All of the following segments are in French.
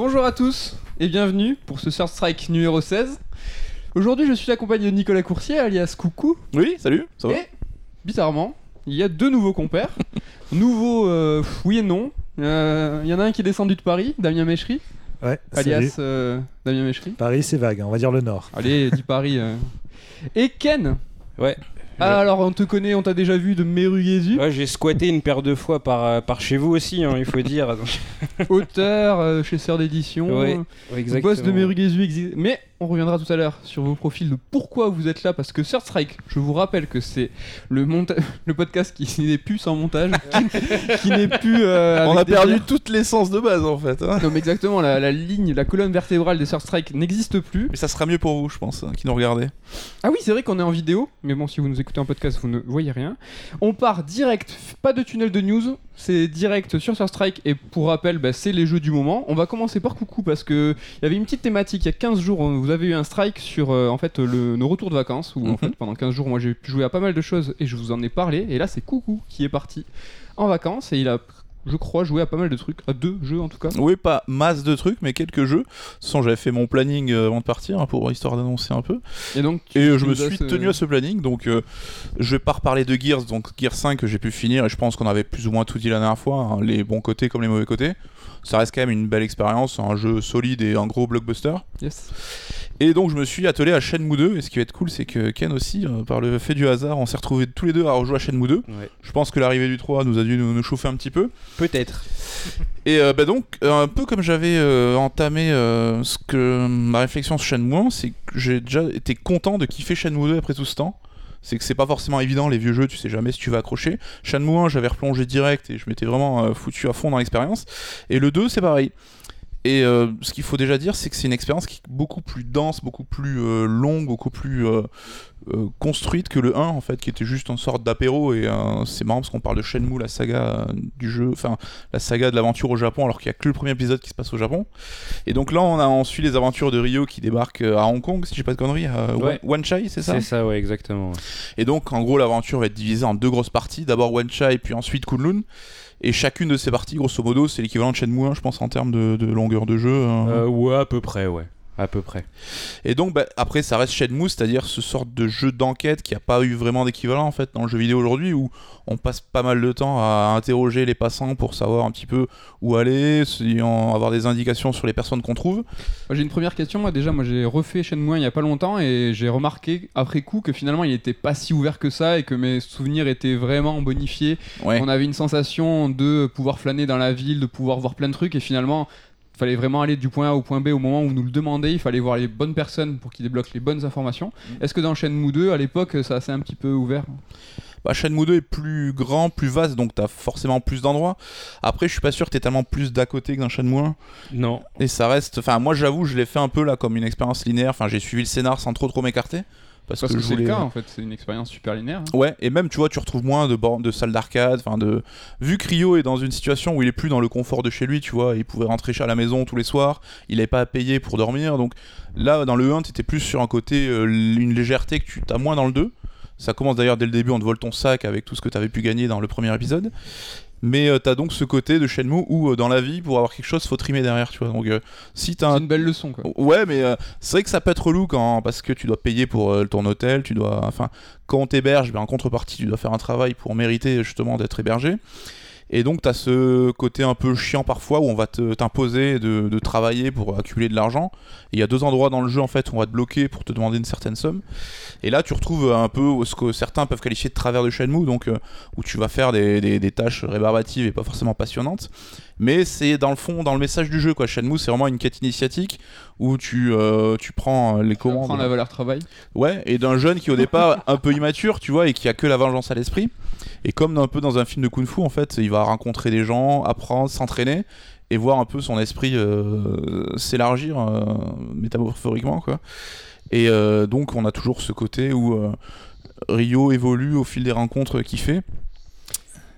Bonjour à tous et bienvenue pour ce Third Strike numéro 16. Aujourd'hui, je suis accompagné de Nicolas Coursier, alias Coucou. Oui, salut, ça va Et bizarrement, il y a deux nouveaux compères. Nouveaux, euh, oui et non. Euh, Il y en a un qui est descendu de Paris, Damien Méchery, Ouais, salut. alias euh, Damien Méchery. Paris, c'est vague, hein, on va dire le nord. Allez, dis Paris. euh. Et Ken. Ouais. Ah, alors, on te connaît, on t'a déjà vu de Merugezu, Ouais, j'ai squatté une paire de fois par, euh, par chez vous aussi, hein, il faut dire. Auteur euh, chez Sœur d'édition. Ouais, euh, Boss de Merugezu exi- Mais on reviendra tout à l'heure sur vos profils de pourquoi vous êtes là parce que Third Strike, je vous rappelle que c'est le, monta- le podcast qui n'est plus sans montage, qui, qui n'est plus. euh, On avec a des perdu bières. toute l'essence de base en fait. hein. Non mais exactement, la, la ligne, la colonne vertébrale des Third Strike n'existe plus. Mais ça sera mieux pour vous, je pense, hein, qui nous regardez. Ah oui, c'est vrai qu'on est en vidéo, mais bon, si vous nous écoutez en podcast, vous ne voyez rien. On part direct, pas de tunnel de news, c'est direct sur Third Strike, et pour rappel, bah, c'est les jeux du moment. On va commencer par Coucou, parce que il y avait une petite thématique, il y a 15 jours, on- vous avez eu un strike sur euh, en fait, le- nos retours de vacances, où en Mhm. fait, pendant 15 jours, moi j'ai pu jouer à pas mal de choses, et je vous en ai parlé, et là c'est Coucou qui est parti en vacances, et il a, je crois, joué à pas mal de trucs, à deux jeux en tout cas. Oui, pas masse de trucs, mais quelques jeux. Sans, j'avais fait mon planning euh, avant de partir, hein, pour histoire d'annoncer un peu. Et donc, Et euh, je me suis tenu à ce planning, donc euh, je vais pas reparler de Gears, donc Gears 5 que j'ai pu finir, et je pense qu'on avait plus ou moins tout dit la dernière fois, hein, les bons côtés comme les mauvais côtés. Ça reste quand même une belle expérience, un jeu solide et un gros blockbuster. Yes. Et donc je me suis attelé à Shenmue 2, et ce qui va être cool, c'est que Ken aussi, euh, par le fait du hasard, on s'est retrouvés tous les deux à rejouer à Shenmue 2. Ouais. Je pense que l'arrivée du 3 nous a dû nous, nous chauffer un petit peu. Peut-être. Et euh, bah donc, euh, un peu comme j'avais euh, entamé euh, ce que ma réflexion sur Shenmue 1, c'est que j'ai déjà été content de kiffer Shenmue 2 après tout ce temps. C'est que c'est pas forcément évident, les vieux jeux, tu sais jamais si tu vas accrocher. Shenmue 1, j'avais replongé direct et je m'étais vraiment euh, foutu à fond dans l'expérience. Et le 2, c'est pareil. Et euh, ce qu'il faut déjà dire, c'est que c'est une expérience qui est beaucoup plus dense, beaucoup plus euh, longue, beaucoup plus euh, construite que le 1 en fait, qui était juste une sorte d'apéro. Et c'est marrant parce qu'on parle de Shenmue, la saga du jeu, enfin la saga de l'aventure au Japon, alors qu'il n'y a que le premier épisode qui se passe au Japon. Et donc là, on a on suit les aventures de Ryo qui débarque à Hong Kong, si j'ai pas de conneries, à Ouais. C'est ça? C'est ça, ouais, exactement. et donc, en gros, l'aventure va être divisée en deux grosses parties. D'abord Wenchai, puis ensuite Kunlun. Et chacune de ces parties, grosso modo, c'est l'équivalent de Shenmue 1, je pense, en termes de, longueur de jeu. hein. Euh, ouais, à peu près, ouais. À peu près. Et donc, bah, après, ça reste Shenmue, c'est-à-dire ce sorte de jeu d'enquête qui a pas eu vraiment d'équivalent, en fait, dans le jeu vidéo aujourd'hui, où on passe pas mal de temps à interroger les passants pour savoir un petit peu où aller, si on- avoir des indications sur les personnes qu'on trouve. J'ai une première question. Moi, déjà, moi, j'ai refait Shenmue 1 il y a pas longtemps et j'ai remarqué après coup que finalement, il était pas si ouvert que ça et que mes souvenirs étaient vraiment bonifiés. Ouais. On avait une sensation de pouvoir flâner dans la ville, de pouvoir voir plein de trucs et finalement. Il fallait vraiment aller du point A au point B au moment où on nous le demandait. Il fallait voir les bonnes personnes pour qu'ils débloquent les bonnes informations. Est-ce que dans Shenmue 2, à l'époque, ça s'est un petit peu ouvert? Bah, Shenmue 2 est plus grand, plus vaste, donc t'as forcément plus d'endroits. Après, je suis pas sûr que t'es tellement plus d'à côté que dans Shenmue 1. Non. Et ça reste. Enfin, moi, j'avoue, je l'ai fait un peu là comme une expérience linéaire. Enfin, j'ai suivi le scénar sans trop trop m'écarter. Parce, Parce que, c'est le cas en fait. C'est une expérience super linéaire. hein. Ouais, et même tu vois, tu retrouves moins de bornes de salles d'arcade, enfin de vu que Rio est dans une situation où il est plus dans le confort de chez lui, tu vois, il pouvait rentrer chez à la maison tous les soirs, il n'avait pas à payer pour dormir, donc là dans le 1, tu étais plus sur un côté euh, une légèreté que tu as moins dans le 2. Ça commence d'ailleurs dès le début, on te vole ton sac avec tout ce que tu avais pu gagner dans le premier épisode. Mais euh, t'as donc ce côté de Shenmue où euh, dans la vie, pour avoir quelque chose, faut trimer derrière, tu vois. Donc euh, si t'as un C'est une belle leçon quoi. Ouais, mais euh, c'est vrai que ça peut être relou quand parce que tu dois payer pour ton hôtel, tu dois, enfin, quand on t'héberge, ben, en contrepartie, tu dois faire un travail pour mériter justement d'être hébergé. Et donc, tu as ce côté un peu chiant parfois où on va te- t'imposer de, de travailler pour accumuler de l'argent. Il y a deux endroits dans le jeu en fait où on va te bloquer pour te demander une certaine somme. Et là, tu retrouves un peu ce que certains peuvent qualifier de travers de Shenmue, donc euh, où tu vas faire des, des- des tâches rébarbatives et pas forcément passionnantes. Mais c'est dans le fond, dans le message du jeu, quoi. Shenmue, c'est vraiment une quête initiatique où tu, euh, tu prends euh, les Tu commandes. apprends la valeur travail. Ouais, et d'un jeune qui au départ un peu immature, tu vois, et qui a que la vengeance à l'esprit. Et comme un peu dans un film de kung-fu, en fait, il va rencontrer des gens, apprendre, s'entraîner, et voir un peu son esprit euh, s'élargir euh, métaphoriquement, quoi. Et euh, donc, on a toujours ce côté où euh, Rio évolue au fil des rencontres qu'il fait.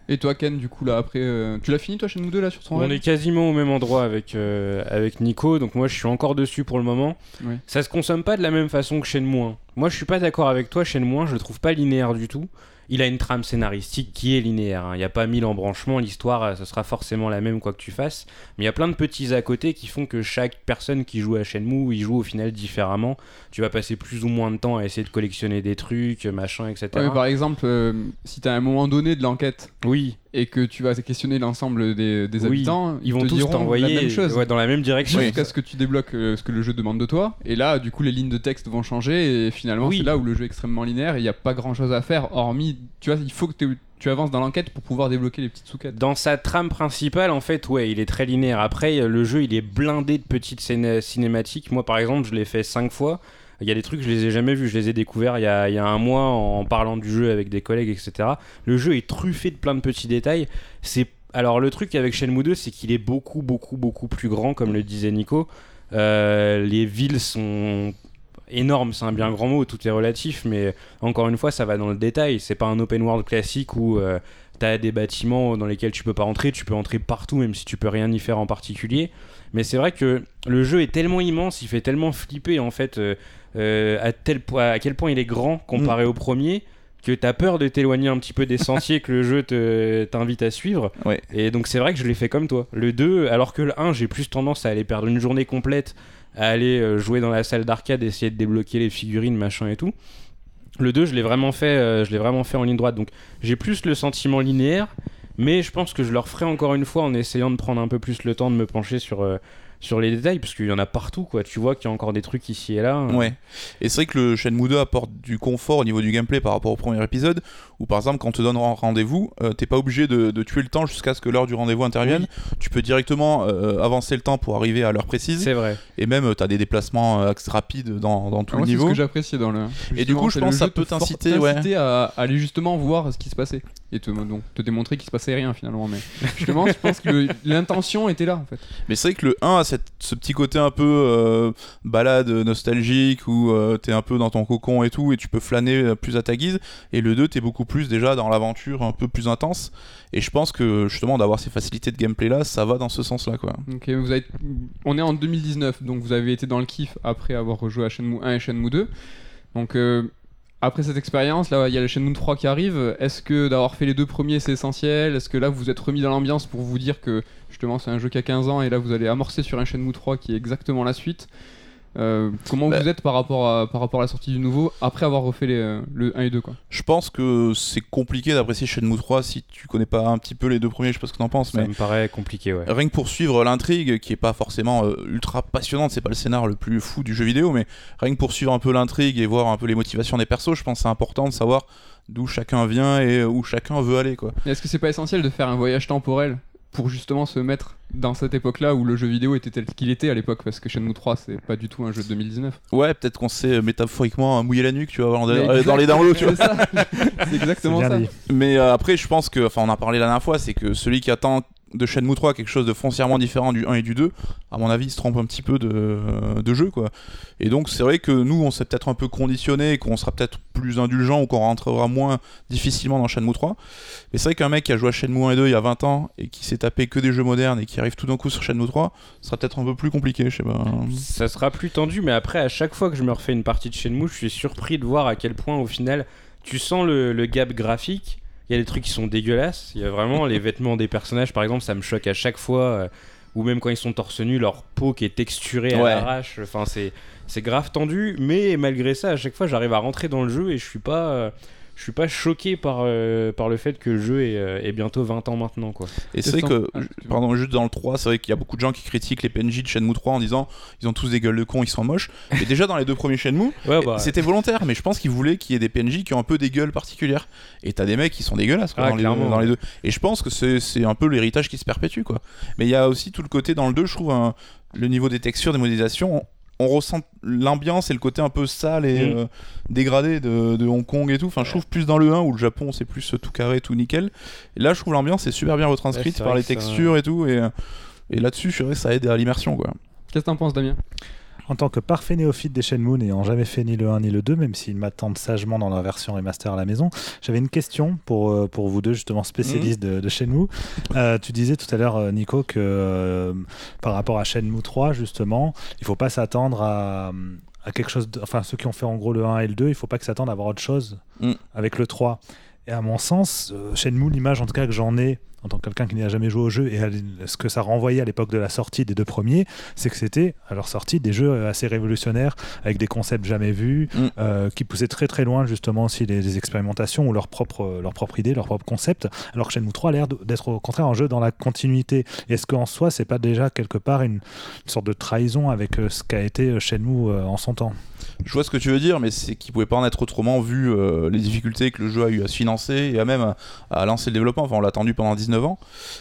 Et toi, Ken, du coup, là, après. euh, Tu l'as fini, toi, chez nous deux, là, sur ton On est quasiment au même endroit avec, euh, avec Nico, donc moi je suis encore dessus pour le moment. Oui. Ça se consomme pas de la même façon que Shenmue 1. Moi, je suis pas d'accord avec toi, Shenmue 1, je le trouve pas linéaire du tout. Il a une trame scénaristique qui est linéaire. hein. Il n'y a pas mille embranchements. L'histoire, euh, ce sera forcément la même quoi que tu fasses. Mais il y a plein de petits à côté qui font que chaque personne qui joue à Shenmue, il joue au final différemment. Tu vas passer plus ou moins de temps à essayer de collectionner des trucs, machin, etc. Ouais, par exemple, euh, si t'as un moment donné de l'enquête Oui, et que tu vas questionner l'ensemble des, des Oui, habitants, ils vont te tous t'envoyer la même chose. ouais, dans la même direction. Jusqu'à ce que tu débloques euh, ce que le jeu demande de toi. Et là, du coup, les lignes de texte vont changer. Et finalement, Oui. c'est là où le jeu est extrêmement linéaire. Il n'y a pas grand chose à faire. Hormis, tu vois, il faut que tu avances dans l'enquête pour pouvoir débloquer les petites sous-quêtes. Dans sa trame principale, en fait, ouais, il est très linéaire. Après, le jeu, il est blindé de petites cinématiques. Moi, par exemple, je l'ai fait cinq fois. Il y a des trucs, je les ai jamais vus. Je les ai découverts il y a, un mois en parlant du jeu avec des collègues, etc. Le jeu est truffé de plein de petits détails. C'est alors le truc avec Shenmue 2, c'est qu'il est beaucoup, beaucoup, beaucoup plus grand, comme le disait Nico. Euh, les villes sont énormes, c'est un bien grand mot, tout est relatif, mais encore une fois, ça va dans le détail. C'est pas un open world classique où euh, t'as des bâtiments dans lesquels tu peux pas rentrer, tu peux entrer partout, même si tu peux rien y faire en particulier. Mais c'est vrai que le jeu est tellement immense, il fait tellement flipper en fait euh, à, tel point, à quel point il est grand comparé au premier que t'as peur de t'éloigner un petit peu des sentiers que le jeu te- t'invite à suivre. Ouais. Et donc c'est vrai que je l'ai fait comme toi. Le 2, alors que le 1, j'ai plus tendance à aller perdre une journée complète à aller euh, jouer dans la salle d'arcade, essayer de débloquer les figurines, machin et tout. Le 2, je l'ai vraiment fait, euh, je l'ai vraiment fait en ligne droite. Donc j'ai plus le sentiment linéaire, mais je pense que je le referai encore une fois en essayant de prendre un peu plus le temps de me pencher sur, euh, sur les détails, parce qu'il y en a partout, quoi. Tu vois qu'il y a encore des trucs ici et là. Ouais. Et c'est vrai que le Shenmue 2 apporte du confort au niveau du gameplay par rapport au premier épisode, où par exemple quand on te donne un rendez-vous, euh, t'es pas obligé de, de tuer le temps jusqu'à ce que l'heure du rendez-vous intervienne. Tu peux directement euh, avancer le temps pour arriver à l'heure précise, C'est vrai. et même euh, t'as des déplacements euh, rapides dans, dans tout Moi, le c'est ce niveau. que j'appréciais dans le. Et du coup, je pense que ça peut t'inciter, ouais. à aller justement voir ce qui se passait et te, donc, te démontrer qu'il se passait rien finalement. Mais justement, je pense que l'intention était là en fait. Mais c'est vrai que le 1 a cette- ce petit côté un peu euh, balade nostalgique où euh, t'es un peu dans ton cocon et tout et tu peux flâner euh, plus à ta guise. Et le 2 t'es beaucoup plus déjà dans l'aventure un peu plus intense. Et je pense que justement d'avoir ces facilités de gameplay là, ça va dans ce sens là quoi. Ok, vous avez... On est en 2019, donc vous avez été dans le kiff après avoir rejoué à Shenmue 1 et Shenmue 2. Donc euh, après cette expérience, là il y a le Shenmue 3 qui arrive. Est-ce que d'avoir fait les deux premiers c'est essentiel? Est-ce que là vous vous êtes remis dans l'ambiance pour vous dire que justement c'est un jeu qui a 15 ans et là vous allez amorcer sur un Shenmue 3 qui est exactement la suite? Euh, comment Bah. vous êtes par rapport, à, par rapport à la sortie du nouveau après avoir refait les, euh, le 1 et 2 quoi Je pense que c'est compliqué d'apprécier Shenmue 3 si tu connais pas un petit peu les deux premiers, je sais pas ce que t'en penses, Ça mais me paraît compliqué, ouais. rien que pour suivre l'intrigue, qui est pas forcément euh, ultra passionnante, c'est pas le scénar le plus fou du jeu vidéo, mais rien que pour suivre un peu l'intrigue et voir un peu les motivations des persos, je pense que c'est important de savoir d'où chacun vient et où chacun veut aller quoi. Est-ce que c'est pas essentiel de faire un voyage temporel pour justement se mettre dans cette époque-là où le jeu vidéo était tel qu'il était à l'époque Parce que Shenmue 3 c'est pas du tout un jeu de 2019. Ouais, peut-être qu'on s'est euh, métaphoriquement mouillé la nuque, tu vois, dans, Mais dans les downloads, tu vois. C'est ça. c'est C'est exactement ça. dit. Mais euh, après, je pense que, enfin, on en a parlé la dernière fois, c'est que celui qui attend de Shenmue 3 quelque chose de foncièrement différent du 1 et du 2, à mon avis, il se trompe un petit peu de, jeu, quoi. Et donc, c'est vrai que nous, on s'est peut-être un peu conditionné, qu'on sera peut-être plus indulgent ou qu'on rentrera moins difficilement dans Shenmue 3. Mais c'est vrai qu'un mec qui a joué à Shenmue 1 et 2 il y a 20 ans et qui s'est tapé que des jeux modernes et qui arrive tout d'un coup sur Shenmue 3, sera peut-être un peu plus compliqué, je sais pas. Ça sera plus tendu, mais après, à chaque fois que je me refais une partie de Shenmue, je suis surpris de voir à quel point, au final, tu sens le gap graphique. Il y a des trucs qui sont dégueulasses. Il y a vraiment les vêtements des personnages, par exemple, ça me choque à chaque fois. euh, ou même quand ils sont torse nu, leur peau qui est texturée à Ouais. l'arrache. Enfin, c'est c'est grave tendu, mais malgré ça, à chaque fois, j'arrive à rentrer dans le jeu et je suis pas. euh, je suis pas choqué par, euh, par le fait que le jeu est, euh, bientôt 20 ans maintenant quoi. Et c'est vrai que, ah, pardon, juste dans le 3, c'est vrai qu'il y a beaucoup de gens qui critiquent les PNJ de Shenmue 3 en disant ils ont tous des gueules de cons, ils sont moches. Et déjà dans les deux premiers Shenmue, Ouais, bah, c'était volontaire, mais je pense qu'ils voulaient qu'il y ait des PNJ qui ont un peu des gueules particulières. Et t'as des mecs qui sont dégueulasses quoi, Ah, dans, les deux, clairement, dans les deux. Et je pense que c'est c'est un peu l'héritage qui se perpétue quoi. Mais il y a aussi tout le côté dans le 2, je trouve, un- le niveau des textures, des modélisations. On, ressent l'ambiance et le côté un peu sale et Mm. euh, dégradé de, de Hong Kong et tout. Enfin, je trouve plus dans le 1 où le Japon c'est plus euh, tout carré, tout nickel. Et là, je trouve l'ambiance est super bien retranscrite Ouais, par les ça- textures et tout. Et, euh, et là-dessus, je dirais que ça aide à l'immersion quoi. Qu'est-ce que t'en penses Damien? En tant que parfait néophyte des Shenmue, n'ayant jamais fait ni le 1 ni le 2, même s'ils m'attendent sagement dans leur version remaster à la maison, j'avais une question pour, euh, pour vous deux, justement spécialistes de, de Shenmue. Euh, tu disais tout à l'heure, euh, Nico, que euh, par rapport à Shenmue 3, justement, il faut pas s'attendre à, à quelque chose. de- Enfin, ceux qui ont fait en gros le 1 et le 2, il faut pas que s'attendent à avoir autre chose Mm. avec le 3. Et à mon sens, Shenmue, l'image en tout cas que j'en ai en tant que quelqu'un qui n'a jamais joué au jeu et ce que ça renvoyait à l'époque de la sortie des deux premiers, c'est que c'était à leur sortie des jeux assez révolutionnaires avec des concepts jamais vus, Mm. euh, qui poussaient très très loin justement aussi les, les expérimentations ou propres leur propre idées, leurs propres concepts. Alors que Shenmue 3 a l'air d'être au contraire un jeu dans la continuité. Est-ce qu'en soi, c'est pas déjà quelque part une, une sorte de trahison avec euh, ce qu'a été euh, Shenmue euh, en son temps? Je vois ce que tu veux dire, mais c'est qu'il pouvait pas en être autrement vu euh, les difficultés que le jeu a eu à se financer et à même à, à lancer le développement. Enfin, on l'a attendu pendant 19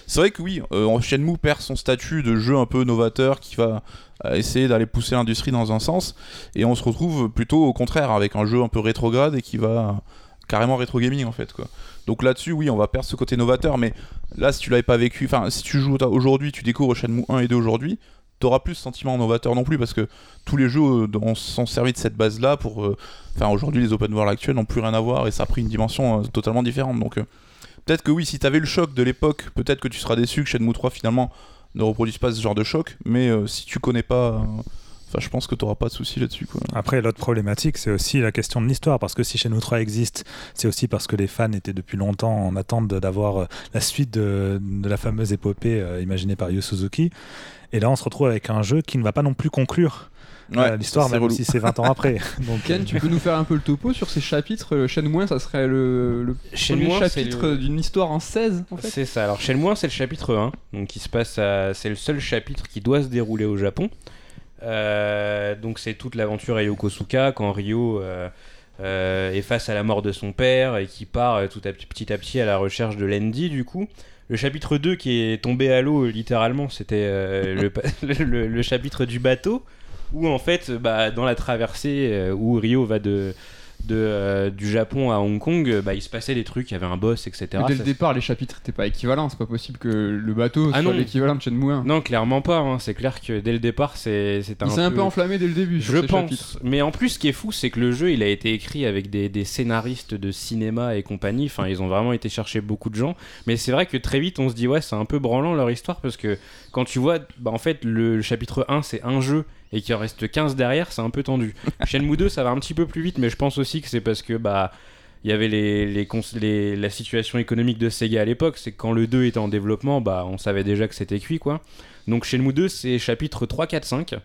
C'est vrai que oui, euh, Shenmue perd son statut de jeu un peu novateur qui va euh, essayer d'aller pousser l'industrie dans un sens, et on se retrouve plutôt au contraire avec un jeu un peu rétrograde et qui va carrément rétro gaming en fait quoi. Donc là-dessus, oui, on va perdre ce côté novateur, mais là, si tu l'avais pas vécu, enfin, si tu joues aujourd'hui, tu découvres Shenmue 1 et 2 aujourd'hui, t'auras plus ce sentiment novateur non plus parce que tous les jeux euh, ont- sont servis de cette base là pour euh, enfin aujourd'hui les open world actuels n'ont plus rien à voir et ça a pris une dimension totalement différente. Donc peut-être que oui si t'avais le choc de l'époque peut-être que tu seras déçu que Shenmue 3 finalement ne reproduise pas ce genre de choc. Mais euh, si tu connais pas euh, enfin je pense que t'auras pas de soucis là-dessus Après, l'autre problématique, c'est aussi la question de l'histoire, parce que si Shenmue 3 existe, c'est aussi parce que les fans étaient depuis longtemps en attente d'avoir euh, la suite de, la fameuse épopée imaginée par Yu Suzuki. Et là, on se retrouve avec un jeu qui ne va pas non plus conclure euh, l'histoire, même relou. si c'est 20 ans après. Donc, Ken, tu peux nous faire un peu le topo sur ces chapitres Le Shenmue 1, ça serait le, le Shenmue premier 1, c'est chapitre le- d'une histoire en 16 en fait C'est ça. Alors, chez le moins, c'est le chapitre 1. Donc, qui se passe à... C'est le seul chapitre qui doit se dérouler au Japon. Euh, donc, c'est toute l'aventure à Yokosuka quand Ryo euh, euh, est face à la mort de son père et qui part euh, tout à, petit à petit à la recherche de Lendi, du coup. Le chapitre 2 qui est tombé à l'eau, littéralement, c'était euh, le, pa- le- le chapitre du bateau. Où, en fait, bah, dans la traversée euh, où Ryo va de. De, euh, du Japon à Hong Kong, euh, bah, il se passait des trucs, il y avait un boss, etc. Mais dès le Ça, départ, les chapitres n'étaient pas équivalents. C'est pas possible que le bateau Ah soit l'équivalent de Shenmue 1. Non, clairement pas. hein. C'est clair que dès le départ, c'est un, Il s'est un peu enflammé dès le début. Je pense. chapitres. Mais en plus, ce qui est fou, c'est que le jeu, il a été écrit avec des, des scénaristes de cinéma et compagnie. Enfin, ils ont vraiment été chercher beaucoup de gens. Mais c'est vrai que très vite, on se dit, ouais, c'est un peu branlant leur histoire parce que quand tu vois, bah, en fait, le, le chapitre 1, c'est un jeu et qu'il en reste 15 derrière, c'est un peu tendu. Shenmue 2, ça va un petit peu plus vite, mais je pense aussi que c'est parce que, bah. Il y avait les, les, la situation économique de Sega à l'époque, c'est que quand le 2 était en développement, bah, on savait déjà que c'était cuit, quoi. Donc Shenmue 2, c'est chapitre 3, 4, 5.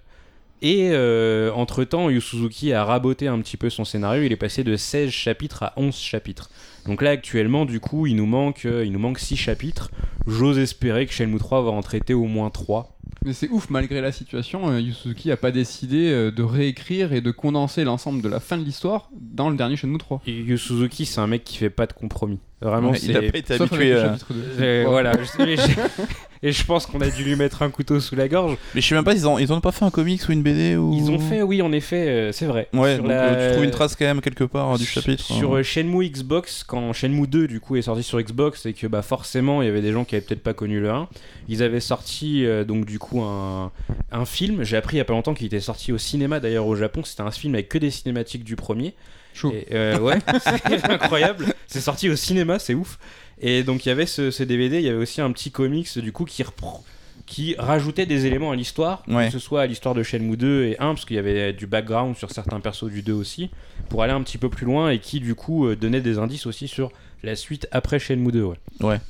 Et euh, entre-temps, Yu Suzuki a raboté un petit peu son scénario, il est passé de 16 chapitres à 11 chapitres. Donc là, actuellement, du coup, il nous manque, euh, il nous manque 6 chapitres. J'ose espérer que Shenmue 3 va en traiter au moins 3. Mais c'est ouf, malgré la situation, euh, Yu Suzuki a pas décidé euh, de réécrire et de condenser l'ensemble de la fin de l'histoire dans le dernier Shenmue 3. Et Yu Suzuki, c'est un mec qui fait pas de compromis. Vraiment, Ouais, il a c'est... pas été Sauf habitué à... 2. Euh, Ouais. voilà, et je- et pense qu'on a dû lui mettre un couteau sous la gorge. mais je sais même pas ils ont ils ont pas fait un comics ou une BD ou Ils ont fait, oui, en effet, euh, c'est vrai. ouais Sur donc la- euh, tu trouves une trace quand même quelque part euh, du chapitre Sur hein. euh, Shenmue Xbox, quand Shenmue 2 du coup est sorti sur Xbox et que bah forcément il y avait des gens qui avaient peut-être pas connu le 1, ils avaient sorti euh, donc du coup un, un film. J'ai appris il y a pas longtemps qu'il était sorti au cinéma d'ailleurs au Japon. C'était un film avec que des cinématiques du premier. Chaud. Et, euh, ouais, c'est incroyable. C'est sorti au cinéma, c'est ouf. Et donc il y avait ce, ce DVD, il y avait aussi un petit comics du coup qui reprend qui rajoutait des éléments à l'histoire, Ouais. que ce soit à l'histoire de Shenmue 2 et 1, parce qu'il y avait du background sur certains persos du 2 aussi, pour aller un petit peu plus loin et qui du coup euh, donnait des indices aussi sur la suite après Shenmue 2. Ouais.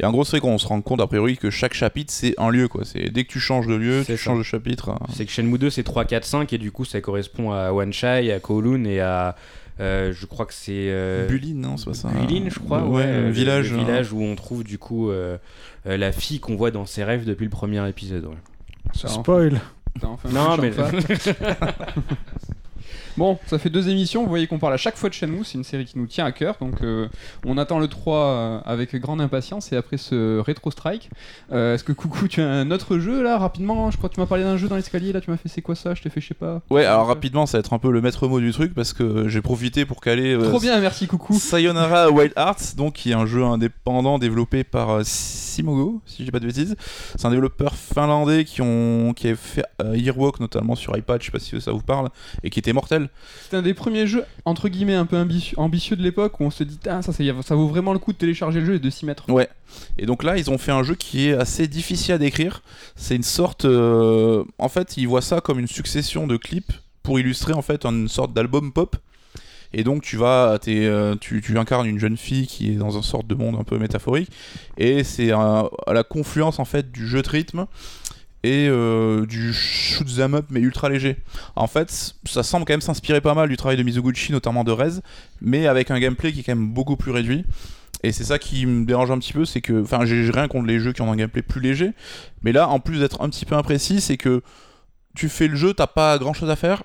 Et en gros, c'est qu'on se rend compte a priori que chaque chapitre c'est un lieu quoi. C'est dès que tu changes de lieu, C'est tu ça. changes de chapitre. hein. C'est que Shenmue 2 c'est 3, 4, 5 et du coup ça correspond à Wan Chai, à Kowloon et à. Euh, je crois que c'est. euh, Bulin, non, c'est pas ça. Bulin, je crois. Ouais, euh, le le- village. Hein. village où on trouve du coup euh, euh, la fille qu'on voit dans ses rêves depuis le premier épisode. ouais. Ça en- Spoil. Non, mais. Bon, ça fait deux émissions, vous voyez qu'on parle à chaque fois de Shenmue, c'est une série qui nous tient à cœur, donc euh, on attend le 3 euh, avec grande impatience et après ce rétro strike. Euh, Est-ce que coucou, tu as un autre jeu là rapidement? Je crois que tu m'as parlé d'un jeu dans l'escalier là, tu m'as fait c'est quoi ça? Je t'ai fait je sais pas. Ouais, alors rapidement, ça va être un peu le maître mot du truc parce que j'ai profité pour caler. euh, Trop bien, merci coucou. Sayonara Wild Hearts, donc qui est un jeu indépendant développé par Simogo, si je dis pas de bêtises. C'est un développeur finlandais qui ont qui a fait Yearwalk notamment sur iPad, je sais pas si ça vous parle, et qui était mortel. C'est un des premiers jeux entre guillemets un peu ambitieux, de l'époque où on se dit ah, ça, ça, vaut vraiment le coup de télécharger le jeu et de s'y mettre. Ouais. Et donc là, ils ont fait un jeu qui est assez difficile à décrire. C'est une sorte, euh, en fait, ils voient ça comme une succession de clips pour illustrer en fait une sorte d'album pop. Et donc tu vas, euh, tu, tu incarnes une jeune fille qui est dans une sorte de monde un peu métaphorique, et c'est un- à la confluence en fait du jeu de rythme et euh, du shoot 'em up mais ultra léger. En fait, ça semble quand même s'inspirer pas mal du travail de Mizoguchi, notamment de Rez, mais avec un gameplay qui est quand même beaucoup plus réduit. Et c'est ça qui me dérange un petit peu, c'est que, enfin, j'ai rien contre les jeux qui ont un gameplay plus léger, mais là, en plus d'être un petit peu imprécis, c'est que tu fais le jeu, t'as pas grand chose à faire.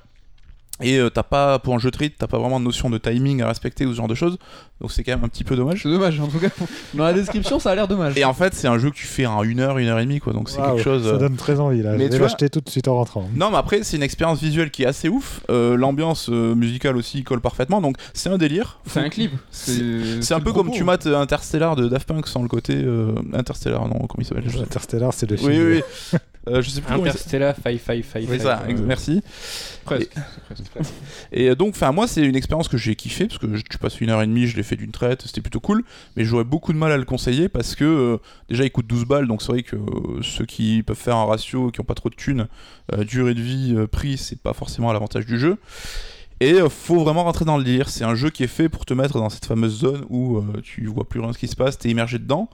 Et euh, t'as pas, pour un jeu de rythme, t'as pas vraiment de notion de timing à respecter ou ce genre de choses. Donc c'est quand même un petit peu dommage. C'est dommage, en tout cas. Dans la description, ça a l'air dommage. Et en fait, c'est un jeu que tu fais en une heure, une heure et demie, quoi. Donc c'est quelque chose. Ça euh, donne très envie là. Mais Je tu vais vois- l'acheter tout de suite en rentrant. Non, mais après, c'est une expérience visuelle qui est assez ouf. Euh, L'ambiance euh, musicale aussi colle parfaitement. Donc c'est un délire. C'est un clip. C'est un peu comme tu mates Interstellar de Daft Punk sans le côté euh, Interstellar, non, comment il s'appelle Interstellar, c'est le film. Oui, oui, oui. Euh, je sais plus. Interstellar, Five, Five, Five. Oui, ça, ex- merci. Presque. Et euh, donc, enfin, moi, c'est une expérience que j'ai kiffé parce que je, tu passes une heure et demie, je l'ai fait d'une traite, c'était plutôt cool. Mais j'aurais beaucoup de mal à le conseiller parce que euh, déjà, il coûte 12 balles, donc c'est vrai que euh, ceux qui peuvent faire un ratio, qui ont pas trop de thunes, euh, durée de vie, euh, prix, c'est pas forcément à l'avantage du jeu. Et euh, faut vraiment rentrer dans le délire. C'est un jeu qui est fait pour te mettre dans cette fameuse zone où euh, tu vois plus rien de ce qui se passe, t'es immergé dedans.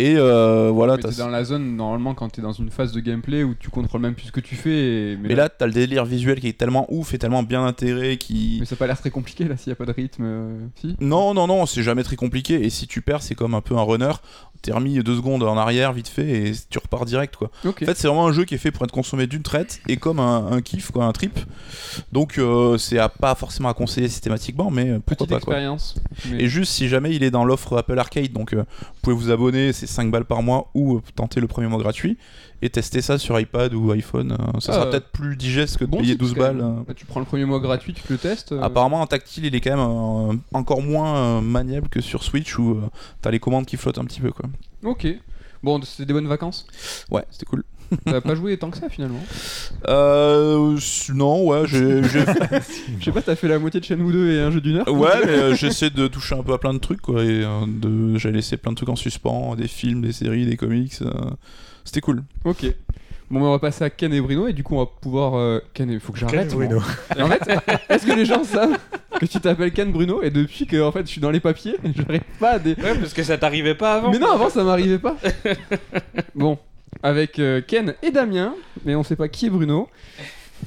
Et euh, voilà, Mais t'es dans la zone normalement quand t'es dans une phase de gameplay où tu contrôles même plus ce que tu fais. et- Mais, Mais là, t'as le délire visuel qui est tellement ouf et tellement bien intégré qui. mais ça a pas l'air très compliqué là s'il y a pas de rythme. euh, Si? Non, non, non, c'est jamais très compliqué. Et si tu perds, c'est comme un peu un runner. T'es remis deux secondes en arrière, vite fait, et tu repars direct, quoi. En fait, c'est vraiment un jeu qui est fait pour être consommé d'une traite et comme un, un kiff, quoi, un trip. Donc, euh, c'est à- pas forcément à conseiller systématiquement, mais euh, pourquoi Petite pas, quoi. mais- Et juste si jamais il est dans l'offre Apple Arcade, donc vous pouvez vous abonner, c'est 5 balles par mois, ou tenter le premier mois gratuit, et tester ça sur iPad ou iPhone. euh, ça Ah, sera euh, peut-être plus digeste que de Bon payer tips, 12 quand même. balles. euh. Bah, tu prends le premier mois gratuit, tu le testes. euh, Apparemment, en tactile, il est quand même euh, encore moins euh, maniable que sur Switch où euh, t'as les commandes qui flottent un petit peu. Quoi. Ok. Bon, c'était des bonnes vacances? Ouais, c'était cool. T'as pas joué tant que ça finalement. Euh, non, ouais, j'ai. Je sais pas, t'as fait la moitié de Shenmue 2 et un jeu d'une heure. ouais, mais euh, j'essaie de toucher un peu à plein de trucs, quoi. Et euh, de... j'ai laissé plein de trucs en suspens, des films, des séries, des comics. euh, C'était cool. Ok. Bon, on va passer à Ken et Bruno et du coup on va pouvoir. euh, Ken, il faut que j'arrête. Bruno. Et En fait, est-ce que les gens savent que tu t'appelles Ken Bruno et depuis que en fait je suis dans les papiers, j'arrive pas à. Dé... Ouais, parce que ça t'arrivait pas avant. Mais non, avant ça m'arrivait pas. bon, avec euh, Ken et Damien, mais on sait pas qui est Bruno.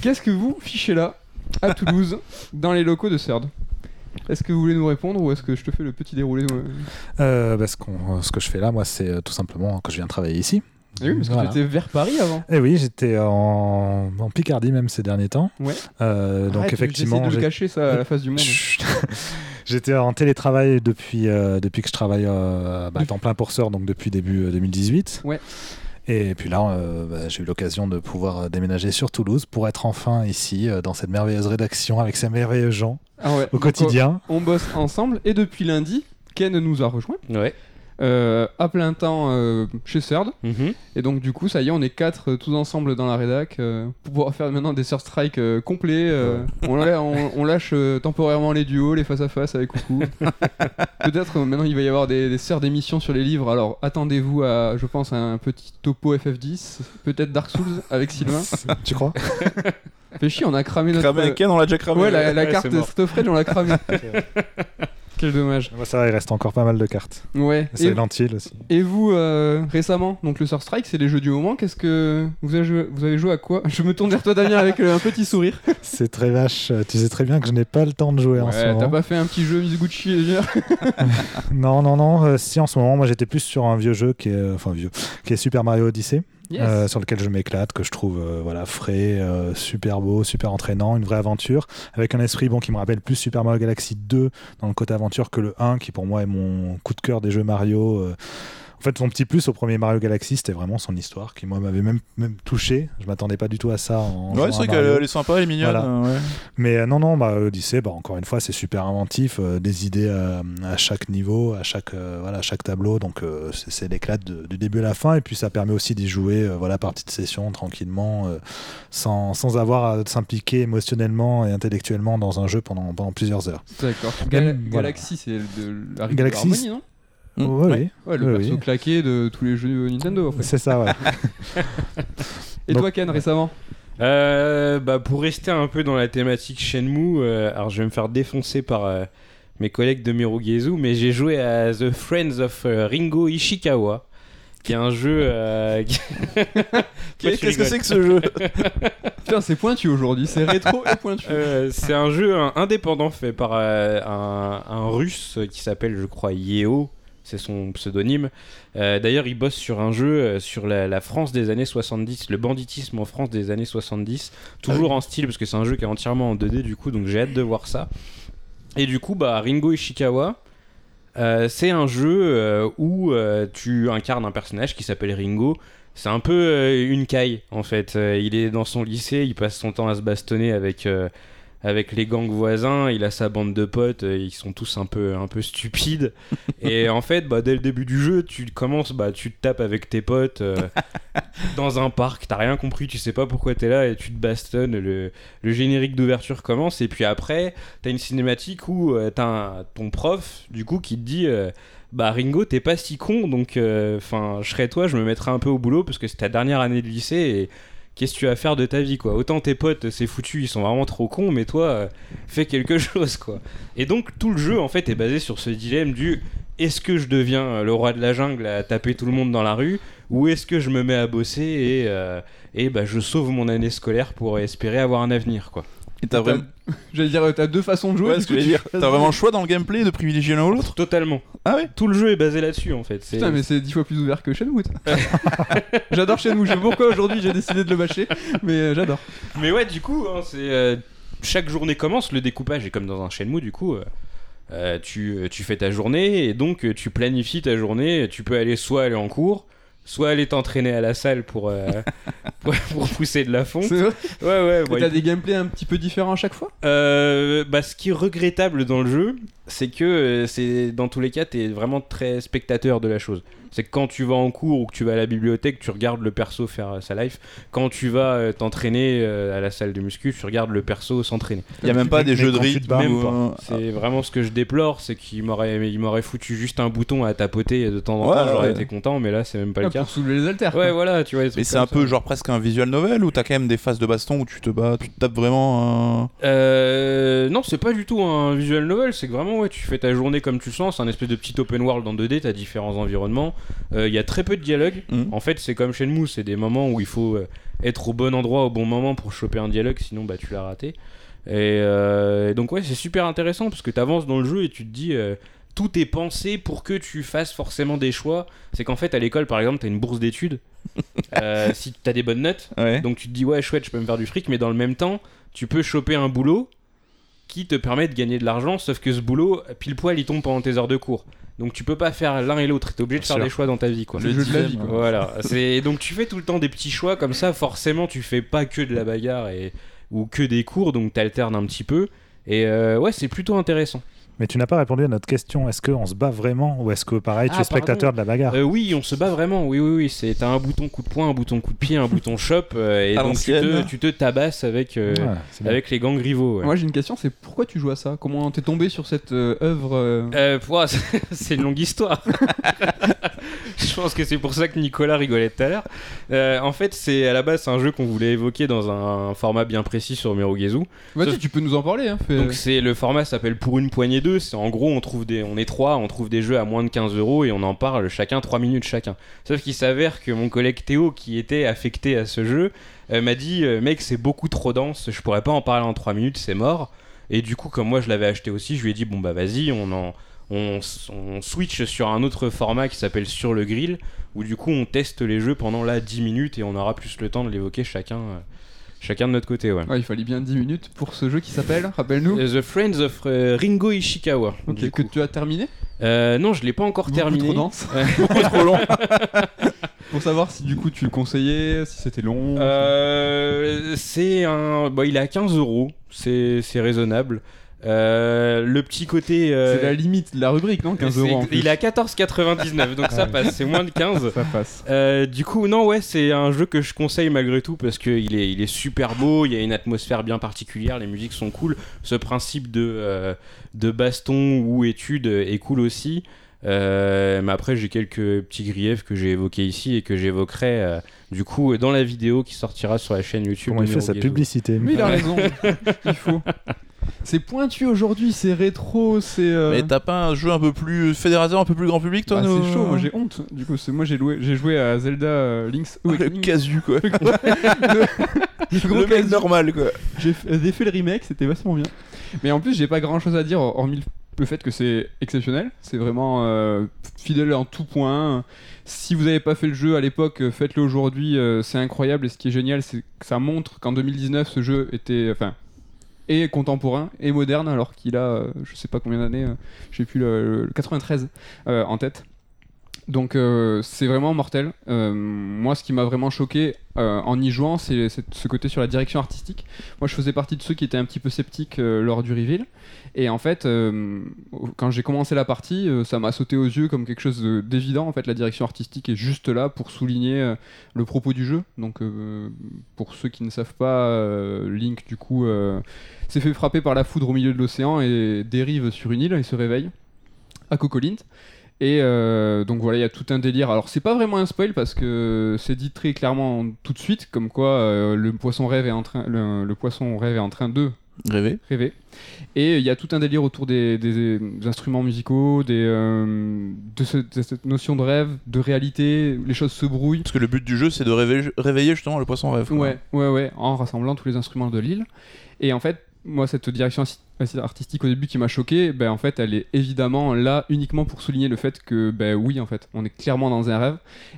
Qu'est-ce que vous fichez là, à Toulouse, dans les locaux de CERD Est-ce que vous voulez nous répondre ou est-ce que je te fais le petit déroulé Euh, bah, ce, qu'on- ce que je fais là, moi, c'est euh, tout simplement que je viens travailler ici. Ah Oui, parce que Voilà. tu étais vers Paris avant. Eh oui, j'étais en, en Picardie même ces derniers temps. Ouais. Euh, donc Arrête, effectivement, j'essaie de le j'ai- cacher ça à la face du monde. Chut. j'étais en télétravail depuis, euh, depuis que je travaille euh, bah, à temps plein pour Sœur, donc depuis début euh, 2018. Ouais. Et puis là, euh, bah, j'ai eu l'occasion de pouvoir euh, déménager sur Toulouse pour être enfin ici, euh, dans cette merveilleuse rédaction, avec ces merveilleux gens Ah ouais. au Donc, quotidien. On, on bosse ensemble et depuis lundi, Ken nous a rejoint Ouais. Euh, à plein temps euh, chez CERD. Mhm. Et donc du coup, ça y est, on est quatre euh, tous ensemble dans la rédac euh, pour pouvoir faire maintenant des Third Strike euh, complets. euh, on, la- on- on lâche euh, temporairement les duos, les face à face avec Coucou. Peut-être euh, maintenant il va y avoir des, des serres d'émissions sur les livres. Alors attendez-vous à, je pense, à un petit topo FF10, peut-être Dark Souls avec Sylvain. tu crois? Fait chier, on a cramé notre. Cramé un Ken, on l'a déjà cramé. Ouais, la, la Ouais, carte on l'a cramé. Quel dommage. Ça va, il reste encore pas mal de cartes. Ouais. Et, Silent Hill aussi. et vous, euh, récemment, donc le Third Strike, c'est les jeux du moment. Qu'est-ce que vous avez joué, vous avez joué à quoi? Je me tourne vers toi, Damien, avec euh, un petit sourire. C'est très vache. Tu sais très bien que je n'ai pas le temps de jouer en ce moment. t'as pas fait un petit jeu Mizuguchi déjà Non, non, non. euh, si en ce moment, moi j'étais plus sur un vieux jeu qui est, enfin vieux, qui est Super Mario Odyssey, Euh, sur lequel je m'éclate, que je trouve euh, voilà frais, euh, super beau, super entraînant, une vraie aventure, avec un esprit bon qui me rappelle plus Super Mario Galaxy 2 dans le côté aventure que le 1, qui pour moi est mon coup de cœur des jeux Mario. En fait, son petit plus au premier Mario Galaxy, c'était vraiment son histoire, qui moi m'avait même, même touché. Je m'attendais pas du tout à ça. En Ouais, c'est vrai qu'elle elle est sympa, elle est mignonne. Voilà. euh, ouais. Mais euh, non, non, bah, Odyssey, bah, encore une fois, c'est super inventif, euh, des idées euh, à chaque niveau, à chaque, euh, voilà, à chaque tableau, donc euh, c'est l'éclat du début à la fin, et puis ça permet aussi d'y jouer, euh, voilà, par petites sessions, tranquillement, euh, sans, sans avoir à s'impliquer émotionnellement et intellectuellement dans un jeu pendant, pendant plusieurs heures. D'accord. Gal- voilà. Galaxy, c'est de la rigueur Galaxy, Harmony, non? Mm. Ouais, Ouais. Ouais, le Oui, perso oui. claqué de tous les jeux Nintendo en oui, fait. c'est ça, ouais. Et Donc- toi, Ken, récemment Euh, bah, pour rester un peu dans la thématique Shenmue, euh, alors je vais me faire défoncer par euh, mes collègues de Mirugezu, mais j'ai joué à The Friends of euh, Ringo Ishikawa, qui est un jeu. euh, Qu'est-ce que c'est que ce jeu? Putain, c'est pointu aujourd'hui, c'est rétro et pointu. Euh, c'est un jeu un- indépendant fait par euh, un, un russe qui s'appelle, je crois, Yeo. C'est son pseudonyme. Euh, D'ailleurs, il bosse sur un jeu euh, sur la, la France des années 70, le banditisme en France des années 70. Toujours en style, parce que c'est un jeu qui est entièrement en 2D, du coup, donc j'ai hâte de voir ça. Et du coup, bah, Ringo Ishikawa, euh, c'est un jeu euh, où tu incarnes un personnage qui s'appelle Ringo. C'est un peu une caille en fait. Il est dans son lycée, il passe son temps à se bastonner avec, avec les gangs voisins. Il a sa bande de potes, euh, ils sont tous un peu, un peu stupides. Et en fait, bah, dès le début du jeu, tu commences, bah, tu te tapes avec tes potes euh, dans un parc. T'as rien compris, tu sais pas pourquoi t'es là et tu te bastonnes. Le, le générique d'ouverture commence et puis après, t'as une cinématique où euh, t'as un- ton prof, du coup, qui te dit. euh, bah Ringo, t'es pas si con, donc enfin, je serais toi, je me mettrais un peu au boulot parce que c'est ta dernière année de lycée et qu'est-ce que tu vas faire de ta vie quoi Autant tes potes, c'est foutu, ils sont vraiment trop cons, mais toi, euh, fais quelque chose quoi. Et donc tout le jeu en fait est basé sur ce dilemme du est-ce que je deviens euh, le roi de la jungle à taper tout le monde dans la rue ou est-ce que je me mets à bosser et, euh, et bah, je sauve mon année scolaire pour espérer avoir un avenir quoi. Et t'as vraiment. J'allais dire, t'as deux façons de jouer. Ouais, du ce que coup, j'allais tu dire. choisis. T'as vraiment le choix dans le gameplay de privilégier l'un ou l'autre? Totalement. Ah ouais? Tout le jeu est basé là-dessus en fait. Putain, mais c'est dix fois plus ouvert que Shenmue. j'adore Shenmue, je sais pourquoi aujourd'hui j'ai décidé de le bâcher, mais euh, j'adore. Mais ouais, du coup, hein, c'est euh, chaque journée commence, le découpage est comme dans un Shenmue, du coup. euh, euh, tu, tu fais ta journée et donc tu planifies ta journée. Tu peux aller soit aller en cours, soit aller t'entraîner à la salle pour, euh, pour, pour pousser de la fonte. C'est vrai. Ouais, ouais. Et bon, t'as il- des gameplays un petit peu différents à chaque fois? Euh, bah, ce qui est regrettable dans le jeu, c'est que euh, c'est dans tous les cas, t'es vraiment très spectateur de la chose. C'est que quand tu vas en cours ou que tu vas à la bibliothèque, tu regardes le perso faire euh, sa life. Quand tu vas euh, t'entraîner euh, à la salle de muscu, tu regardes le perso s'entraîner. Il y a même pas des jeux de rythme Même pas. C'est vraiment ce que je déplore, c'est qu'il m'aurait, il m'aurait foutu juste un bouton à tapoter de temps en Ouais, temps, j'aurais ouais. été content, mais là c'est même pas Ah, le cas. Pour soulever les haltères. Ouais, voilà, tu vois. des Mais c'est un peu genre presque un visual novel ou t'as quand même des phases de baston où tu te bats, tu te tapes vraiment. Euh, non, c'est pas du tout un visual novel, c'est que vraiment, ouais, tu fais ta journée comme tu le sens, c'est un espèce de petit open world en 2D, t'as différents environnements. Euh, Il y a très peu de dialogue. Mhm. En fait, c'est comme Shenmue, c'est des moments où il faut euh, être au bon endroit au bon moment pour choper un dialogue, sinon bah tu l'as raté. Et, euh, et donc ouais, c'est super intéressant parce que t'avances dans le jeu et tu te dis euh, tout est pensé pour que tu fasses forcément des choix. C'est qu'en fait à l'école par exemple t'as une bourse d'études. Euh, si t'as des bonnes notes, Ouais. donc tu te dis ouais chouette, je peux me faire du fric, mais dans le même temps, tu peux choper un boulot qui te permet de gagner de l'argent, sauf que ce boulot, pile poil, il tombe pendant tes heures de cours. Donc tu peux pas faire l'un et l'autre, t'es obligé de faire sûr. des choix dans ta vie quoi. Le jeu de la vie, quoi. Voilà, c'est donc tu fais tout le temps des petits choix comme ça, forcément tu fais pas que de la bagarre et ou que des cours, donc t'alternes un petit peu. Et euh, ouais, c'est plutôt intéressant. Mais tu n'as pas répondu à notre question. Est-ce qu'on se bat vraiment ou est-ce que pareil, tu Ah, es spectateur de la bagarre Euh, oui, on se bat vraiment. Oui, oui, oui. C'est t'as un bouton coup de poing, un bouton coup de pied, un bouton shop, euh, et À donc tu te, l'ancienne. tu te tabasses avec euh, Ouais, avec les gangs rivaux. ouais. Moi j'ai une question, c'est pourquoi tu joues à ça? Comment t'es tombé sur cette œuvre euh, Euh, c'est une longue histoire. Je pense que c'est pour ça que Nicolas rigolait tout à l'heure. Euh, en fait, c'est à la base c'est un jeu qu'on voulait évoquer dans un format bien précis sur Mirugezu. Vas-y, tu peux nous en parler. Hein, fais- Donc c'est le format s'appelle pour une poignée d'eux. C'est en gros on trouve des, on est trois, on trouve des jeux à moins de 15 euros et on en parle chacun 3 minutes chacun. Sauf qu'il s'avère que mon collègue Théo qui était affecté à ce jeu euh, m'a dit euh, mec c'est beaucoup trop dense, je pourrais pas en parler en 3 minutes, c'est mort. Et du coup comme moi je l'avais acheté aussi, je lui ai dit bon bah vas-y on en on, on switch sur un autre format qui s'appelle sur le grill où du coup on teste les jeux pendant là 10 minutes et on aura plus le temps de l'évoquer chacun euh, chacun de notre côté ouais. Ouais, il fallait bien 10 minutes pour ce jeu qui s'appelle, rappelle-nous. Euh, The Friends of euh, Ringo Ishikawa. Ok, que tu as terminé? Euh, non, je l'ai pas encore Beaucoup terminé. trop dense. Trop long. pour savoir si du coup tu le conseillais, si c'était long. Euh, c'est un. Bon, il est à 15 euros. C'est c'est raisonnable. Euh, le petit côté. euh, C'est la limite de la rubrique, non 15 c'est- euros en plus. Il est à 14,99 donc ça passe. C'est moins de 15. Ça passe. Euh, du coup, non, ouais, c'est un jeu que je conseille malgré tout parce qu'il est, il est super beau, il y a une atmosphère bien particulière, les musiques sont cool. Ce principe de, euh, de baston ou étude est cool aussi. Euh, mais après, j'ai quelques petits griefs que j'ai évoqués ici et que j'évoquerai euh, du coup dans la vidéo qui sortira sur la chaîne YouTube. Comment il fait sa publicité Mais il a raison. il faut. C'est pointu aujourd'hui, c'est rétro, c'est. euh, Mais t'as pas un jeu un peu plus fédérateur, un peu plus grand public, toi bah, nous c'est chaud, moi j'ai honte. Du coup, moi j'ai joué, à Zelda euh, Link's Le casu, quoi. Le le mec casu. normal, quoi. J'ai fait, le remake, c'était vachement bien. Mais en plus, j'ai pas grand chose à dire, hormis le- le fait que c'est exceptionnel. C'est vraiment euh, fidèle en tout point. Si vous avez pas fait le jeu à l'époque, euh, faites-le aujourd'hui, euh, c'est incroyable. Et ce qui est génial, c'est que ça montre qu'en 2019, ce jeu était. Enfin. Est contemporain et moderne alors qu'il a euh, je sais pas combien d'années euh, j'ai plus le, le 93 euh, en tête donc euh, c'est vraiment mortel. Euh, moi, ce qui m'a vraiment choqué euh, en y jouant, c'est ce côté sur la direction artistique. Moi, je faisais partie de ceux qui étaient un petit peu sceptiques lors du reveal. Et en fait, quand j'ai commencé la partie, ça m'a sauté aux yeux comme quelque chose de- d'évident. En fait, la direction artistique est juste là pour souligner le propos du jeu. Donc, pour ceux qui ne savent pas, Link, du coup, s'est fait frapper par la foudre au milieu de l'océan et dérive sur une île et se réveille à Cocolint. Et euh, donc voilà, il y a tout un délire. Alors c'est pas vraiment un spoil parce que c'est dit très clairement tout de suite, comme quoi euh, le poisson rêve est en train, le, le poisson rêve est en train de Rêver. rêver. Et il y a tout un délire autour des, des- des instruments musicaux, des, euh, de, ce- de cette notion de rêve, de réalité. Les choses se brouillent. Parce que le but du jeu, c'est de réveiller, réveiller justement le poisson rêve. quoi. Ouais, ouais, ouais, en rassemblant tous les instruments de l'île. Et en fait, moi, cette direction artistique au début qui m'a choqué, ben, en fait, elle est évidemment là uniquement pour souligner le fait que, ben oui, en fait, on est clairement dans un rêve.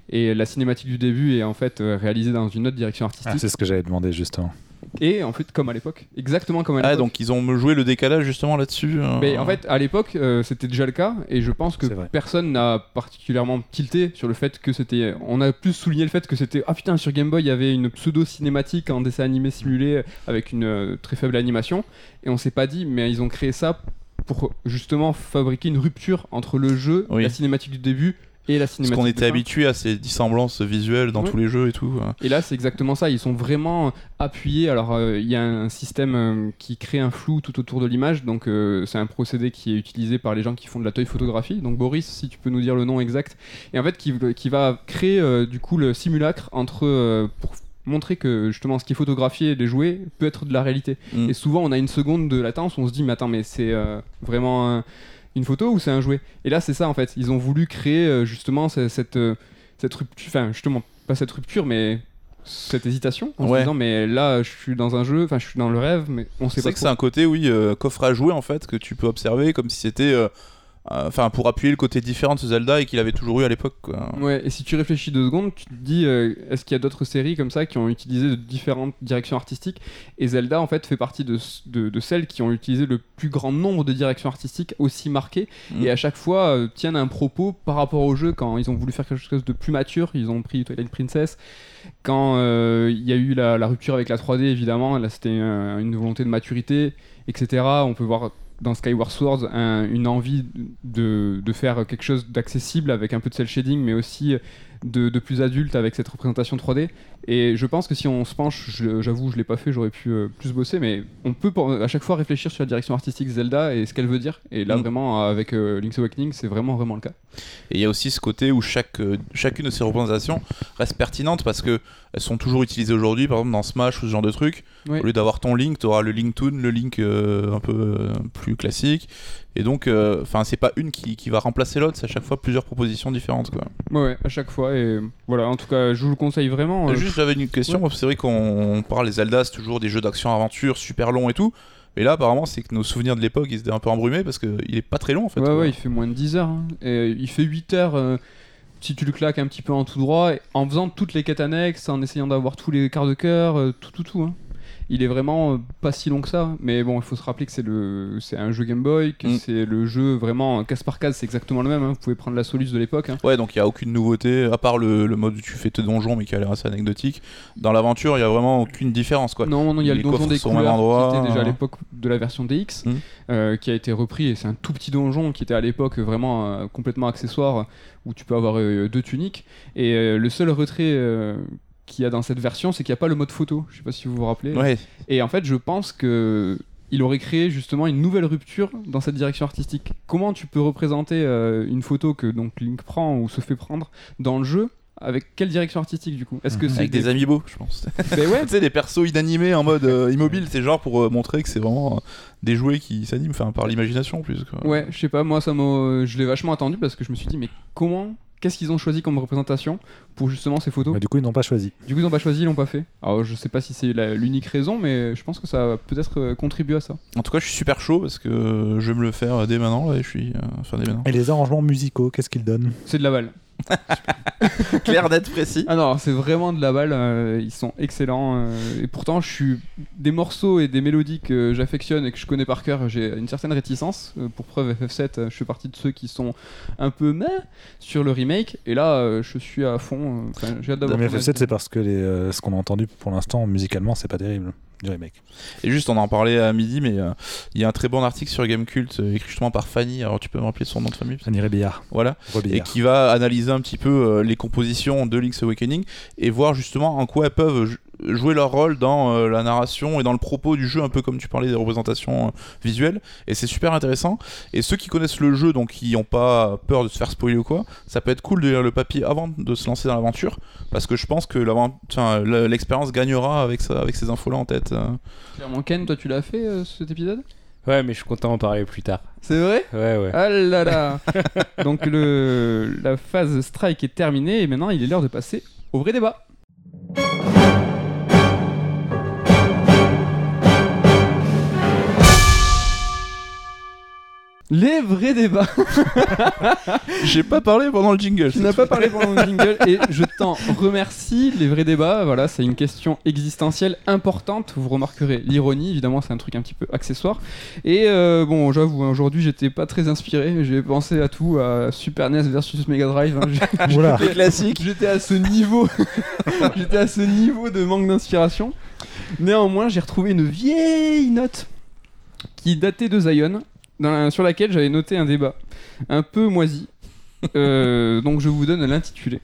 Et la cinématique du début est en fait euh, réalisée dans une autre direction artistique. Ah, c'est ce que j'avais demandé justement. Et en fait, comme à l'époque, exactement comme à Ah, l'époque. donc ils ont joué le décalage justement là-dessus. euh. Mais en fait, à l'époque, euh, c'était déjà le cas, et je pense que personne n'a particulièrement tilté sur le fait que c'était. On a plus souligné le fait que c'était. Ah putain, sur Game Boy, il y avait une pseudo-cinématique en dessin animé simulé avec une euh, très faible animation, et on s'est pas dit, mais ils ont créé ça pour justement fabriquer une rupture entre le jeu, Oui. la cinématique du début et la Parce cinématique. qu'on de était habitué à ces dissemblances visuelles dans Ouais. tous les jeux et tout. euh. Et là, c'est exactement ça. Ils sont vraiment appuyés. Alors, euh, il y a un système euh, qui crée un flou tout autour de l'image. Donc, euh, c'est un procédé qui est utilisé par les gens qui font de la toy photographie. Donc, Boris, si tu peux nous dire le nom exact. Et en fait, qui, qui va créer du coup le simulacre entre pour montrer que justement ce qui est photographié et les jouets peut être de la réalité. Mm. Et souvent, on a une seconde de latence on se dit, mais attends, mais c'est euh, vraiment un- une photo ou c'est un jouet? Et là, c'est ça en fait. Ils ont voulu créer euh, justement ce- cette, euh, cette rupture, enfin, justement, pas cette rupture, mais cette hésitation en se disant, mais là, je suis dans un jeu, enfin, je suis dans le rêve, mais on sait C'est pas vrai que c'est un côté, oui, euh, coffre à jouer en fait, que tu peux observer comme si c'était. euh, euh, Enfin, pour appuyer le côté différent de ce Zelda et qu'il avait toujours eu à l'époque. Ouais, et si tu réfléchis deux secondes, tu te dis, euh, est-ce qu'il y a d'autres séries comme ça qui ont utilisé de différentes directions artistiques? Et Zelda, en fait, fait partie de, de, de celles qui ont utilisé le plus grand nombre de directions artistiques aussi marquées, Mm. et à chaque fois euh, tiennent un propos par rapport au jeu. Quand ils ont voulu faire quelque chose de plus mature, ils ont pris Twilight Princess. Quand il y a eu la, la rupture avec la 3D, évidemment, là c'était une volonté de maturité, etc. On peut voir dans Skyward Sword un- une envie de, de faire quelque chose d'accessible avec un peu de cel shading, mais aussi de, de plus adulte avec cette représentation 3D. Et je pense que si on se penche, j'avoue, je l'ai pas fait, j'aurais pu euh, plus bosser, mais on peut pour- à chaque fois réfléchir sur la direction artistique Zelda et ce qu'elle veut dire. Et là, Mm. vraiment, avec euh, Link's Awakening, c'est vraiment, vraiment le cas. Et il y a aussi ce côté où chaque, euh, chacune de ces représentations reste pertinente parce que elles sont toujours utilisées aujourd'hui, par exemple dans Smash ou ce genre de truc. Au lieu d'avoir ton Link, tu auras le Link Toon, le Link un peu plus classique. Et donc, euh, enfin, c'est pas une qui, qui va remplacer l'autre, c'est à chaque fois plusieurs propositions différentes. Quoi. Ouais, à chaque fois. Et voilà, en tout cas, je vous le conseille vraiment. euh, Juste, j'avais une question. C'est vrai qu'on parle des Zelda, c'est toujours des jeux d'action-aventure super longs et tout. Mais là, apparemment, c'est que nos souvenirs de l'époque, ils étaient un peu embrumés parce qu'il est pas très long en fait. ouais, quoi. ouais, il fait moins de 10 heures. hein. Et il fait 8 heures euh, si tu le claques un petit peu en tout droit, en faisant toutes les quêtes annexes, en essayant d'avoir tous les quarts de cœur, euh, tout, tout, tout. hein. Il est vraiment euh, pas si long que ça, mais bon, il faut se rappeler que c'est le, c'est un jeu Game Boy, que Mm. c'est le jeu vraiment case par case, c'est exactement le même. hein. Vous pouvez prendre la Solus de l'époque. hein. Ouais, donc il n'y a aucune nouveauté, à part le, le mode où tu fais tes donjons, mais qui a l'air assez anecdotique. Dans l'aventure, il n'y a vraiment aucune différence. Quoi. Non, non, il y a Les le donjon des couleurs endroit, qui était déjà à hein. l'époque de la version DX, Mm. euh, qui a été repris et c'est un tout petit donjon qui était à l'époque vraiment euh, complètement accessoire où tu peux avoir euh, deux tuniques. Et le seul retrait qu'il y a dans cette version, c'est qu'il n'y a pas le mode photo. Je sais pas si vous vous rappelez. Ouais, Et en fait, je pense que il aurait créé justement une nouvelle rupture dans cette direction artistique. Comment tu peux représenter euh, une photo que donc Link prend ou se fait prendre dans le jeu avec quelle direction artistique du coup? Est-ce que c'est Avec des amiibo, je pense. Ben ouais, tu sais, des persos inanimés en mode euh, immobile, c'est genre pour euh, montrer que c'est vraiment euh, des jouets qui s'animent, enfin par l'imagination en plus. Quoi. Ouais, je sais pas, moi ça m'a, je l'ai vachement attendu parce que je me suis dit mais comment, qu'est-ce qu'ils ont choisi comme représentation pour justement ces photos Bah, du coup, ils n'ont pas choisi. Du coup ils ont pas choisi, ils l'ont pas fait. Alors je sais pas si c'est la- l'unique raison, mais je pense que ça va peut-être euh, contribuer à ça. En tout cas, je suis super chaud parce que je vais me le faire euh, dès maintenant là, et je suis. euh, Enfin, dès maintenant. Et les arrangements musicaux, qu'est-ce qu'ils donnent? C'est de la balle. Clair, net, précis. Ah non, c'est vraiment de la balle, euh, ils sont excellents. euh, et pourtant, je suis des morceaux et des mélodies que j'affectionne et que je connais par cœur, j'ai une certaine réticence. Euh, pour preuve, FF7, euh, je fais partie de ceux qui sont un peu meh sur le remake. Et là, euh, je suis à fond. euh, enfin, j'ai hâte d'avoir. Mais ton FF7, avis. c'est parce que les, euh, ce qu'on a entendu pour l'instant, musicalement, c'est pas terrible du remake. Et juste, on en parlait à midi, mais euh, il y a un très bon article sur Gamecult euh, écrit justement par Fanny. Alors, tu peux me rappeler son nom de famille? Fanny Rébillard. Voilà. et Rebillard. qui va analyser un petit peu euh, les compositions de Link's Awakening et voir justement en quoi elles peuvent jouer leur rôle dans euh, la narration et dans le propos du jeu, un peu comme tu parlais des représentations euh, visuelles. Et c'est super intéressant. Et ceux qui connaissent le jeu, donc qui n'ont pas peur de se faire spoiler ou quoi, ça peut être cool de lire le papier avant de se lancer dans l'aventure, parce que je pense que l'expérience gagnera avec, ça, avec ces infos-là en tête. euh. Clairement, Ken, toi, tu l'as fait euh, cet épisode? Ouais, mais je suis content d'en parler plus tard. C'est vrai? Ouais, ouais. Ah là là Donc le, la phase strike est terminée et maintenant il est l'heure de passer au vrai débat. Les vrais débats. J'ai pas parlé pendant le jingle. Tu n'as pas parlé pendant le jingle et je t'en remercie. Les vrais débats, voilà, c'est une question existentielle importante. Vous remarquerez l'ironie, évidemment, c'est un truc un petit peu accessoire. Et euh, bon, j'avoue, hein, aujourd'hui, j'étais pas très inspiré. J'ai pensé à tout, à Super NES versus Mega Drive. hein. Les classiques. J'étais à ce niveau, j'étais à ce niveau de manque d'inspiration. Néanmoins, j'ai retrouvé une vieille note qui datait de Zion, dans sur laquelle j'avais noté un débat un peu moisi. Euh, donc je vous donne l'intitulé.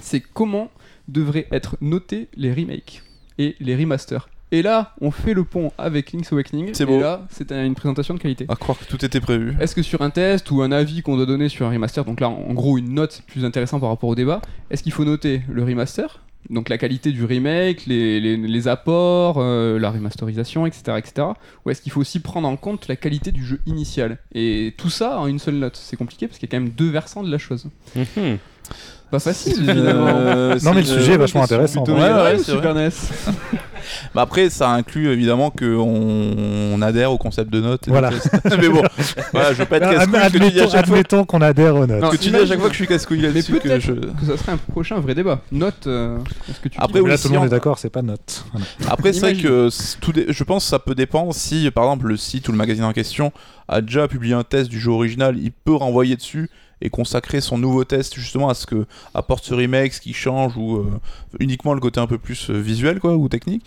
C'est comment devraient être notés les remakes et les remasters. Et là, on fait le pont avec Link's Awakening. C'est et beau. là, c'est une présentation de qualité. À croire que tout était prévu. Est-ce que sur un test ou un avis qu'on doit donner sur un remaster, donc là en gros une note plus intéressante par rapport au débat, est-ce qu'il faut noter le remaster donc la qualité du remake, les, les- apports, euh, la remasterisation, etc., etc. Ou est-ce qu'il faut aussi prendre en compte la qualité du jeu initial? Et tout ça en une seule note, c'est compliqué parce qu'il y a quand même deux versants de la chose. Mhm. Pas facile, Euh, Non, mais le sujet est vachement intéressant. Plutôt Ouais, ouais, Super NES Bah après, ça inclut évidemment qu'on on adhère au concept de notes. Voilà. mais bon, voilà, je veux pas être Ad- casse-couille. que admettons, fois- admettons qu'on adhère aux notes. Non, que tu dis à chaque fois que je suis casse-couille là-dessus. Mais que je- que ça serait un prochain vrai débat. Note, euh, est-ce que tu Après, Mais là, oui, tout si le monde on- est d'accord, c'est pas note. Voilà. Après, c'est vrai que c- tout dé- je pense que ça peut dépendre si, par exemple, le site ou le magazine en question a déjà publié un test du jeu original, il peut renvoyer dessus et consacrer son nouveau test justement à ce que apporte ce remake, ce qui change ou euh, uniquement le côté un peu plus euh, visuel quoi ou technique.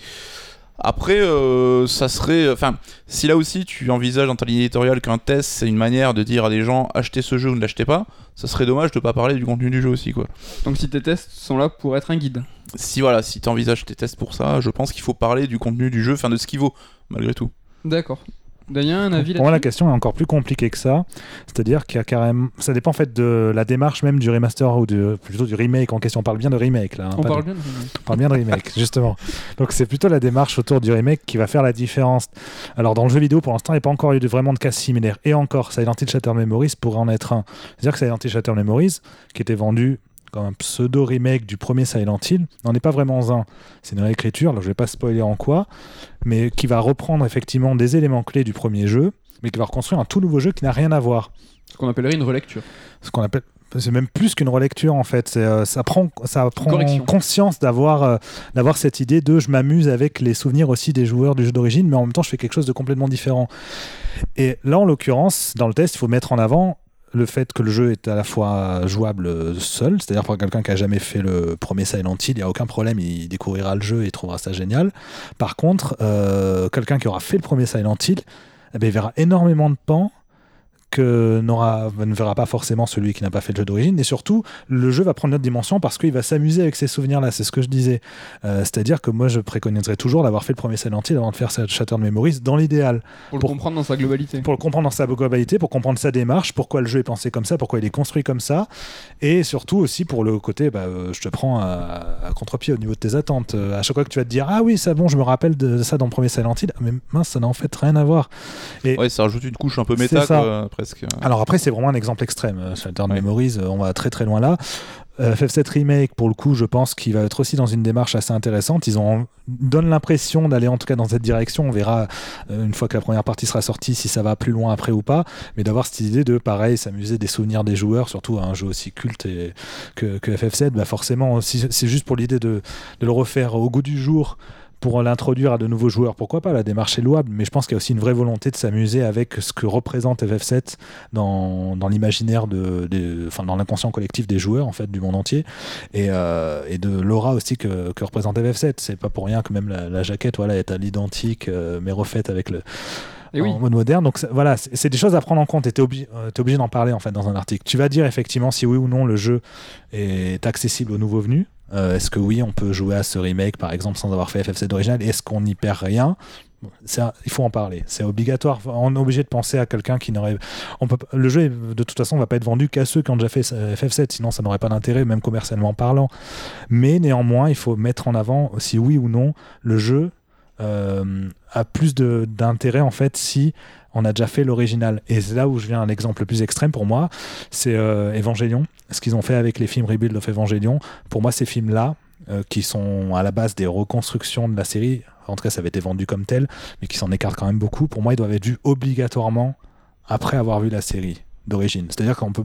Après, euh, ça serait. Enfin, si là aussi tu envisages dans ta ligne éditoriale qu'un test c'est une manière de dire à des gens achetez ce jeu ou ne l'achetez pas, ça serait dommage de pas parler du contenu du jeu aussi quoi. Donc si tes tests sont là pour être un guide. Si voilà, si tu envisages tes tests pour ça, je pense qu'il faut parler du contenu du jeu, enfin de ce qu'il vaut malgré tout. D'accord. Damien, un avis Pour moi, la question est encore plus compliquée que ça. C'est-à-dire qu'il y a carrément. Ça dépend en fait de la démarche même du remaster ou du, plutôt du remake en question. On parle bien de remake là. hein, On parle de- bien de on parle bien de remake, justement. Donc c'est plutôt la démarche autour du remake qui va faire la différence. Alors dans le jeu vidéo, pour l'instant, il n'y a pas encore eu de, vraiment de cas similaires. Et encore, Silent Hill Shatter Memories pourrait en être un. C'est-à-dire que Silent Hill Shatter Memories, qui était vendu comme un pseudo remake du premier Silent Hill, n'en est pas vraiment un. C'est une réécriture, alors je vais pas spoiler en quoi, mais qui va reprendre effectivement des éléments clés du premier jeu, mais qui va reconstruire un tout nouveau jeu qui n'a rien à voir. Ce qu'on appellerait une relecture. Ce qu'on appelle c'est même plus qu'une relecture en fait. Euh, ça prend, ça prend correction. conscience d'avoir, euh, d'avoir cette idée de je m'amuse avec les souvenirs aussi des joueurs du jeu d'origine, mais en même temps je fais quelque chose de complètement différent. Et là en l'occurrence, dans le test, il faut mettre en avant le fait que le jeu est à la fois jouable seul, c'est-à-dire pour quelqu'un qui a jamais fait le premier Silent Hill, il n'y a aucun problème, il découvrira le jeu et trouvera ça génial. Par contre, euh, quelqu'un qui aura fait le premier Silent Hill, eh ben, il verra énormément de pans que n'aura, ne verra pas forcément celui qui n'a pas fait le jeu d'origine. Et surtout, le jeu va prendre une autre dimension parce qu'il va s'amuser avec ces souvenirs-là. C'est ce que je disais. Euh, c'est-à-dire que moi, je préconiserais toujours d'avoir fait le premier Silent Hill avant de faire Shattered Memories dans l'idéal. Pour, Pour- le comprendre dans sa globalité. Pour le comprendre dans sa globalité, pour comprendre sa démarche, pourquoi le jeu est pensé comme ça, pourquoi il est construit comme ça. Et surtout aussi pour le côté, bah, euh, je te prends à, à contre-pied au niveau de tes attentes. Euh, à chaque fois que tu vas te dire, ah oui, ça bon, je me rappelle de ça dans le premier Silent Hill, mais mince, ça n'a en fait rien à voir. Et Ouais, ça rajoute une couche un peu méta, presque. alors après, c'est vraiment un exemple extrême. Euh, Shattered Ouais. Memories, euh, on va très très loin là. Euh, FF7 Remake, pour le coup, je pense qu'il va être aussi dans une démarche assez intéressante. Ils ont donnent l'impression d'aller en tout cas dans cette direction. On verra euh, une fois que la première partie sera sortie si ça va plus loin après ou pas. Mais d'avoir cette idée de pareil, s'amuser des souvenirs des joueurs, surtout à un jeu aussi culte et- que, que FF7, bah forcément, si c'est juste pour l'idée de, de le refaire au goût du jour pour l'introduire à de nouveaux joueurs, pourquoi pas, la démarche est louable, mais je pense qu'il y a aussi une vraie volonté de s'amuser avec ce que représente FF7 dans, dans l'imaginaire, de, enfin dans l'inconscient collectif des joueurs en fait du monde entier, et, euh, et de l'aura aussi que, que représente FF7. C'est pas pour rien que même la, la jaquette voilà, est à l'identique, euh, mais refaite avec le, Et oui. en mode moderne. Donc voilà, c'est des choses à prendre en compte et tu es, obligé d'en parler en fait dans un article. Tu vas dire effectivement si oui ou non le jeu est accessible aux nouveaux venus. Euh, est-ce que oui, on peut jouer à ce remake par exemple sans avoir fait FF7 original Est-ce qu'on n'y perd rien? Ça, il faut en parler. C'est obligatoire. On est obligé de penser à quelqu'un qui n'aurait. On. Le jeu, de toute façon, va pas être vendu qu'à ceux qui ont déjà fait euh, FF7, sinon ça n'aurait pas d'intérêt, même commercialement parlant. Mais néanmoins, il faut mettre en avant si oui ou non le jeu euh, a plus d'intérêt en fait si on a déjà fait l'original. Et c'est là où je viens à l'exemple le plus extrême pour moi, c'est euh, Evangelion. Ce qu'ils ont fait avec les films Rebuild of Evangelion. Pour moi, ces films-là, euh, qui sont à la base des reconstructions de la série, en tout cas ça avait été vendu comme tel, mais qui s'en écartent quand même beaucoup, pour moi, ils doivent être vus obligatoirement après avoir vu la série d'origine. C'est-à-dire qu'on peut,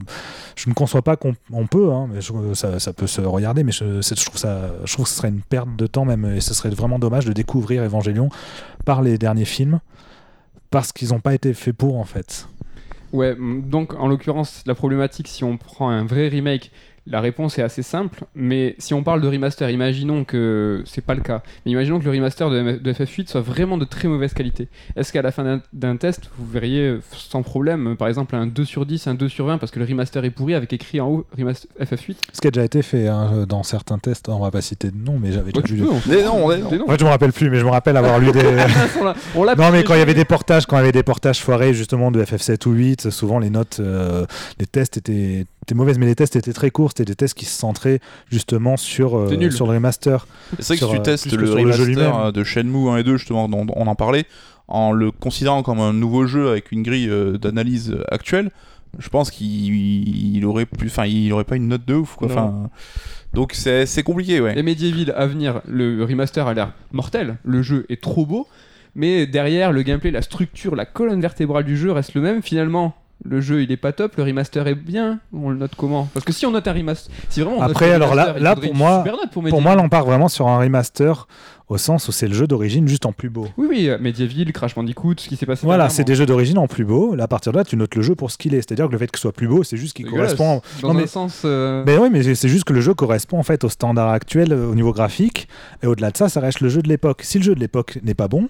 je ne conçois pas qu'on on peut, hein, mais je- ça, ça peut se regarder, mais je, trouve ça, je trouve que ce serait une perte de temps même, et ce serait vraiment dommage de découvrir Evangelion par les derniers films, parce qu'ils n'ont pas été faits pour en fait. Ouais, donc en l'occurrence, la problématique, si on prend un vrai remake, la réponse est assez simple. Mais si on parle de remaster, imaginons que c'est pas le cas. Mais imaginons que le remaster de, M- de FF8 soit vraiment de très mauvaise qualité. Est-ce qu'à la fin d'un- test, vous verriez euh, sans problème, euh, par exemple, un 2 sur 10, un 2 sur 20, parce que le remaster est pourri avec écrit en haut remaster FF8 Ce qui a déjà été fait hein, dans certains tests, on va pas citer de nom, mais j'avais déjà vu. Des noms, des noms. noms. Ouais, je me rappelle plus, mais je me rappelle avoir lu des. On Non, mais quand il y avait des portages, quand il y avait des portages foirés justement de FF7 ou 8, souvent les notes, euh, les tests étaient, étaient mauvaises, mais les tests étaient très courts. C'était des tests qui se centraient justement sur, euh, sur le remaster. C'est vrai que si tu euh, testes le le jeu remaster euh, de Shenmue 1 et 2, justement, dont on en parlait, en le considérant comme un nouveau jeu avec une grille d'analyse actuelle, je pense qu'il il aurait plus, enfin, il aurait pas une note de ouf, quoi. Enfin, donc c'est c'est compliqué, ouais. Et Medieval à venir, le remaster a l'air mortel, le jeu est trop beau, mais derrière le gameplay, la structure, la colonne vertébrale du jeu reste le même. Finalement, le jeu il est pas top, le remaster est bien. On le note comment? Parce que si on note un remaster, si vraiment on note Après, le alors là- remaster, là, pour moi- note pour, moi, là, on part vraiment sur un remaster au sens où c'est le jeu d'origine juste en plus beau. Oui, oui, euh, Medieval, Crash Bandicoot, ce qui s'est passé. Voilà, c'est des jeux d'origine en plus beau. Là, à partir de là, tu notes le jeu pour ce qu'il est. C'est-à-dire que le fait que ce soit plus beau, c'est juste qu'il correspond. Dans Non, un sens. euh, Mais oui, mais c'est juste que le jeu correspond en fait au standard actuel euh, au niveau graphique. Et au-delà de ça, ça reste le jeu de l'époque. Si le jeu de l'époque n'est pas bon,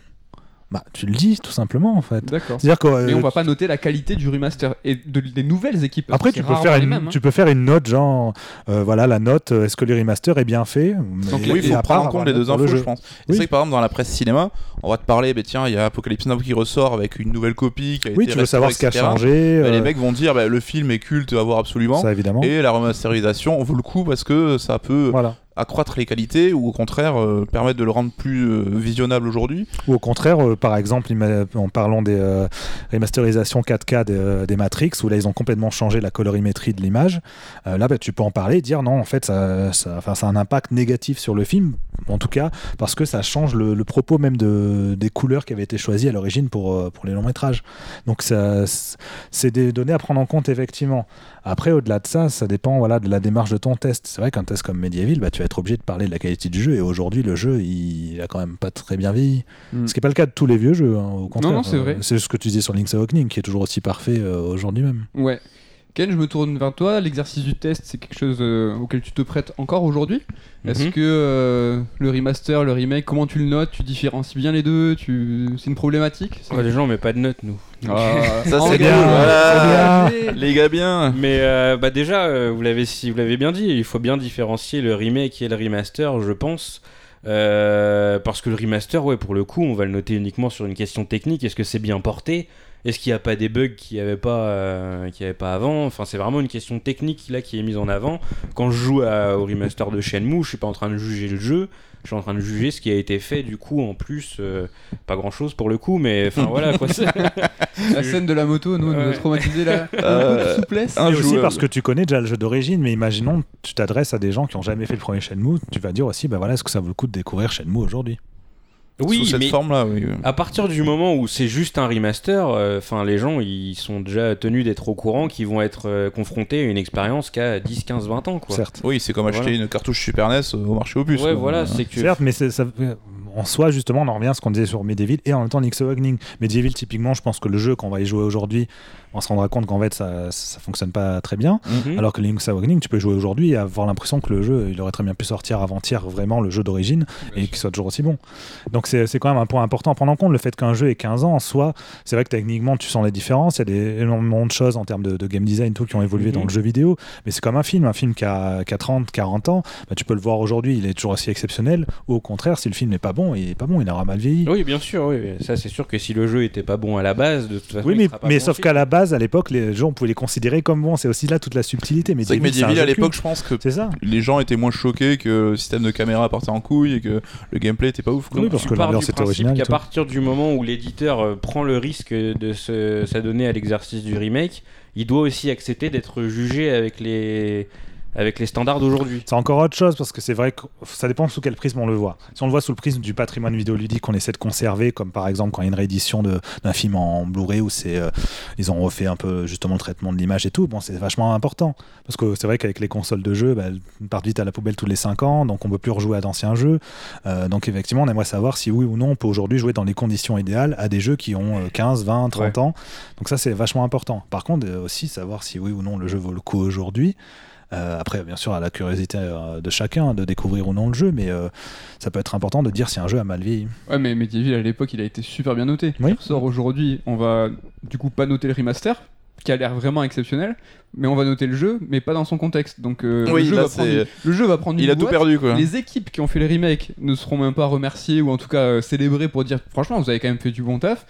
bah tu le dis tout simplement en fait. D'accord. C'est-à-dire que euh, Mais on va pas noter la qualité du remaster et de- des nouvelles équipes. après tu peux faire une mêmes, hein. tu peux faire une note genre euh, voilà la note euh, est-ce que le remaster est bien fait? Donc, Mais- il faut prendre en compte les deux le infos, jeu. je pense. Oui. C'est vrai que par exemple, dans la presse cinéma, on va te parler, bah, tiens, il y a Apocalypse Now qui ressort avec une nouvelle copie qui a Oui, été tu veux savoir ce qui a changé. Bah, Les mecs vont dire, bah, le film est culte à voir absolument. ça évidemment. Et la remasterisation vaut le coup parce que ça peut Voilà. Accroître les qualités ou au contraire euh, permettre de le rendre plus euh, visionnable aujourd'hui? Ou au contraire, euh, par exemple, en parlant des remasterisations 4K des, Matrix, où là ils ont complètement changé la colorimétrie de l'image, là bah, tu peux en parler et dire non, en fait ça, ça, ça a un impact négatif sur le film, en tout cas, parce que ça change le, propos même de, des couleurs qui avaient été choisies à l'origine pour, pour les longs métrages. Donc c'est des données à prendre en compte effectivement. Après, au-delà de ça, ça dépend voilà, de la démarche de ton test. C'est vrai qu'un test comme Medieval, bah, tu vas être obligé de parler de la qualité du jeu, et aujourd'hui le jeu il, il a quand même pas très bien vieilli. Mm. Ce qui n'est pas le cas de tous les vieux jeux, hein, au contraire. non, c'est vrai. Euh, C'est ce que tu disais sur Link's Awakening, qui est toujours aussi parfait euh, aujourd'hui même. Ouais. Ken, je me tourne vers toi. L'exercice du test, c'est quelque chose euh, auquel tu te prêtes encore aujourd'hui. Est-ce Mhm. que euh, le remaster, le remake, comment tu le notes Tu différencies bien les deux tu... C'est une problématique C'est- Ouais, les gens, on met pas de notes, nous. Ah, Ça, c'est bien, voilà. Les gars, bien. Mais euh, bah déjà, euh, vous l'avez si vous l'avez bien dit, il faut bien différencier le remake et le remaster, je pense. Euh, parce que le remaster, ouais, pour le coup, on va le noter uniquement sur une question technique. Est-ce que c'est bien porté? Est-ce qu'il n'y a pas des bugs qu'il n'y avait pas, euh, qu'il y avait pas avant? Enfin, c'est vraiment une question technique là qui est mise en avant. Quand je joue à- au remaster de Shenmue, je suis pas en train de juger le jeu. Je suis en train de juger ce qui a été fait du coup en plus, euh, pas grand chose pour le coup, mais enfin voilà quoi. La scène de la moto, nous, elle nous a Ouais. traumatisé là. Euh, souplesse. un Et aussi parce que tu connais déjà le jeu d'origine, mais imaginons, tu t'adresses à des gens qui ont jamais fait le premier Shenmue, tu vas dire aussi, bah voilà, est-ce que ça vaut le coup de découvrir Shenmue aujourd'hui? Oui, Sous cette mais forme-là, oui. À partir du moment où c'est juste un remaster, euh, enfin les gens ils sont déjà tenus d'être au courant qu'ils vont être euh, confrontés à une expérience qui a 10, 15, 20 ans quoi. Certes. Oui, c'est comme acheter Voilà. une cartouche Super NES au marché aux puces. Ouais, quoi. voilà, c'est que Certes, mais ça, en soi, justement, on en revient à ce qu'on disait sur Medieval et en même temps Link's Awakening. Medieval, typiquement, je pense que le jeu, quand on va y jouer aujourd'hui, on se rendra compte qu'en fait, ça, ça fonctionne pas très bien. Mhm. Alors que Link's Awakening, tu peux jouer aujourd'hui et avoir l'impression que le jeu, il aurait très bien pu sortir avant-hier, vraiment le jeu d'origine, et qu'il soit toujours aussi bon. Donc c'est quand même un point important à prendre en compte. Le fait qu'un jeu ait 15 ans, en soi, c'est vrai que techniquement, tu sens les différences. Il y a des, énormément de choses en termes de, de game design, tout, qui ont évolué Mhm. dans le jeu vidéo. Mais c'est comme un film. Un film qui a, qui a 30, 40 ans, bah, tu peux le voir aujourd'hui, il est toujours aussi exceptionnel. Ou au contraire, si le film n'est pas bon, il est pas bon, il aura mal vieilli. Oui, bien sûr, oui. Ça c'est sûr que si le jeu était pas bon à la base, de toute façon. Oui, il mais, sera pas mais bon sauf qu'à la base, à l'époque, les gens on pouvait les considérer comme bons. C'est aussi là toute la subtilité. C'est vrai que Medieval, Medieval un à l'époque, je pense que C'est ça. les gens étaient moins choqués que le système de caméra partait en couille et que le gameplay était pas ouf. quoi. Oui, parce tu que l'ambiance était principe originale qu'à partir du moment où l'éditeur euh, prend le risque de se s'adonner à l'exercice du remake, il doit aussi accepter d'être jugé avec les avec les standards d'aujourd'hui. C'est encore autre chose parce que c'est vrai que ça dépend sous quel prisme on le voit. Si on le voit sous le prisme du patrimoine vidéoludique qu'on essaie de conserver, comme par exemple quand il y a une réédition d'un film en Blu-ray où c'est euh, ils ont refait un peu justement le traitement de l'image et tout, bon c'est vachement important parce que c'est vrai qu'avec les consoles de jeux, bah, elles partent vite à la poubelle tous les 5 ans, donc on peut plus rejouer à d'anciens jeux. Euh, donc effectivement, on aimerait savoir si oui ou non on peut aujourd'hui jouer dans les conditions idéales à des jeux qui ont euh, 15, 20, 30 ans. Donc ça c'est vachement important. Par contre, euh, aussi savoir si oui ou non le jeu vaut le coup aujourd'hui. Euh, après, bien sûr, à la curiosité euh, de chacun de découvrir ou non le jeu, mais euh, ça peut être important de dire si un jeu a mal vieilli. Ouais, mais Medieval à l'époque, il a été super bien noté. Oui. Il ressort aujourd'hui, on va du coup pas noter le remaster, qui a l'air vraiment exceptionnel, mais on va noter le jeu, mais pas dans son contexte. Donc euh, Oui, le, jeu là, va prendre, le jeu va prendre Il une a tout perdu quoi. Les équipes qui ont fait le remake ne seront même pas remerciées ou en tout cas euh, célébrées pour dire franchement vous avez quand même fait du bon taf.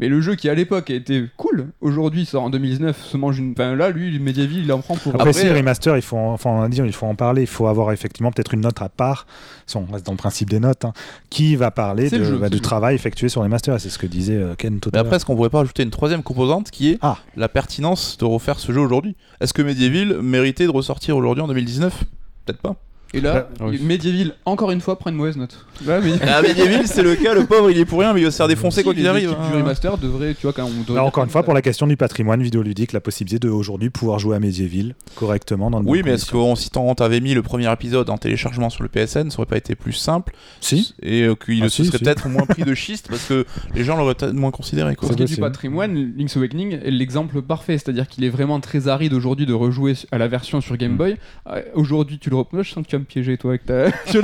Mais le jeu qui à l'époque a été cool, aujourd'hui sort en 2019, se mange une. Enfin là, lui, Medieval, il en prend pour. Après, Après, si euh, remaster, il faut, en- enfin, dire, il faut en parler. Il faut avoir effectivement peut-être une note à part. Si on reste dans le principe des notes, hein, qui va parler de- jeu, bah, du travail effectué sur les masters. C'est ce que disait euh, Ken tout Mais à après, est-ce qu'on pourrait pas ajouter une troisième composante qui est Ah. la pertinence de refaire ce jeu aujourd'hui? Est-ce que Medieval méritait de ressortir aujourd'hui en 2019 Peut-être pas. Et là, Ah, oui. Medieval, encore une fois, prend une mauvaise note. Là, mais... Ah, Medieval, c'est le cas, le pauvre il est pour rien, mais il va se faire défoncer Si, quoi qu'il arrive. hein. du remaster devraient, tu vois, quand on devrait encore une fois, ça. pour la question du patrimoine vidéoludique, la possibilité de aujourd'hui pouvoir jouer à Medieval correctement dans de Oui, mais est-ce conditions. qu'en citant, t'avais mis le premier épisode en téléchargement sur le PSN, ça aurait pas été plus simple Si. et euh, qu'il Ah, se si, serait si. peut-être moins pris de schiste parce que les gens l'auraient peut-être moins considéré quoi. Pour ce qui est du patrimoine, Link's Awakening est l'exemple parfait, c'est-à-dire qu'il est vraiment très aride aujourd'hui de rejouer à la version sur Game Mm. Boy. Euh, aujourd'hui, tu le reprends, je sens que tu me piéger toi avec ta. je,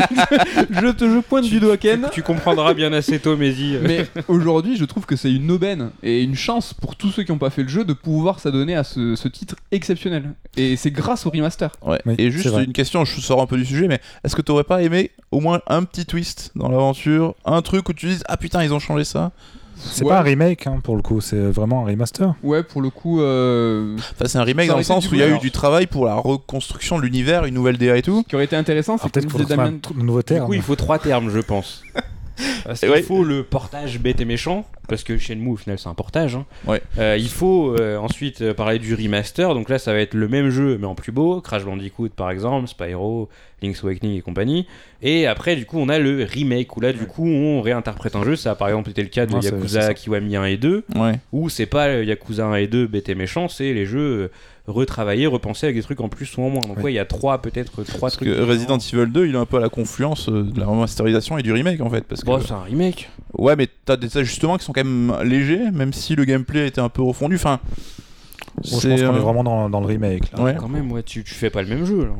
je te je pointe du doigt Ken. Tu comprendras bien assez tôt, Mehdi. Mais aujourd'hui, je trouve que c'est une aubaine et une chance pour tous ceux qui n'ont pas fait le jeu de pouvoir s'adonner à ce, ce titre exceptionnel. Et c'est grâce au remaster. Ouais. Oui, et juste une question, je sors un peu du sujet, mais est-ce que t'aurais pas aimé au moins un petit twist dans l'aventure, un truc où tu dises ah putain ils ont changé ça? C'est Ouais. pas un remake hein, pour le coup, c'est vraiment un remaster. Ouais, pour le coup, euh, Enfin c'est un remake dans le sens du où il y a eu du travail pour la reconstruction de l'univers, une nouvelle DA et tout. ce qui aurait été intéressant, Alors c'est peut-être comme qu'il disait faudra Damien. trouver un nouveau Du terme. coup, il faut trois termes, je pense. Parce qu'il Ouais. faut le portage bête et méchant, parce que Shenmue, au final, c'est un portage. hein. Ouais. Euh, il faut euh, ensuite euh, parler du remaster, donc là, ça va être le même jeu, mais en plus beau. Crash Bandicoot, par exemple, Spyro, Link's Awakening et compagnie. Et après, du coup, on a le remake, où là, du coup, on réinterprète un jeu. Ça a par exemple été le cas de Yakuza. Kiwami 1 et 2, Ouais. où c'est pas Yakuza 1 et 2 bête et méchant, c'est les jeux euh, retravaillés, repensés avec des trucs en plus ou en moins. Donc, Ouais. ouais, il y a trois, peut-être trois Parce trucs. que. Resident Evil 2 il est un peu à la confluence euh, de la remasterisation et du remake en fait. Parce que... C'est un remake. Ouais mais t'as des ajustements qui sont quand même légers, même si le gameplay était un peu refondu. Enfin, Bon, je pense C'est, qu'on euh, est vraiment dans, dans le remake. Là. Ouais. Quand même, ouais, tu, tu fais pas le même jeu. là.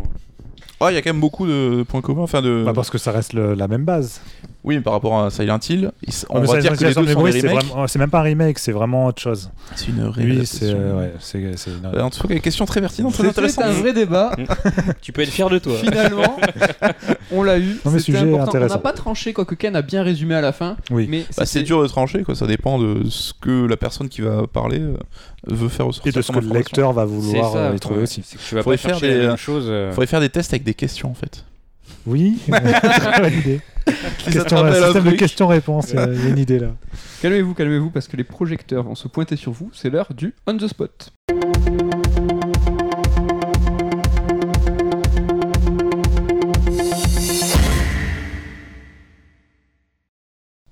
Ah, il y a quand même beaucoup de points communs. Enfin, de... Bah, parce que ça reste le- la même base. Oui, mais par rapport à Silent Hill, on Ah, mais va dire que les deux sont oui, des c'est remakes. c'est même pas un remake, c'est vraiment autre chose. C'est une Oui, c'est euh, ouais, c'est c'est une- Euh, En tout cas, une question très pertinente, très intéressante. un vrai débat. Tu peux être fier de toi. Finalement, on l'a eu. Non, mais sujet important. On intéressant. n'a pas tranché, quoique Ken a bien résumé à la fin. Oui. Mais Bah, c'est dur de trancher, quoi. Ça dépend de ce que la personne qui va parler euh, veut faire ressortir. Et de ce que le lecteur va C'est vouloir ça, y trouver aussi. C'est tu vas Faudrait pas faire des- la même chose. euh. Faudrait faire des tests avec des questions, en fait. Oui, très bonne idée. Question, un système de questions-réponses, il y a il y a une idée là. Calmez-vous, calmez-vous, parce que les projecteurs vont se pointer sur vous. C'est l'heure du on the spot.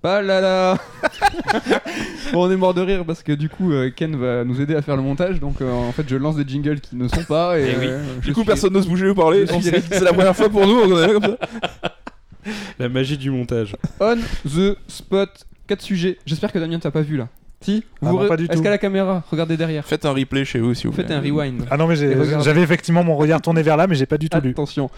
Pas là là Bon, on est mort de rire parce que du coup, euh, Ken va nous aider à faire le montage. Donc, euh, en fait, je lance des jingles qui ne sont pas. Et, Eh oui. euh, Du coup, suis- personne n'ose bouger ou parler. C'est la première fois pour nous, on est là comme ça. La magie du montage. On the spot. 4 sujets. J'espère que Damien t'as pas vu là. Si Ah non, pas du Est-ce tout. qu'à la caméra Regardez derrière. Faites un replay chez vous, si vous Faites un rewind. Ah non, mais j'ai- Et regardez. j'avais effectivement mon regard tourné vers là, mais j'ai pas du tout lu. Attention.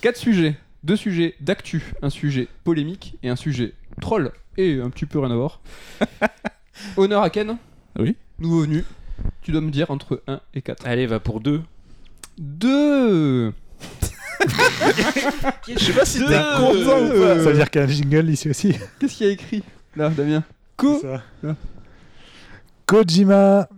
Quatre sujets. Deux sujets d'actu, un sujet polémique et un sujet troll et un petit peu rien à voir. Honneur à Ken. Oui. Nouveau venu. Tu dois me dire entre 1 et 4. Allez, va pour deux. 2 Je sais pas si t'es content ou pas. Ça veut dire qu'il y a un jingle ici aussi. Qu'est-ce qu'il y a écrit là, Damien Ko Ça. Kojima.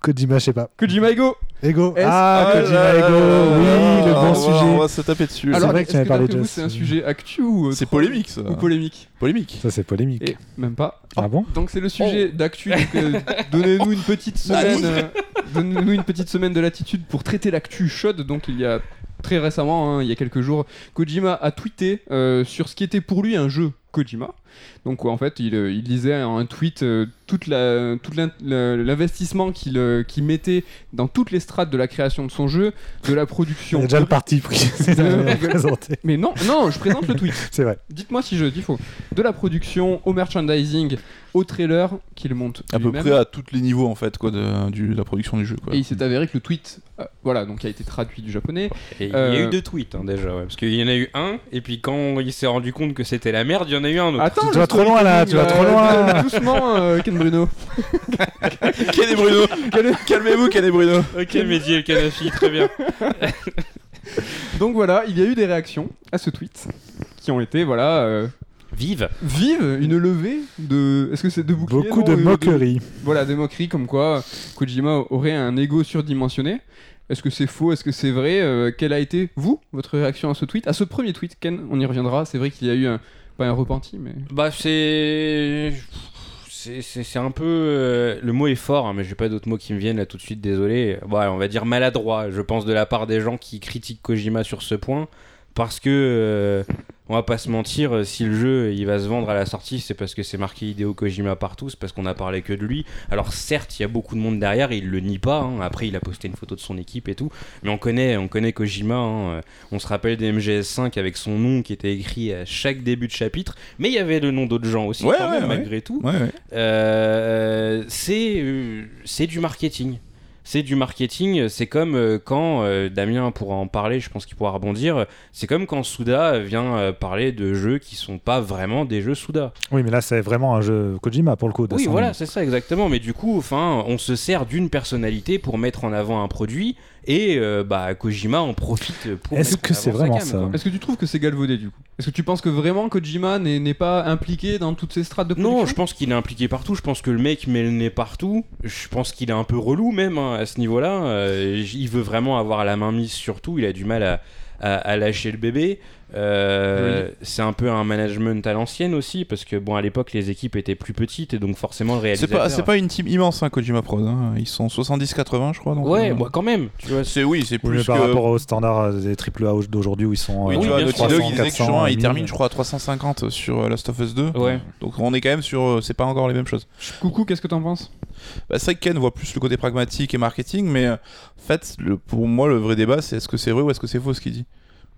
Kojima, je sais pas. Kojima Ego Ego. Ah, Ah Kojima là Ego. là Oui, là le bon on va- sujet. On va se taper dessus. C'est Alors, vrai que tu avais parlé de c'est un sujet actu ou C'est polémique, ça. Ou polémique Polémique. Ça, c'est polémique. Et même pas. Ah bon Donc c'est le sujet d'actu. donc, euh, Donnez-nous une petite semaine. euh, Donnez-nous une petite semaine de latitude pour traiter l'actu chaude. Donc il y a très récemment, hein, il y a quelques jours, Kojima a tweeté euh, sur ce qui était pour lui un jeu Kojima. Donc en fait, il, euh, il lisait en un tweet euh, toute la, la- l'investissement qu'il euh, qu'il mettait dans toutes les strates de la création de son jeu, de la Il production. y a déjà le parti pris. Mais non, non, je présente le tweet. C'est vrai. Dites-moi si je dis faux. De la production au merchandising, au trailer qu'il monte À peu près à tous les niveaux, en fait, quoi, de, du- la production du jeu, quoi. Et il s'est avéré que le tweet, euh, voilà, donc a été traduit du japonais. Et il y a eu deux tweets hein, déjà, ouais, parce qu'il y en a eu un, et puis quand il s'est rendu compte que c'était la merde, il y en a eu un autre. Attends, Tu vas trop loin, là, tu vas trop loin. euh, Doucement, euh, Ken Bruno. Ken et Bruno Calmez-vous, Ken et Bruno ok, Mehdi et Kanafi, très bien. Donc voilà, il y a eu des réactions à ce tweet qui ont été, voilà, euh, Vive vives, une levée de. Est-ce que c'est de boucliers Beaucoup non, de euh, moqueries. Voilà, des moqueries comme quoi euh, Kojima aurait un ego surdimensionné. Est-ce que c'est faux Est-ce que c'est vrai Euh, Quelle a été, vous, votre réaction à ce tweet À ce premier tweet, Ken, on y reviendra. C'est vrai qu'il y a eu un. Pas un repenti, mais. Bah c'est... C'est, un peu... euh, le mot est fort, hein, mais j'ai pas d'autres mots qui me viennent là tout de suite, désolé. Bon, on va dire maladroit, je pense, de la part des gens qui critiquent Kojima sur ce point. Parce que, euh, on va pas se mentir, euh, si le jeu il va se vendre à la sortie, c'est parce que c'est marqué Hideo Kojima partout, c'est parce qu'on a parlé que de lui. Alors certes, il y a beaucoup de monde derrière, et il le nie pas. hein. Après, il a posté une photo de son équipe et tout. Mais on connaît, on connaît Kojima. hein. Euh, On se rappelle des MGS5 avec son nom qui était écrit à chaque début de chapitre. Mais il y avait le nom d'autres gens aussi, Ouais, quand ouais, même, ouais. malgré tout. Euh, c'est c'est du marketing. C'est du marketing. C'est comme euh, quand euh, Damien pourra en parler, je pense qu'il pourra rebondir. C'est comme quand Souda vient euh, parler de jeux qui sont pas vraiment des jeux Souda. Oui, mais là, c'est vraiment un jeu Kojima pour le coup. Oui, voilà, c'est ça exactement. Mais du coup, enfin, on se sert d'une personnalité pour mettre en avant un produit et euh, bah Kojima en profite pour. Est-ce que c'est vraiment cam, ça. Est-ce que tu trouves que c'est galvaudé du coup? Est-ce que tu penses que vraiment Kojima n'est n'est pas impliqué dans toutes ces strates de production? Non, je pense qu'il est impliqué partout. Je pense que le mec met le nez partout. Je pense qu'il est un peu relou même hein, à ce niveau-là. Euh, il veut vraiment avoir la main mise sur tout. Il a du mal à, à- à lâcher le bébé. Euh, C'est un peu un management à l'ancienne aussi parce que bon à l'époque les équipes étaient plus petites et donc forcément le C'est réalisateur. pas, c'est pas une team immense, hein, Kojima Prod. hein. Ils sont 70-80, je crois. Donc, Ouais, euh, bah, quand même. Tu vois, c'est oui, c'est Oui, plus par que. rapport aux standards des AAA d'aujourd'hui où ils sont. Oui, euh, tu Oui, vois, Naughty. Dog, 300, il disait que 400, justement, il 1000. termine, je crois, à 350 sur euh, Last of Us 2. Ouais. Donc on est quand même sur. euh, C'est pas encore les mêmes choses. Coucou, qu'est-ce que t'en penses? Bah, c'est vrai que Ken voit plus le côté pragmatique et marketing, mais en fait, le, pour moi, le vrai débat, c'est est-ce que c'est vrai ou est-ce que c'est faux ce qu'il dit?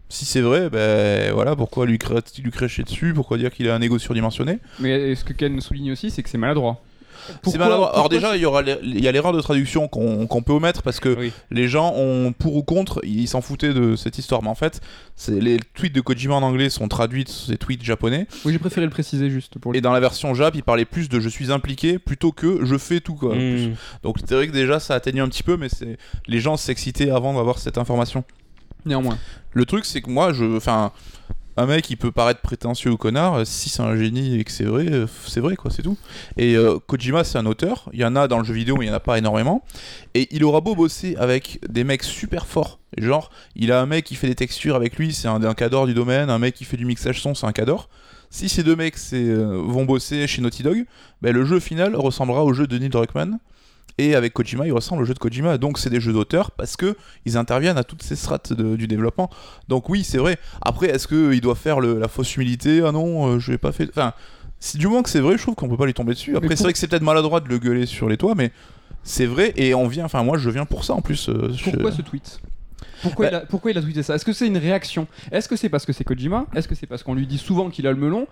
Si c'est vrai, ben voilà, pourquoi lui, crê- lui crêcher dessus? Pourquoi dire qu'il a un ego surdimensionné? Mais ce que Ken souligne aussi, c'est que c'est maladroit. C'est Pourquoi- maladroit. Alors déjà, il y aura il y a l'erreur de traduction qu'on peut omettre parce que Oui. les gens ont pour ou contre, ils s'en foutaient de cette histoire. Mais en fait, les tweets de Kojima en anglais sont traduits sur ces tweets japonais. Oui, j'ai préféré le préciser juste pour le Et dans la version Jap, il parlait plus de je suis impliqué plutôt que je fais tout quoi. Mm. Donc c'est vrai que déjà ça atteignait un petit peu, mais c'est les gens s'excitaient avant d'avoir cette information. néanmoins. Le truc c'est que moi, je, enfin, un mec il peut paraître prétentieux ou connard, si c'est un génie et que c'est vrai, euh, c'est vrai quoi, c'est tout. Et euh, Kojima c'est un auteur, il y en a dans le jeu vidéo mais il y en a pas énormément. Et il aura beau bosser avec des mecs super forts, genre il a un mec qui fait des textures avec lui, c'est un, un cador du domaine, un mec qui fait du mixage son, c'est un cador. Si ces deux mecs euh, vont bosser chez Naughty Dog, ben, le jeu final ressemblera au jeu de Neil Druckmann. Et avec Kojima, il ressemble au jeu de Kojima. Donc c'est des jeux d'auteur parce que ils interviennent à toutes ces strates de- du développement. Donc oui, c'est vrai. Après, est-ce qu'il doit faire le- la fausse humilité? Ah non, euh, je l'ai pas fait. Enfin, si du moment que c'est vrai, je trouve qu'on peut pas lui tomber dessus. Après, c'est vrai que c'est peut-être maladroit de le gueuler sur les toits, mais c'est vrai. Et on vient. Enfin, moi, je viens pour ça en plus. euh, je- Pourquoi ce tweet? Pourquoi, Bah- il a, pourquoi il a tweeté ça? Est-ce que c'est une réaction? Est-ce que c'est parce que c'est Kojima? Est-ce que c'est parce qu'on lui dit souvent qu'il a le melon?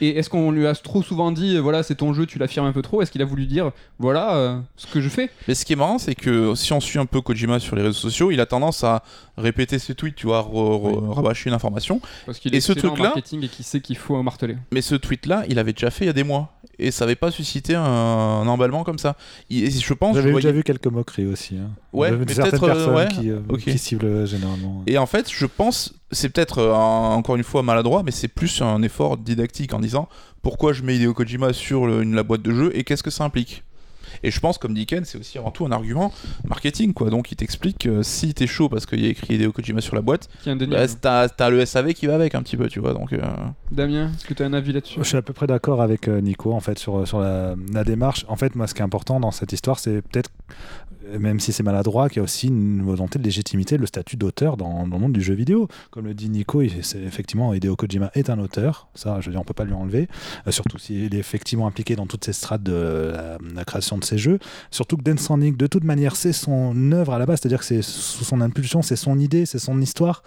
Et est-ce qu'on lui a trop souvent dit, euh, voilà, c'est ton jeu, tu l'affirmes un peu trop? Est-ce qu'il a voulu dire, voilà euh, ce que je fais? Mais ce qui est marrant, c'est que si on suit un peu Kojima sur les réseaux sociaux, il a tendance à répéter ses tweets, tu vois, rabâcher une information. Parce qu'il Et est ce truc-là- marketing et qu'il sait qu'il faut marteler. Mais ce tweet-là, il avait déjà fait il y a des mois. Et ça avait pas suscité un, un emballement comme ça. Et je pense. J'avais voyais- déjà vu quelques moqueries aussi. hein. Ouais, peut-être, euh, ouais, qui, euh, qui ciblent euh, généralement. Et en fait, je pense, c'est peut-être euh, un- encore une fois maladroit, mais c'est plus un effort didactique en disant pourquoi je mets Hideo Kojima sur le- une, la boîte de jeu et qu'est-ce que ça implique? Et je pense, comme dit Ken, c'est aussi avant tout un argument marketing, quoi. Donc il t'explique que si t'es chaud parce qu'il y a écrit Hideo Kojima sur la boîte, bah, t'as t'as le SAV qui va avec un petit peu, tu vois. Donc euh, Damien, est-ce que tu as un avis là-dessus? Je suis à peu près d'accord avec euh, Nico en fait sur, sur la, la démarche. En fait, moi, ce qui est important dans cette histoire, c'est peut-être, euh, même si c'est maladroit, qu'il y a aussi une volonté de légitimité le statut d'auteur dans, le monde du jeu vidéo. Comme le dit Nico, effectivement Hideo Kojima est un auteur. Ça, je veux dire, on peut pas lui enlever. Euh, surtout s'il est effectivement impliqué dans toutes ces strates de la, création de ces jeux. Surtout que Death Stranding, de toute manière, c'est son œuvre à la base, c'est-à-dire que c'est sous son impulsion, c'est son idée, c'est son histoire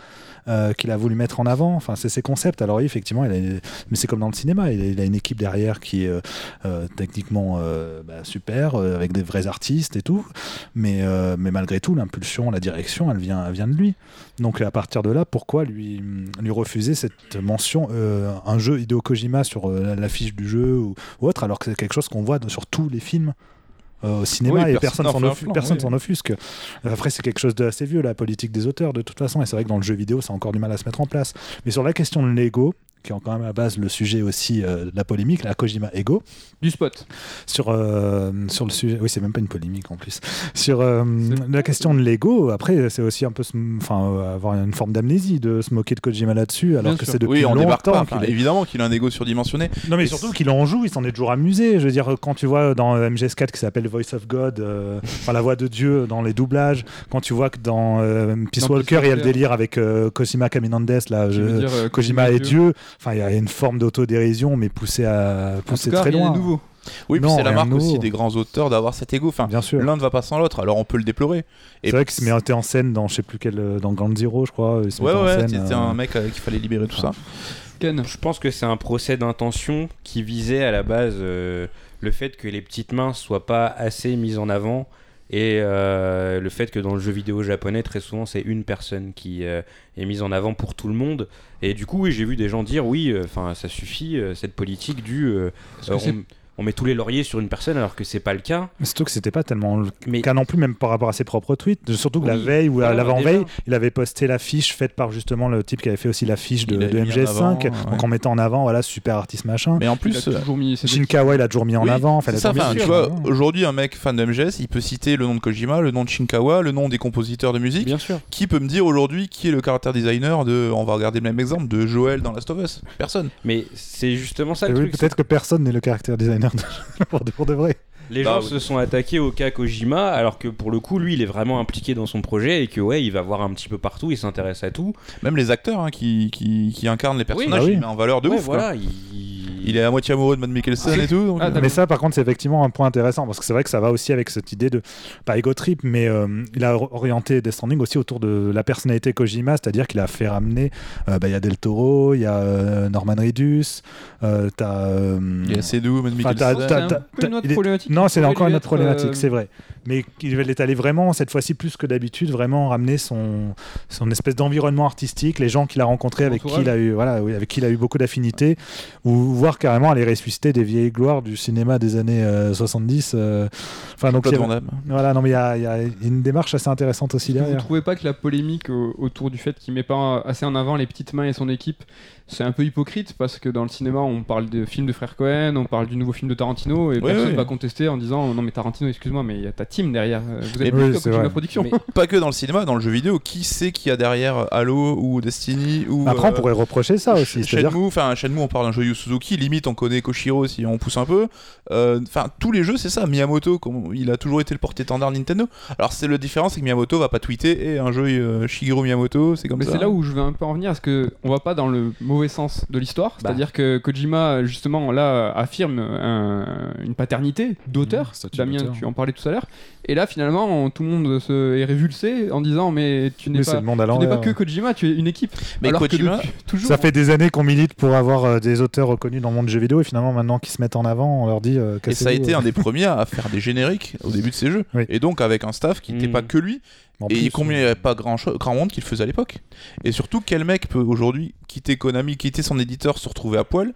euh, qu'il a voulu mettre en avant. Enfin, c'est ses concepts. Alors oui, effectivement, mais c'est comme dans le cinéma, il a, une équipe derrière qui est euh, euh, techniquement bah, super, avec des vrais artistes et tout. Mais, mais malgré tout, l'impulsion, la direction, elle vient, vient de lui. Donc à partir de là, pourquoi lui, refuser cette mention, un jeu Hideo Kojima sur l'affiche du jeu ou, autre, alors que c'est quelque chose qu'on voit sur tous les films? Au cinéma Oui, et personne s'en offu- oui. offusque. Après, c'est quelque chose d'assez vieux, la politique des auteurs, de toute façon. Et c'est vrai que dans le jeu vidéo, ça a encore du mal à se mettre en place. Mais sur la question de l'ego, qui est quand même à la base le sujet aussi euh, de la polémique, la Kojima Ego, Du spot. sur, euh, sur le sujet, oui, c'est même pas une polémique en plus, sur euh, la question de l'ego, après, c'est aussi un peu enfin, euh, avoir une forme d'amnésie de se moquer de Kojima là-dessus, alors Bien que c'est depuis oui, on longtemps pas. Qu'il est- évidemment qu'il a un ego surdimensionné. non mais Et surtout qu'il en joue, il s'en est toujours amusé. Je veux dire, quand tu vois dans MGS4 qui s'appelle Voice of God, euh, enfin la voix de Dieu dans les doublages, quand tu vois que dans euh, Peace Dans Walker Peace il y a le délire avec euh, Cosima Caminandes, là, Tu je- veux dire, euh, Kojima est Dieu. Enfin, il y a une forme d'autodérision, mais poussée à cas, très loin. nouveau. Oui, puis Non, c'est la marque nouveau. aussi des grands auteurs d'avoir cet ego. Enfin, Bien sûr. l'un ne va pas sans l'autre. Alors on peut le déplorer. C'est vrai qu'il se mettait en scène dans je sais plus quel, euh, dans Grand Zero, je crois. Il se Ouais, ouais, c'était euh, un mec euh, qu'il fallait libérer tout ça. Ken. Je pense que c'est un procès d'intention qui visait à la base euh, le fait que les petites mains soient pas assez mises en avant et euh, le fait que dans le jeu vidéo japonais très souvent c'est une personne qui euh, est mise en avant pour tout le monde. Et du coup oui j'ai vu des gens dire oui enfin ça suffit euh, cette politique du on, met tous les lauriers sur une personne alors que c'est pas le cas Mais Surtout que c'était pas tellement le mais cas non plus, même par rapport à ses propres tweets. Surtout que la veille ou Voilà, l'avant-veille, déjà. il avait posté l'affiche faite par justement le type qui avait fait aussi l'affiche de, de mis en MGS5, avant, donc en mettant en avant, voilà, super artiste machin. Mais en Il plus, a toujours mis ses Shinkawa, il a toujours mis en oui, avant. Enfin, ça. Enfin, mis tu vois, aujourd'hui, un mec fan de MGS, il peut citer le nom de Kojima, le nom de Shinkawa, le nom des compositeurs de musique. bien sûr Qui peut me dire aujourd'hui qui est le caractère designer de, on va regarder le même exemple, de Joel dans Last of Us Personne. mais c'est justement ça le oui, truc Peut-être que personne n'est le caractère designer de- pour, de, pour de vrai. Les Bah gens oui. se sont attaqués au cas Kojima, alors que pour le coup, lui, il est vraiment impliqué dans son projet et que ouais, il va voir un petit peu partout, il s'intéresse à tout. Même les acteurs hein, qui, qui, qui incarnent les personnages, bah oui. il met en valeur de Ouais, ouf. quoi. voilà, il, Il est à moitié amoureux de Matt Mikkelsen et tout. donc, Ah, euh. Mais ça, par contre, c'est effectivement un point intéressant parce que c'est vrai que ça va aussi avec cette idée de pas ego trip, mais euh, il a orienté Death Stranding aussi autour de la personnalité Kojima, c'est-à-dire qu'il a fait ramener. euh, bah, Il y a Del Toro, il y a euh, Norman Reedus, euh, t'as. euh, il y a Enfin, t'as- Mikkelsen. Non, c'est encore une autre problématique, euh, c'est vrai. Mais il est allé vraiment, cette fois-ci plus que d'habitude, vraiment ramener son, son espèce d'environnement artistique, les gens qu'il a rencontrés, avec qui il a eu, voilà, avec qui il a eu beaucoup d'affinités, ou voire carrément aller ressusciter des vieilles gloires du cinéma des années euh, 70. euh, Enfin, donc, il y a- voilà, non, mais il y a, il y a une démarche assez intéressante aussi Vous derrière. trouvez pas que la polémique au- autour du fait qu'il met pas assez en avant les petites mains et son équipe, c'est un peu hypocrite parce que dans le cinéma on parle de films de frères Cohen, on parle du nouveau film de Tarantino et Ouais, personne ouais. va contester en disant non mais Tarantino excuse-moi mais il y a ta team derrière. Vous Mais oui, plus Kojima vrai. Production. Mais- Pas que dans le cinéma, dans le jeu vidéo. Qui sait qu'il y a derrière Halo ou Destiny ou. Après, on euh, pourrait reprocher ça aussi. Shenmue, enfin Shenmue, on parle d'un jeu Yu Suzuki, limite on connaît Koshiro si on pousse un peu. Euh, Enfin tous les jeux c'est ça. Miyamoto, il a toujours été le porte-étendard Nintendo. Alors c'est le différence, c'est que Miyamoto va pas tweeter et un jeu euh, Shigeru Miyamoto, c'est comme Mais ça. c'est là où je veux un peu en venir, parce que on va pas dans le mauvais sens de l'histoire, Bah. c'est-à-dire que Kojima justement là affirme un- une paternité d'auteur. Mmh, Damien, d'auteur. tu en parlais tout à l'heure. Et là finalement, tout le monde se est révulsé en disant mais tu n'es pas, tu n'es pas que Kojima, tu es une équipe. Mais Alors que Kojima, depuis toujours. Ça fait des années qu'on milite pour avoir euh, des auteurs reconnus dans le monde du jeu vidéo et finalement maintenant qu'ils se mettent en avant, on leur dit euh, et ça a été euh. un des premiers à faire des génériques au début de ses jeux. Oui. Et donc avec un staff qui n'était Mm. pas que lui. En et plus, combien il n'y avait pas grand, grand monde qui le faisait à l'époque? Et surtout, quel mec peut aujourd'hui quitter Konami, quitter son éditeur, se retrouver à poil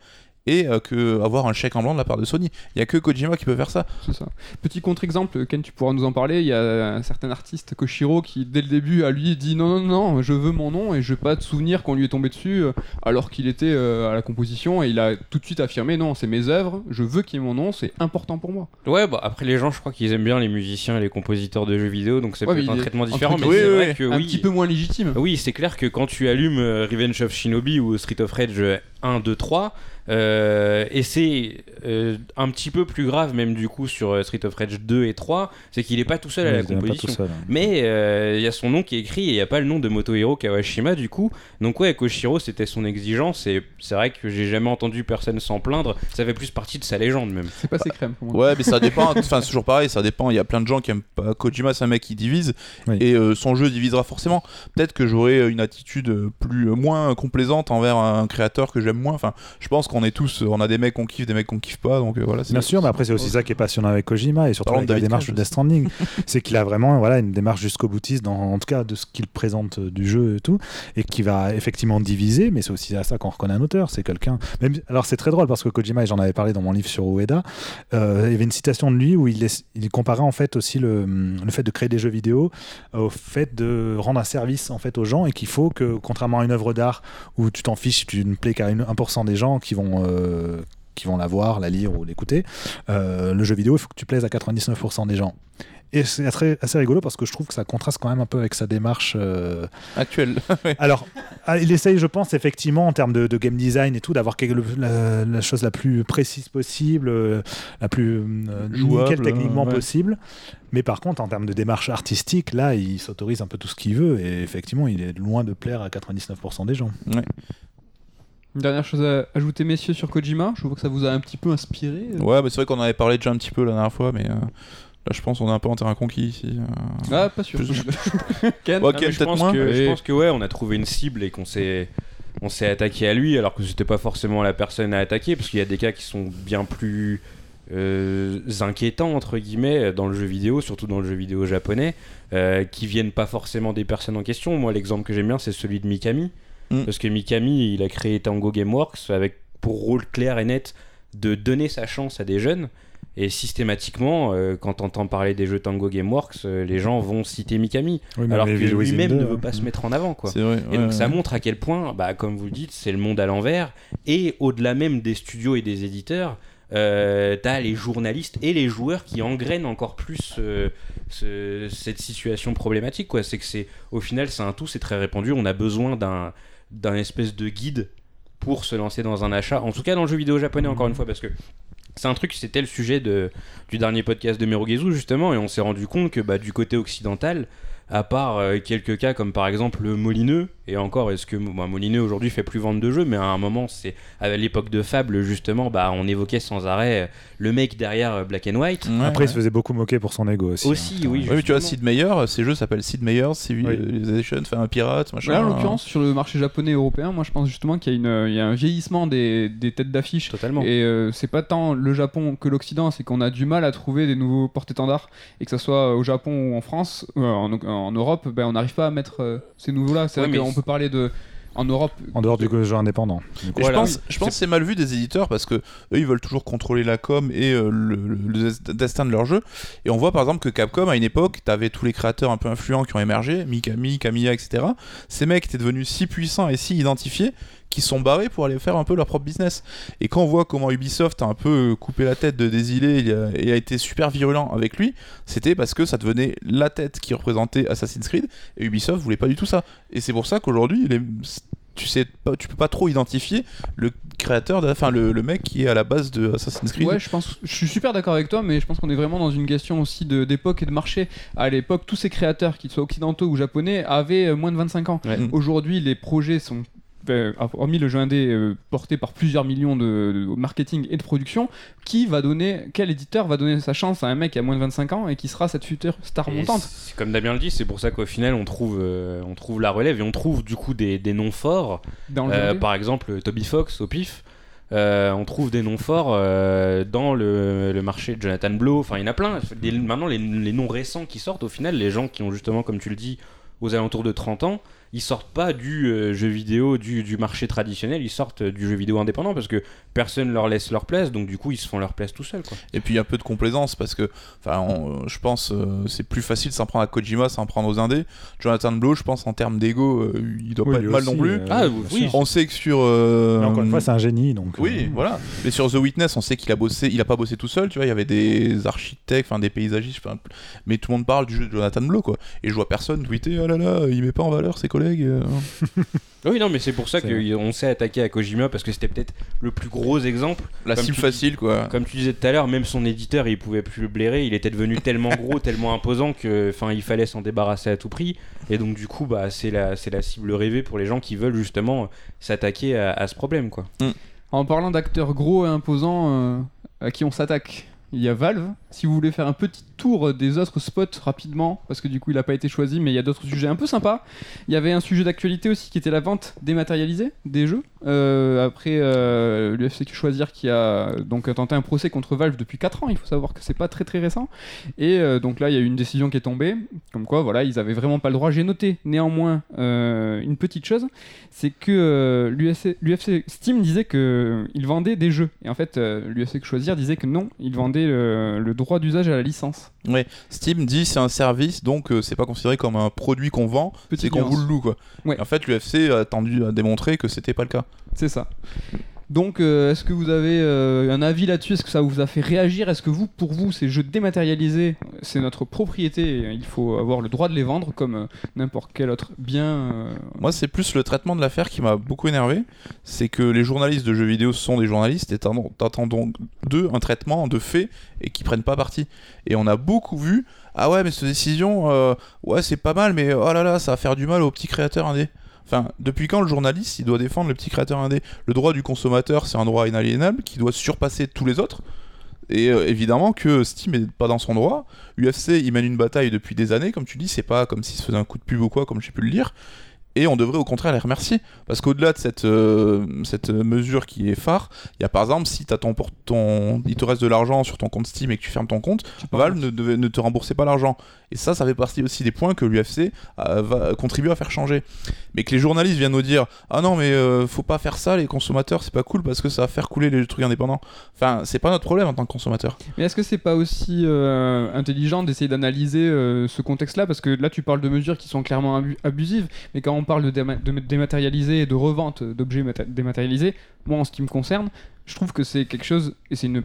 et euh, que avoir un chèque en blanc de la part de Sony Il y a que Kojima qui peut faire ça. C'est ça. Petit contre-exemple, Ken, tu pourras nous en parler. Il y a un certain artiste, Koshiro, qui dès le début a lui dit non, non, non, je veux mon nom et je veux pas de souvenir qu'on lui est tombé dessus euh, alors qu'il était euh, à la composition et il a tout de suite affirmé non, c'est mes œuvres, je veux qu'il y ait mon nom, c'est important pour moi. Ouais, bah après les gens, je crois qu'ils aiment bien les musiciens et les compositeurs de jeux vidéo, donc c'est Ouais, peut-être un traitement différent. Mais c'est oui, vrai oui, que un petit peu moins légitime. Oui, c'est clair que quand tu allumes euh, Revenge of Shinobi ou Street of Rage 1, 2, 3, euh, et c'est euh, un petit peu plus grave même du coup sur euh, Street of Rage 2 et 3, c'est qu'il est pas tout seul à la pas composition. hein. Mais euh, il y a son nom qui est écrit et il n'y a pas le nom de Motohiro Kawashima du coup. Donc ouais, Koshiro c'était son exigence et c'est vrai que j'ai jamais entendu personne s'en plaindre. Ça fait plus partie de sa légende même. C'est pas ses crèmes pour moi. Ouais, mais ça dépend. Enfin, c'est toujours pareil, ça dépend. Il y a plein de gens qui aiment pas Kojima, c'est un mec qui divise. Oui. Et euh, son jeu divisera forcément. Peut-être que j'aurai une attitude euh, plus, euh, moins complaisante envers un créateur que j'aime moins. Enfin, je pense qu'on est tous. On a des mecs qu'on kiffe, des mecs qu'on kiffe pas. Donc euh, voilà. Bien sûr, mais après c'est aussi ça qui est passionnant avec Kojima et surtout avec la démarche de Death Stranding, c'est qu'il a vraiment voilà une démarche jusqu'au boutiste dans en tout cas de ce qu'il présente euh, du jeu et tout, et qui va effectivement diviser, mais c'est aussi à ça qu'on reconnaît un auteur, c'est quelqu'un. Alors c'est très drôle parce que Kojima et j'en avais parlé dans mon livre sur Ueda, euh, il y avait une citation de lui où il, comparait en fait aussi le, le fait de créer des jeux vidéo au fait de rendre un service en fait aux gens et qu'il faut que contrairement à une œuvre d'art où tu t'en fiches, tu ne plais qu'à une- 1% des gens qui vont euh, qui vont la voir, la lire ou l'écouter. Euh, le jeu vidéo, il faut que tu plaises à 99% des gens. Et c'est assez, assez rigolo parce que je trouve que ça contraste quand même un peu avec sa démarche. euh, Actuel. Alors, ah, il essaye, je pense, effectivement, en termes de, de game design et tout, d'avoir la, la chose la plus précise possible, la plus euh, Jouable, nickel techniquement ouais. possible. Mais par contre, en termes de démarche artistique, là, il s'autorise un peu tout ce qu'il veut. Et effectivement, il est loin de plaire à 99% des gens. Une dernière chose à ajouter, messieurs, sur Kojima? Je vois que ça vous a un petit peu inspiré. Ouais, mais c'est vrai qu'on en avait parlé déjà un petit peu la dernière fois, mais euh, là, je pense qu'on est un peu en terrain conquis ici. euh. Ah, pas sûr. Je- Ken? Ouais, Ah, Ken, mais je, peut-être pense moins. que, je pense que ouais, on a trouvé une cible et qu'on s'est on s'est attaqué à lui alors que c'était pas forcément la personne à attaquer parce qu'il y a des cas qui sont bien plus euh, inquiétants entre guillemets dans le jeu vidéo, surtout dans le jeu vidéo japonais, euh, qui viennent pas forcément des personnes en question. Moi, l'exemple que j'aime bien, c'est celui de Mikami, Mm. parce que Mikami, il a créé Tango Gameworks avec pour rôle clair et net de donner sa chance à des jeunes. Et systématiquement, euh, quand on entend parler des jeux Tango Gameworks, euh, les gens vont citer Mikami Oui, alors que lui-même 2, ne veut hein. pas se mettre en avant quoi. Vrai. Et ouais, donc ça ouais. montre à quel point, bah, comme vous le dites, c'est le monde à l'envers. Et au-delà même des studios et des éditeurs, euh, t'as les journalistes et les joueurs qui engrainent encore plus euh, ce- cette situation problématique. Quoi. C'est que c'est, au final, c'est un tout, c'est très répandu. On a besoin d'un, d'un espèce de guide pour se lancer dans un achat. En tout cas, dans le jeu vidéo japonais, encore une fois, parce que c'est un truc, c'était le sujet de, du dernier podcast de Merugezu, justement, et on s'est rendu compte que bah, du côté occidental, à part euh, quelques cas comme par exemple le Molineux. Et encore, est-ce que bah, Molineux aujourd'hui fait plus vendre de jeux, mais à un moment, c'est à l'époque de Fable justement, bah, on évoquait sans arrêt euh, le mec derrière euh, Black and White. Ouais, Après, il se faisait beaucoup moquer pour son ego aussi. Aussi, hein. oui. Ouais, mais tu vois. Sid Meier, ces jeux s'appellent Sid Meier's Civilization, enfin un pirate, machin. Là, en l'occurrence, sur le marché japonais et européen, moi je pense justement qu'il y, a une- il y a un vieillissement des, des têtes d'affiche. Totalement. Et euh, c'est pas tant le Japon que l'Occident, c'est qu'on a du mal à trouver des nouveaux porte-étendards. Et que ce soit au Japon ou en France, euh, en, en Europe, ben, on n'arrive pas à mettre euh, ces nouveaux-là. C'est Ouais, vrai mais qu'on peut parler de. En Europe. En dehors du jeu indépendant. du coup. Et Voilà, je pense, je pense que c'est mal vu des éditeurs parce que eux ils veulent toujours contrôler la com et euh, le, le- le destin de leur jeu. Et on voit par exemple que Capcom à une époque, t'avais tous les créateurs un peu influents qui ont émergé, Mikami, Kamiya, etc. Ces mecs étaient devenus si puissants et si identifiés qu'ils sont barrés pour aller faire un peu leur propre business. Et quand on voit comment Ubisoft a un peu coupé la tête de Desilets et a, été super virulent avec lui, c'était parce que ça devenait la tête qui représentait Assassin's Creed et Ubisoft voulait pas du tout ça. Et c'est pour ça qu'aujourd'hui, les- tu sais pas, tu peux pas trop identifier le créateur, de- enfin le, le mec qui est à la base de Assassin's Creed. Ouais, je pense, je suis super d'accord avec toi, mais je pense qu'on est vraiment dans une question aussi de- d'époque et de marché. À l'époque, tous ces créateurs, qu'ils soient occidentaux ou japonais, avaient euh, moins de 25 ans. Ouais. Mm. Aujourd'hui, les projets sont, hormis le jeu indé euh, porté par plusieurs millions de, de marketing et de production, qui va donner, quel éditeur va donner sa chance à un mec qui a moins de 25 ans et qui sera cette future star Et montante? c'est- Comme Damien le dit, c'est pour ça qu'au final, on trouve, euh, on trouve la relève et on trouve du coup des, des noms forts. dans le Euh, par exemple, Toby Fox au pif. Euh, on trouve des noms forts euh, dans le, le marché de Jonathan Blow. Enfin, il y en a plein. Maintenant, les, les noms récents qui sortent, au final, les gens qui ont justement, comme tu le dis, aux alentours de 30 ans, ils sortent pas du euh, jeu vidéo, du, du marché traditionnel, ils sortent euh, du jeu vidéo indépendant parce que personne leur laisse leur place, donc du coup, ils se font leur place tout seuls. Quoi. Et puis il y a un peu de complaisance parce que, enfin, on- euh, je pense euh, c'est plus facile de s'en prendre à Kojima sans prendre aux indés. Jonathan Blow, je pense en termes d'ego, euh, il doit Oui, pas être mal aussi, non plus. euh, Ah, oui. On sait que sur. euh, Mais encore une fois, c'est un génie, donc. Oui, euh, voilà. Mais sur The Witness, on sait qu'il a bossé, il a pas bossé tout seul, tu vois, il y avait des architectes, enfin des paysagistes, mais tout le monde parle du jeu de Jonathan Blow, quoi. Et je vois personne tweeter, oh là là, il met pas en valeur ses collègues. Euh. Oui, non, mais c'est pour ça qu'on s'est attaqué à Kojima parce que c'était peut-être le plus gros exemple. La Comme cible tu facile, quoi. Comme tu disais tout à l'heure, même son éditeur, il pouvait plus le blairer. Il était devenu tellement gros, tellement imposant que, enfin, il fallait s'en débarrasser à tout prix. Et donc, du coup, bah, c'est la, c'est la cible rêvée pour les gens qui veulent justement s'attaquer à, à ce problème, quoi. En parlant d'acteurs gros et imposants euh, à qui on s'attaque, il y a Valve. Si vous voulez faire un petit tour des autres spots rapidement, parce que du coup il n'a pas été choisi, mais il y a d'autres sujets un peu sympas. Il y avait un sujet d'actualité aussi qui était la vente dématérialisée des jeux. Euh, après euh, l'UFC Choisir qui a donc tenté un procès contre Valve depuis 4 ans. Il faut savoir que c'est pas très très récent. Et euh, donc là il y a eu une décision qui est tombée, comme quoi voilà ils avaient vraiment pas le droit. J'ai noté néanmoins euh, une petite chose, c'est que l'UFC Steam disait que il vendait des jeux et en fait l'UFC Choisir disait que non, il vendait le droit d'usage à la licence. Steam dit c'est un service, donc euh, c'est pas considéré comme un produit qu'on vend, c'est qu'on vous le loue, quoi. Ouais. Et en fait, l'UFC a tendu à démontrer que c'était pas le cas. C'est ça. Donc, euh, est-ce que vous avez euh, un avis là-dessus? Est-ce que ça vous a fait réagir? Est-ce que vous, pour vous, ces jeux dématérialisés, c'est notre propriété il faut avoir le droit de les vendre comme euh, n'importe quel autre bien Moi, c'est plus le traitement de l'affaire qui m'a beaucoup énervé. C'est que les journalistes de jeux vidéo sont des journalistes et t'attends d'eux un traitement de fait et qui prennent pas parti. Et on a beaucoup vu Ah ouais, mais cette décision, ouais, c'est pas mal, mais oh là là, ça va faire du mal aux petits créateurs indés. Enfin, depuis quand le journaliste il doit défendre le petit créateur indé? Le droit du consommateur, c'est un droit inaliénable qui doit surpasser tous les autres. Et euh, évidemment que Steam est pas dans son droit. UFC, il mène une bataille depuis des années, comme tu dis, c'est pas comme s'il se faisait un coup de pub ou quoi, comme j'ai pu le lire. Et on devrait au contraire les remercier. Parce qu'au-delà de cette, euh, cette mesure qui est phare, il y a par exemple, si as ton, pour ton, il te reste de l'argent sur ton compte Steam et que tu fermes ton compte, Valve ne, te remboursait pas l'argent. Et ça, ça fait partie aussi des points que l'UFC euh, va contribuer à faire changer. Mais que les journalistes viennent nous dire Ah non, mais euh, faut pas faire ça, les consommateurs, c'est pas cool parce que ça va faire couler les trucs indépendants. Enfin, c'est pas notre problème en tant que consommateur. Mais est-ce que c'est pas aussi euh, intelligent d'essayer d'analyser euh, ce contexte-là? Parce que là, tu parles de mesures qui sont clairement abu- abusives, mais quand on parle de, déma- de dématérialiser et de revente d'objets dématérialisés, moi, en ce qui me concerne, je trouve que c'est quelque chose, et c'est une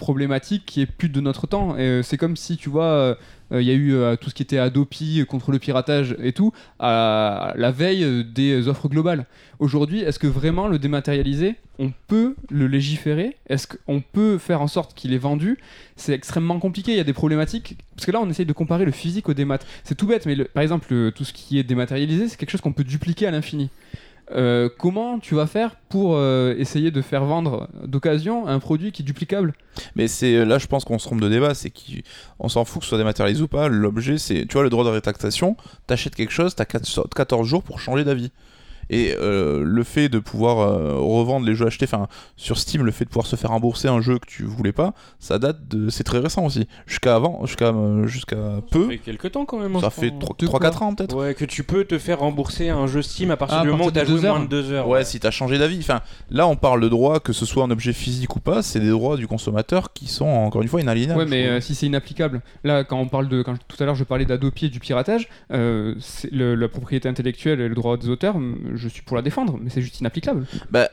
problématique qui est plus de notre temps. Euh, c'est comme si, tu vois, euh, euh, il y a eu tout ce qui était Adopi contre le piratage et tout, à la veille des offres globales. Aujourd'hui, est-ce que vraiment le dématérialisé, on peut le légiférer? Est-ce qu'on peut faire en sorte qu'il est vendu? C'est extrêmement compliqué, il y a des problématiques. Parce que là, on essaye de comparer le physique au démat. C'est tout bête, mais par exemple, le- tout ce qui est dématérialisé, c'est quelque chose qu'on peut dupliquer à l'infini. Euh, comment tu vas faire pour euh, essayer de faire vendre d'occasion un produit qui est duplicable? Mais c'est euh, là, je pense qu'on se trompe de débat, c'est qu'on s'en fout que ce soit dématérialisé ou pas. L'objet, c'est, tu vois, le droit de rétractation. T'achètes quelque chose, t'as 4 14 jours pour changer d'avis. Et euh, le fait de pouvoir euh, revendre les jeux achetés, enfin sur Steam, le fait de pouvoir se faire rembourser un jeu que tu voulais pas, ça date de, c'est très récent aussi. Jusqu'à avant, jusqu'à euh, jusqu'à Ça peu, fait quelques temps quand même. hein, ça je fait crois. 3-4 ans peut-être. Ouais, que tu peux te faire rembourser un jeu Steam à partir Ah, du moment où t'as de joué deux moins heures. de deux heures. Ouais, si t'as changé d'avis. Enfin, là, on parle de droits, que ce soit un objet physique ou pas, c'est des droits du consommateur qui sont encore une fois inaliénables. Ouais, mais euh, si c'est inapplicable. Là, quand on parle de. Quand tout à l'heure, je parlais d'Adopi et du piratage, euh, le- la propriété intellectuelle et le droit des auteurs, hum, je suis pour la défendre, mais c'est juste inapplicable. bah,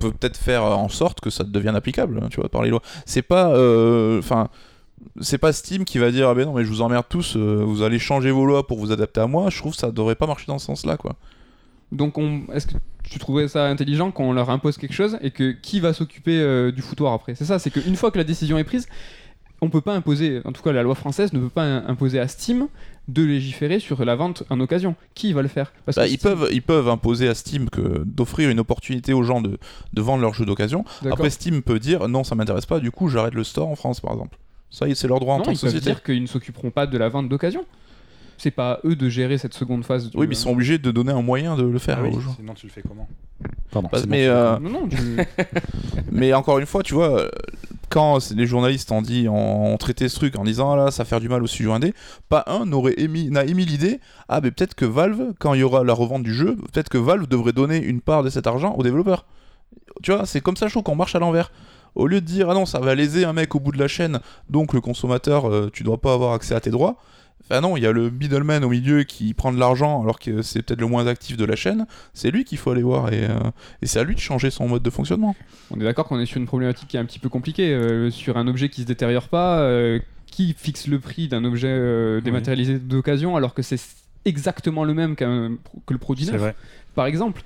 peut peut-être faire en sorte que ça devienne applicable, hein, tu vois, par les lois. C'est pas, euh, enfin, c'est pas Steam qui va dire ah ben non mais je vous emmerde tous, euh, vous allez changer vos lois pour vous adapter à moi. Je trouve que ça devrait pas marcher dans ce sens-là, quoi. Donc, on... est-ce que tu trouverais ça intelligent qu'on leur impose quelque chose et que qui va s'occuper euh, du foutoir après? C'est ça, c'est qu'une fois que la décision est prise, on peut pas imposer, en tout cas la loi française ne peut pas im- imposer à Steam de légiférer sur la vente en occasion. Qui va le faire? Parce Bah, que ils peuvent, ils peuvent imposer à Steam que d'offrir une opportunité aux gens de, de vendre leurs jeux d'occasion. Après, Steam peut dire non, ça m'intéresse pas, du coup, j'arrête le store en France, par exemple. Ça, c'est leur droit en non, tant ils que peuvent société. dire qu'ils ne s'occuperont pas de la vente d'occasion. C'est pas à eux de gérer cette seconde phase. du- Oui, mais ils sont obligés de donner un moyen de le faire Ah oui, aux gens. sinon tu le fais comment? Pardon. Mais, fais euh, Non, non, tu- Mais encore une fois, tu vois, quand les journalistes ont dit, traité ce truc en disant ah là, ça fait du mal au studio indé, pas un n'a émis l'idée, ah mais peut-être que Valve, quand il y aura la revente du jeu, peut-être que Valve devrait donner une part de cet argent aux développeurs. Tu vois, c'est comme ça, je trouve qu'on marche à l'envers. Au lieu de dire ah non, ça va léser un mec au bout de la chaîne, donc le consommateur, euh, tu dois pas avoir accès à tes droits. Enfin non, il y a le middleman au milieu qui prend de l'argent alors que c'est peut-être le moins actif de la chaîne. C'est lui qu'il faut aller voir et, euh, et c'est à lui de changer son mode de fonctionnement. On est d'accord qu'on est sur une problématique qui est un petit peu compliquée, euh, sur un objet qui se détériore pas, euh, qui fixe le prix d'un objet euh, dématérialisé d'occasion alors que c'est exactement le même que le produit C'est neuf, vrai. par exemple.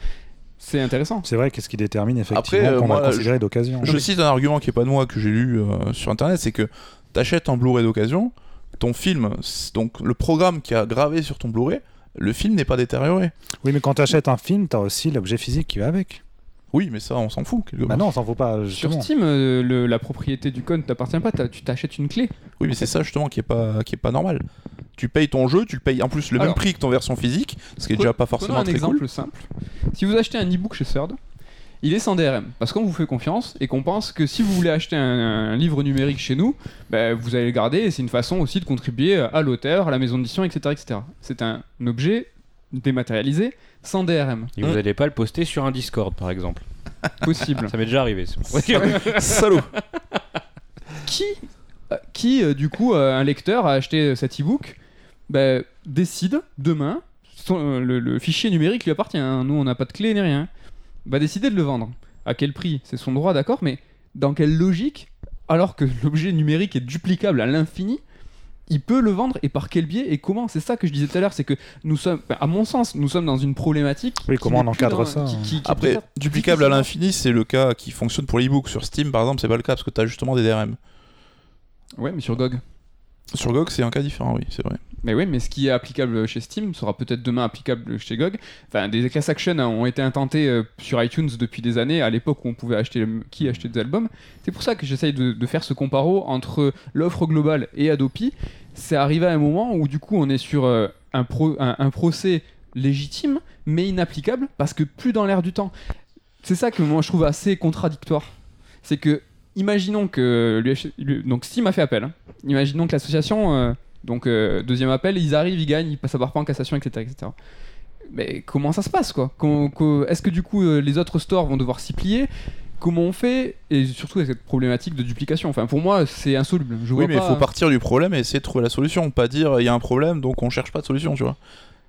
C'est intéressant. C'est vrai, qu'est-ce qui détermine effectivement euh, qu'on moi, a considéré d'occasion Je cite un argument qui est pas de moi que j'ai lu euh, sur internet, c'est que t'achètes un Blu-ray d'occasion, ton film, donc le programme qui a gravé sur ton Blu-ray, le film n'est pas détérioré. Oui, mais quand tu achètes un film, tu as aussi l'objet physique qui va avec. Oui, mais ça, on s'en fout. quelque Bah non, on s'en fout pas, Sur. Steam, euh, le- la propriété du code ne t'appartient pas, tu t'achètes une clé. Oui, mais c'est ça justement qui est pas, qui est pas normal. Tu payes ton jeu, tu le payes en plus le Alors, même prix que ton version physique, ce qui est déjà pas forcément un très exemple cool. simple. Si vous achetez un e-book chez Third, il est sans DRM. Parce qu'on vous fait confiance et qu'on pense que si vous voulez acheter un, un livre numérique chez nous, ben, vous allez le garder et c'est une façon aussi de contribuer à l'auteur, à la maison d'édition, etc. etc. C'est un objet dématérialisé sans DRM. Et vous n'allez pas le poster sur un Discord, par exemple. Possible. Ça m'est déjà arrivé. Salaud qui, euh, qui euh, du coup, euh, un lecteur a acheté cet e-book, ben, décide demain, son- euh, le, le fichier numérique lui appartient, hein. nous on n'a pas de clé ni rien, va décider de le vendre. À quel prix? C'est son droit, d'accord, mais dans quelle logique, alors que l'objet numérique est duplicable à l'infini, il peut le vendre et par quel biais et comment? C'est ça que je disais tout à l'heure, c'est que nous sommes, enfin, à mon sens, nous sommes dans une problématique. Oui, comment on encadre dans- ça, qui- hein. qui- qui Après, duplicable à l'infini, c'est le cas qui fonctionne pour l'e-book. Sur Steam, par exemple, c'est pas le cas parce que t'as justement des DRM. Ouais, mais sur GOG. Sur GOG, c'est un cas différent, oui, c'est vrai. Mais oui, mais ce qui est applicable chez Steam sera peut-être demain applicable chez GOG. Enfin, des class actions ont été intentés euh, sur iTunes depuis des années, à l'époque où on pouvait acheter qui acheter des albums. C'est pour ça que j'essaye de, de faire ce comparo entre l'offre globale et Adopi. C'est arrivé à un moment où du coup on est sur euh, un, pro- un, un procès légitime, mais inapplicable parce que plus dans l'air du temps. C'est ça que moi je trouve assez contradictoire. C'est que imaginons que donc Steam a fait appel. hein. Imaginons que l'association euh, donc euh, deuxième appel, ils arrivent, ils gagnent, ils passent à pas en cassation, etc., etc. Mais comment ça se passe quoi? Est-ce que du coup euh, les autres stores vont devoir s'y plier? Comment on fait? Et surtout avec cette problématique de duplication. Enfin pour moi c'est insoluble. Je Oui, mais il faut partir du problème et essayer de trouver la solution. Pas dire il y a un problème donc on cherche pas de solution, tu vois.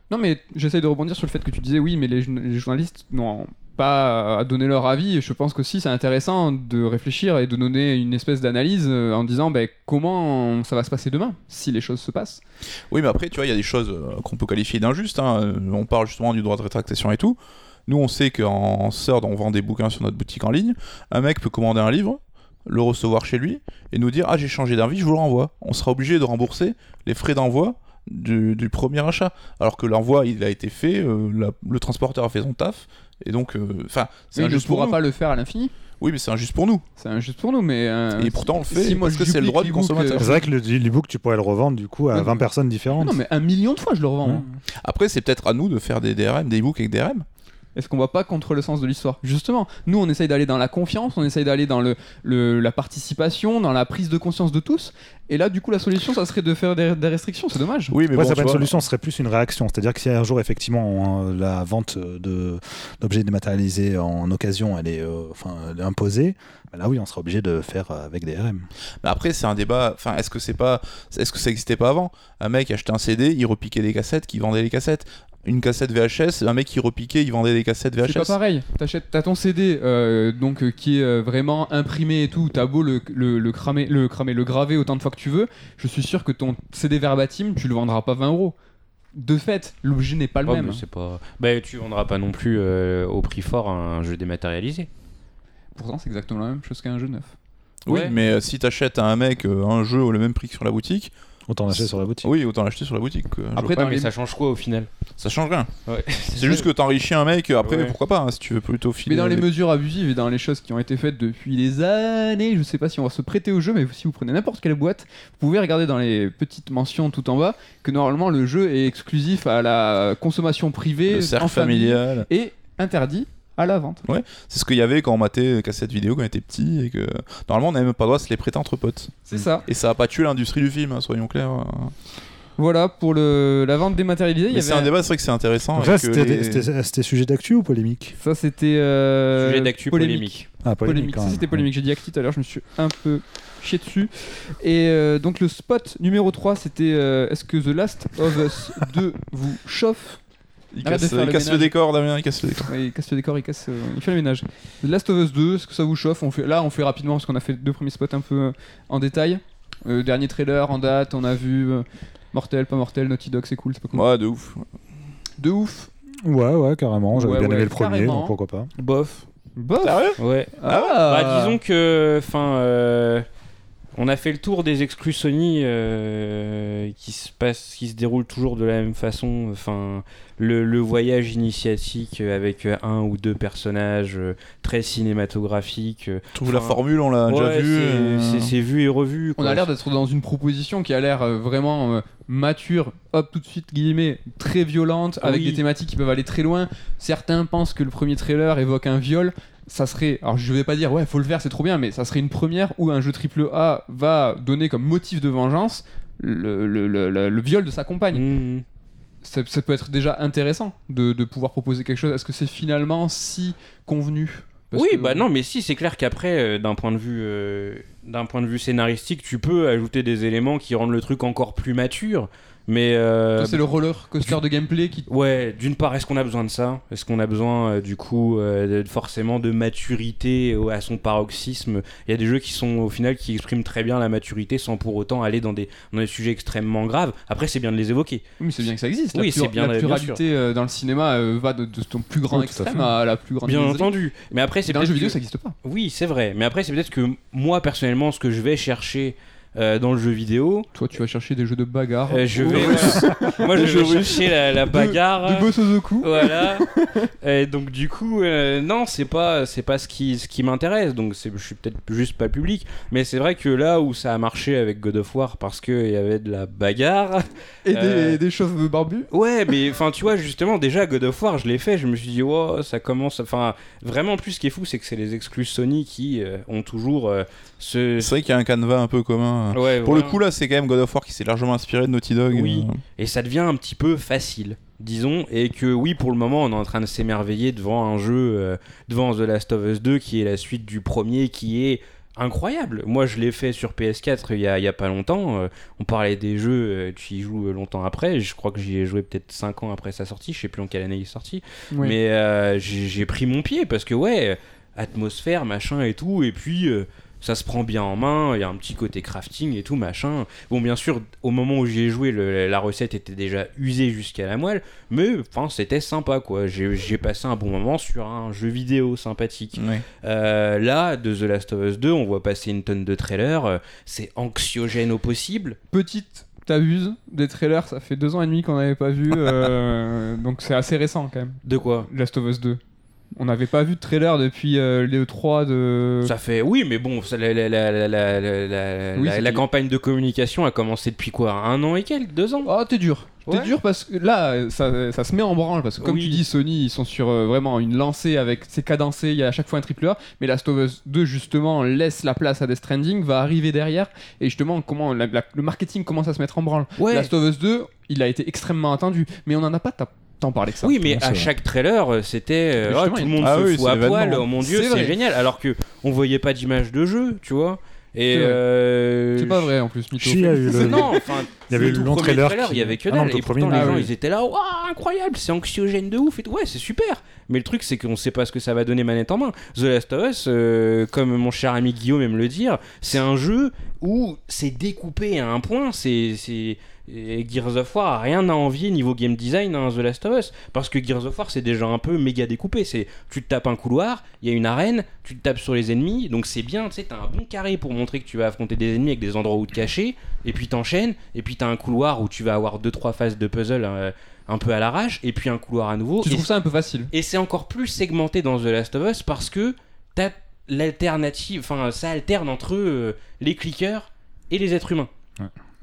Non mais j'essaye de rebondir sur le fait que tu disais oui mais les, les journalistes n'ont pas donner leur avis. Je pense qu'aussi c'est intéressant de réfléchir et de donner une espèce d'analyse euh, en disant ben, comment ça va se passer demain si les choses se passent. Oui, mais après, tu vois, il y a des choses euh, qu'on peut qualifier d'injustes. hein. Euh, On parle justement du droit de rétractation et tout. Nous, on sait qu'en Third, on vend des bouquins sur notre boutique en ligne. Un mec peut commander un livre, le recevoir chez lui et nous dire Ah, j'ai changé d'avis, je vous le renvoie. On sera obligé de rembourser les frais d'envoi du, premier achat. Alors que l'envoi, il a été fait, le transporteur a fait son taf. Et donc, euh, enfin, c'est Oui, il ne injuste pour pourra pas le faire à l'infini. Oui, mais c'est injuste pour nous. C'est injuste pour nous, mais. euh, Et pourtant, on le fait si moi parce que c'est le droit du consommateur. euh, C'est vrai que le l'ebook, tu pourrais le revendre du coup à Non, 20 mais- personnes différentes. Non, mais un million de fois je le revends. Ouais. Après, c'est peut-être à nous de faire des DRM, des e-books avec DRM. Est-ce qu'on va pas contre le sens de l'histoire? Justement, nous on essaye d'aller dans la confiance, on essaye d'aller dans le, le- la participation, dans la prise de conscience de tous. Et là, du coup, la solution, ça serait de faire des, des restrictions. C'est dommage. Oui, mais Ouais, bon, ça pas une solution, ce serait plus une réaction. C'est-à-dire que si un jour, effectivement, euh, la vente de- d'objets dématérialisés en occasion, elle est, euh, enfin, elle est imposée, bah là oui, on sera obligé de faire euh, avec des RM. Mais après, c'est un débat. Enfin, est-ce que c'est pas, est-ce que ça existait pas avant? Un mec achetait un CD, il repiquait des cassettes, qui vendait les cassettes. Une cassette VHS, un mec qui repiquait, il vendait des cassettes VHS. C'est pas pareil. T'achètes, t'as ton CD, euh, donc euh, qui est euh, vraiment imprimé et tout. T'as beau le, le, le cramer, le cramer, le graver autant de fois que tu veux. Je suis sûr que ton CD verbatim, tu le vendras pas 20 euros. De fait, l'objet n'est pas le même. mais c'est pas. Bah, tu vendras pas non plus euh, au prix fort un jeu dématérialisé. Pourtant, c'est exactement la même chose qu'un jeu neuf. Oui, Ouais. mais euh, si t'achètes à un mec euh, un jeu au même prix que sur la boutique, Autant l'acheter sur la boutique. oui, autant l'acheter sur la boutique. quoi. Je Après, vois dans mais les- ça change quoi au final? Ça change rien. Ouais. C'est juste que t'enrichis un mec. Après, Ouais. pourquoi pas hein, Si tu veux plutôt filer. Mais dans les mesures abusives et dans les choses qui ont été faites depuis des années, je sais pas si on va se prêter au jeu, mais si vous prenez n'importe quelle boîte, vous pouvez regarder dans les petites mentions tout en bas que normalement le jeu est exclusif à la consommation privée, le en cercle famille, familial. et interdit à la vente. C'est ce qu'il y avait quand on matait cassette vidéo quand on était petit et que normalement on n'avait même pas le droit de se les prêter entre potes. C'est ça. Et ça a pas tué l'industrie du film, hein, soyons clairs. Voilà pour le, la vente dématérialisée. Il y Mais c'est avait un débat, c'est vrai que c'est intéressant. Donc c'était les- c'était- c'était sujet d'actu ou polémique? Ça c'était euh, Sujet d'actu polémique. Ah, Polémique. quand Ça c'était polémique. J'ai dit acti tout à l'heure, je me suis un peu chié dessus. Et euh, donc le spot numéro 3 c'était euh, est-ce que The Last of Us 2 vous chauffe? Il casse, il le casse le ménage. décor, Damien, il casse le décor. Ouais, il casse le décor, il casse, euh, il fait le ménage. The Last of Us 2, est-ce que ça vous chauffe? On fait, Là, on fait rapidement parce qu'on a fait deux premiers spots un peu euh, en détail. Euh, dernier trailer en date, on a vu euh, Mortel, pas Mortel, Naughty Dog, c'est cool, c'est pas cool. Ouais, de ouf. De ouf. Ouais, ouais, carrément. J'avais Ouais, bien ouais, aimé le premier, carrément. donc pourquoi pas. Bof. Bof. Sérieux Ouais? Ah, Bah, disons que, enfin, euh, on a fait le tour des exclus Sony euh, qui se passe, qui se déroulent toujours de la même façon. Enfin, le, le voyage initiatique avec un ou deux personnages euh, très cinématographiques. euh, trouve la formule, on l'a déjà vu. c'est- euh, c'est vu et revu. On a l'air d'être dans une proposition qui a l'air vraiment mature, hop, tout de suite, guillemets, très violente, avec Oui. des thématiques qui peuvent aller très loin. Certains pensent que le premier trailer évoque un viol. Ça serait, alors je vais pas dire ouais, faut le faire, c'est trop bien, mais ça serait une première où un jeu triple A va donner comme motif de vengeance le, le- le- le- viol de sa compagne. Mhm. Ça, ça peut être déjà intéressant de, de pouvoir proposer quelque chose. Est-ce que c'est finalement si convenu? Parce oui, que- bah non, mais si, c'est clair qu'après, euh, d'un point de vue, euh, d'un point de vue scénaristique, tu peux ajouter des éléments qui rendent le truc encore plus mature. Mais euh, Toi, c'est le roller coaster de gameplay qui ouais, d'une part, est-ce qu'on a besoin de ça? Est-ce qu'on a besoin, euh, du coup, euh, de- forcément de maturité à son paroxysme? Il y a des jeux qui sont, au final, qui expriment très bien la maturité sans pour autant aller dans des, dans des sujets extrêmement graves. Après, c'est bien de les évoquer. Oui, mais c'est bien que ça existe. Oui, la c'est plur- bien, La pluralité euh, dans le cinéma euh, va de, de ton plus grand Oui, à extrême à, la plus grande Bien entendu. Mais après, c'est Dans le peut-être jeu vidéo, que- ça n'existe pas. Oui, c'est vrai. Mais après, c'est peut-être que moi, personnellement, ce que je vais chercher euh, dans le jeu vidéo, Toi, tu vas chercher des jeux de bagarre. Euh, je vais, ouais. moi, je vais chercher la, la bagarre. Du boss au coup. Voilà. Et donc du coup, euh, non, c'est pas, c'est pas ce qui, ce qui m'intéresse. Donc je suis peut-être juste pas public, mais c'est vrai que là où ça a marché avec God of War parce que il y avait de la bagarre. Et des, Euh. des chauves barbus. Ouais, mais enfin tu vois justement déjà God of War, je l'ai fait, je me suis dit oh ça commence, enfin vraiment plus ce qui est fou, c'est que c'est les exclus Sony qui euh, ont toujours euh, ce. C'est vrai qu'il y a un canevas un peu commun. Ouais, Pour voilà. le coup, là, c'est quand même God of War qui s'est largement inspiré de Naughty Dog. Oui. euh. et ça devient un petit peu facile disons et que oui pour le moment on est en train de s'émerveiller devant un jeu euh, devant The Last of Us 2 qui est la suite du premier qui est incroyable. Moi, je l'ai fait sur PS4 il y a, il y a pas longtemps. Euh, on parlait des jeux, euh, tu y joues longtemps après. Je crois que j'y ai joué peut-être 5 ans après sa sortie. Je sais plus en quelle année il est sorti. Mais euh, j'ai j'ai pris mon pied parce que, ouais, atmosphère, machin et tout. Et puis. Ça se prend bien en main, il y a un petit côté crafting et tout, machin. Bon, bien sûr, au moment où j'y ai joué, le- la recette était déjà usée jusqu'à la moelle, mais enfin, c'était sympa, quoi. J'ai passé un bon moment sur un jeu vidéo sympathique. Ouais. Euh, là, de The Last of Us 2, on voit passer une tonne de trailers. euh, c'est anxiogène au possible. Petite, t'abuses, des trailers, ça fait deux ans et demi qu'on n'avait pas vu, euh, donc c'est assez récent quand même. De quoi? Last of Us 2. On n'avait pas vu de trailer depuis euh, les E3 de. Ça fait. Oui, mais bon, ça- la, Oui, campagne de communication a commencé depuis quoi? Un an et quelques? Deux ans? Oh, t'es dur. T'es dur parce que là, ça, ça se met en branle. Parce que, comme Oui. tu dis, Sony, ils sont sur euh, vraiment une lancée avec c'est cadencé. Il y a à chaque fois un triple A. Mais Last of Us 2, justement, laisse la place à Death Stranding, va arriver derrière. Et justement, comment le marketing commence à se mettre en branle. Ouais. Last of Us 2, il a été extrêmement attendu. Mais on en a pas tant- parlé que ça. Oui, mais à vrai. chaque trailer, euh, c'était euh, Justement, oh, tout il- le monde Ah se oui, fout c'est à poil. Oh mon dieu, C'est génial. Alors que on voyait pas d'image de jeu, tu vois. Et C'est euh, C'est pas vrai en plus, Mytho. Si, il y a eu le- non, enfin, Il y avait le le tout long trailer qui- il y avait que Ah non, dalle. le et premier, pourtant, les ah gens, oui. ils étaient là, waouh, incroyable, c'est anxiogène de ouf. Et tout. Ouais, c'est super. Mais le truc, c'est qu'on sait pas ce que ça va donner manette en main. The Last of Us, euh, comme mon cher ami Guillaume aime le dire, c'est un jeu où c'est découpé à un point. C'est. c'est- et Gears of War a rien à envier niveau game design à The Last of Us. Parce que Gears of War c'est déjà un peu méga découpé. C'est tu te tapes un couloir il y a une arène tu te tapes sur les ennemis donc c'est bien tu sais t'as un bon carré pour montrer que tu vas affronter des ennemis avec des endroits où te cacher et puis t'enchaînes et puis t'as un couloir où tu vas avoir deux trois phases de puzzle euh, un peu à l'arrache et puis un couloir à nouveau. Tu et trouves ça un peu facile. et c'est encore plus segmenté dans The Last of Us parce que t'as l'alternative, enfin ça alterne entre euh, les clickers et les êtres humains.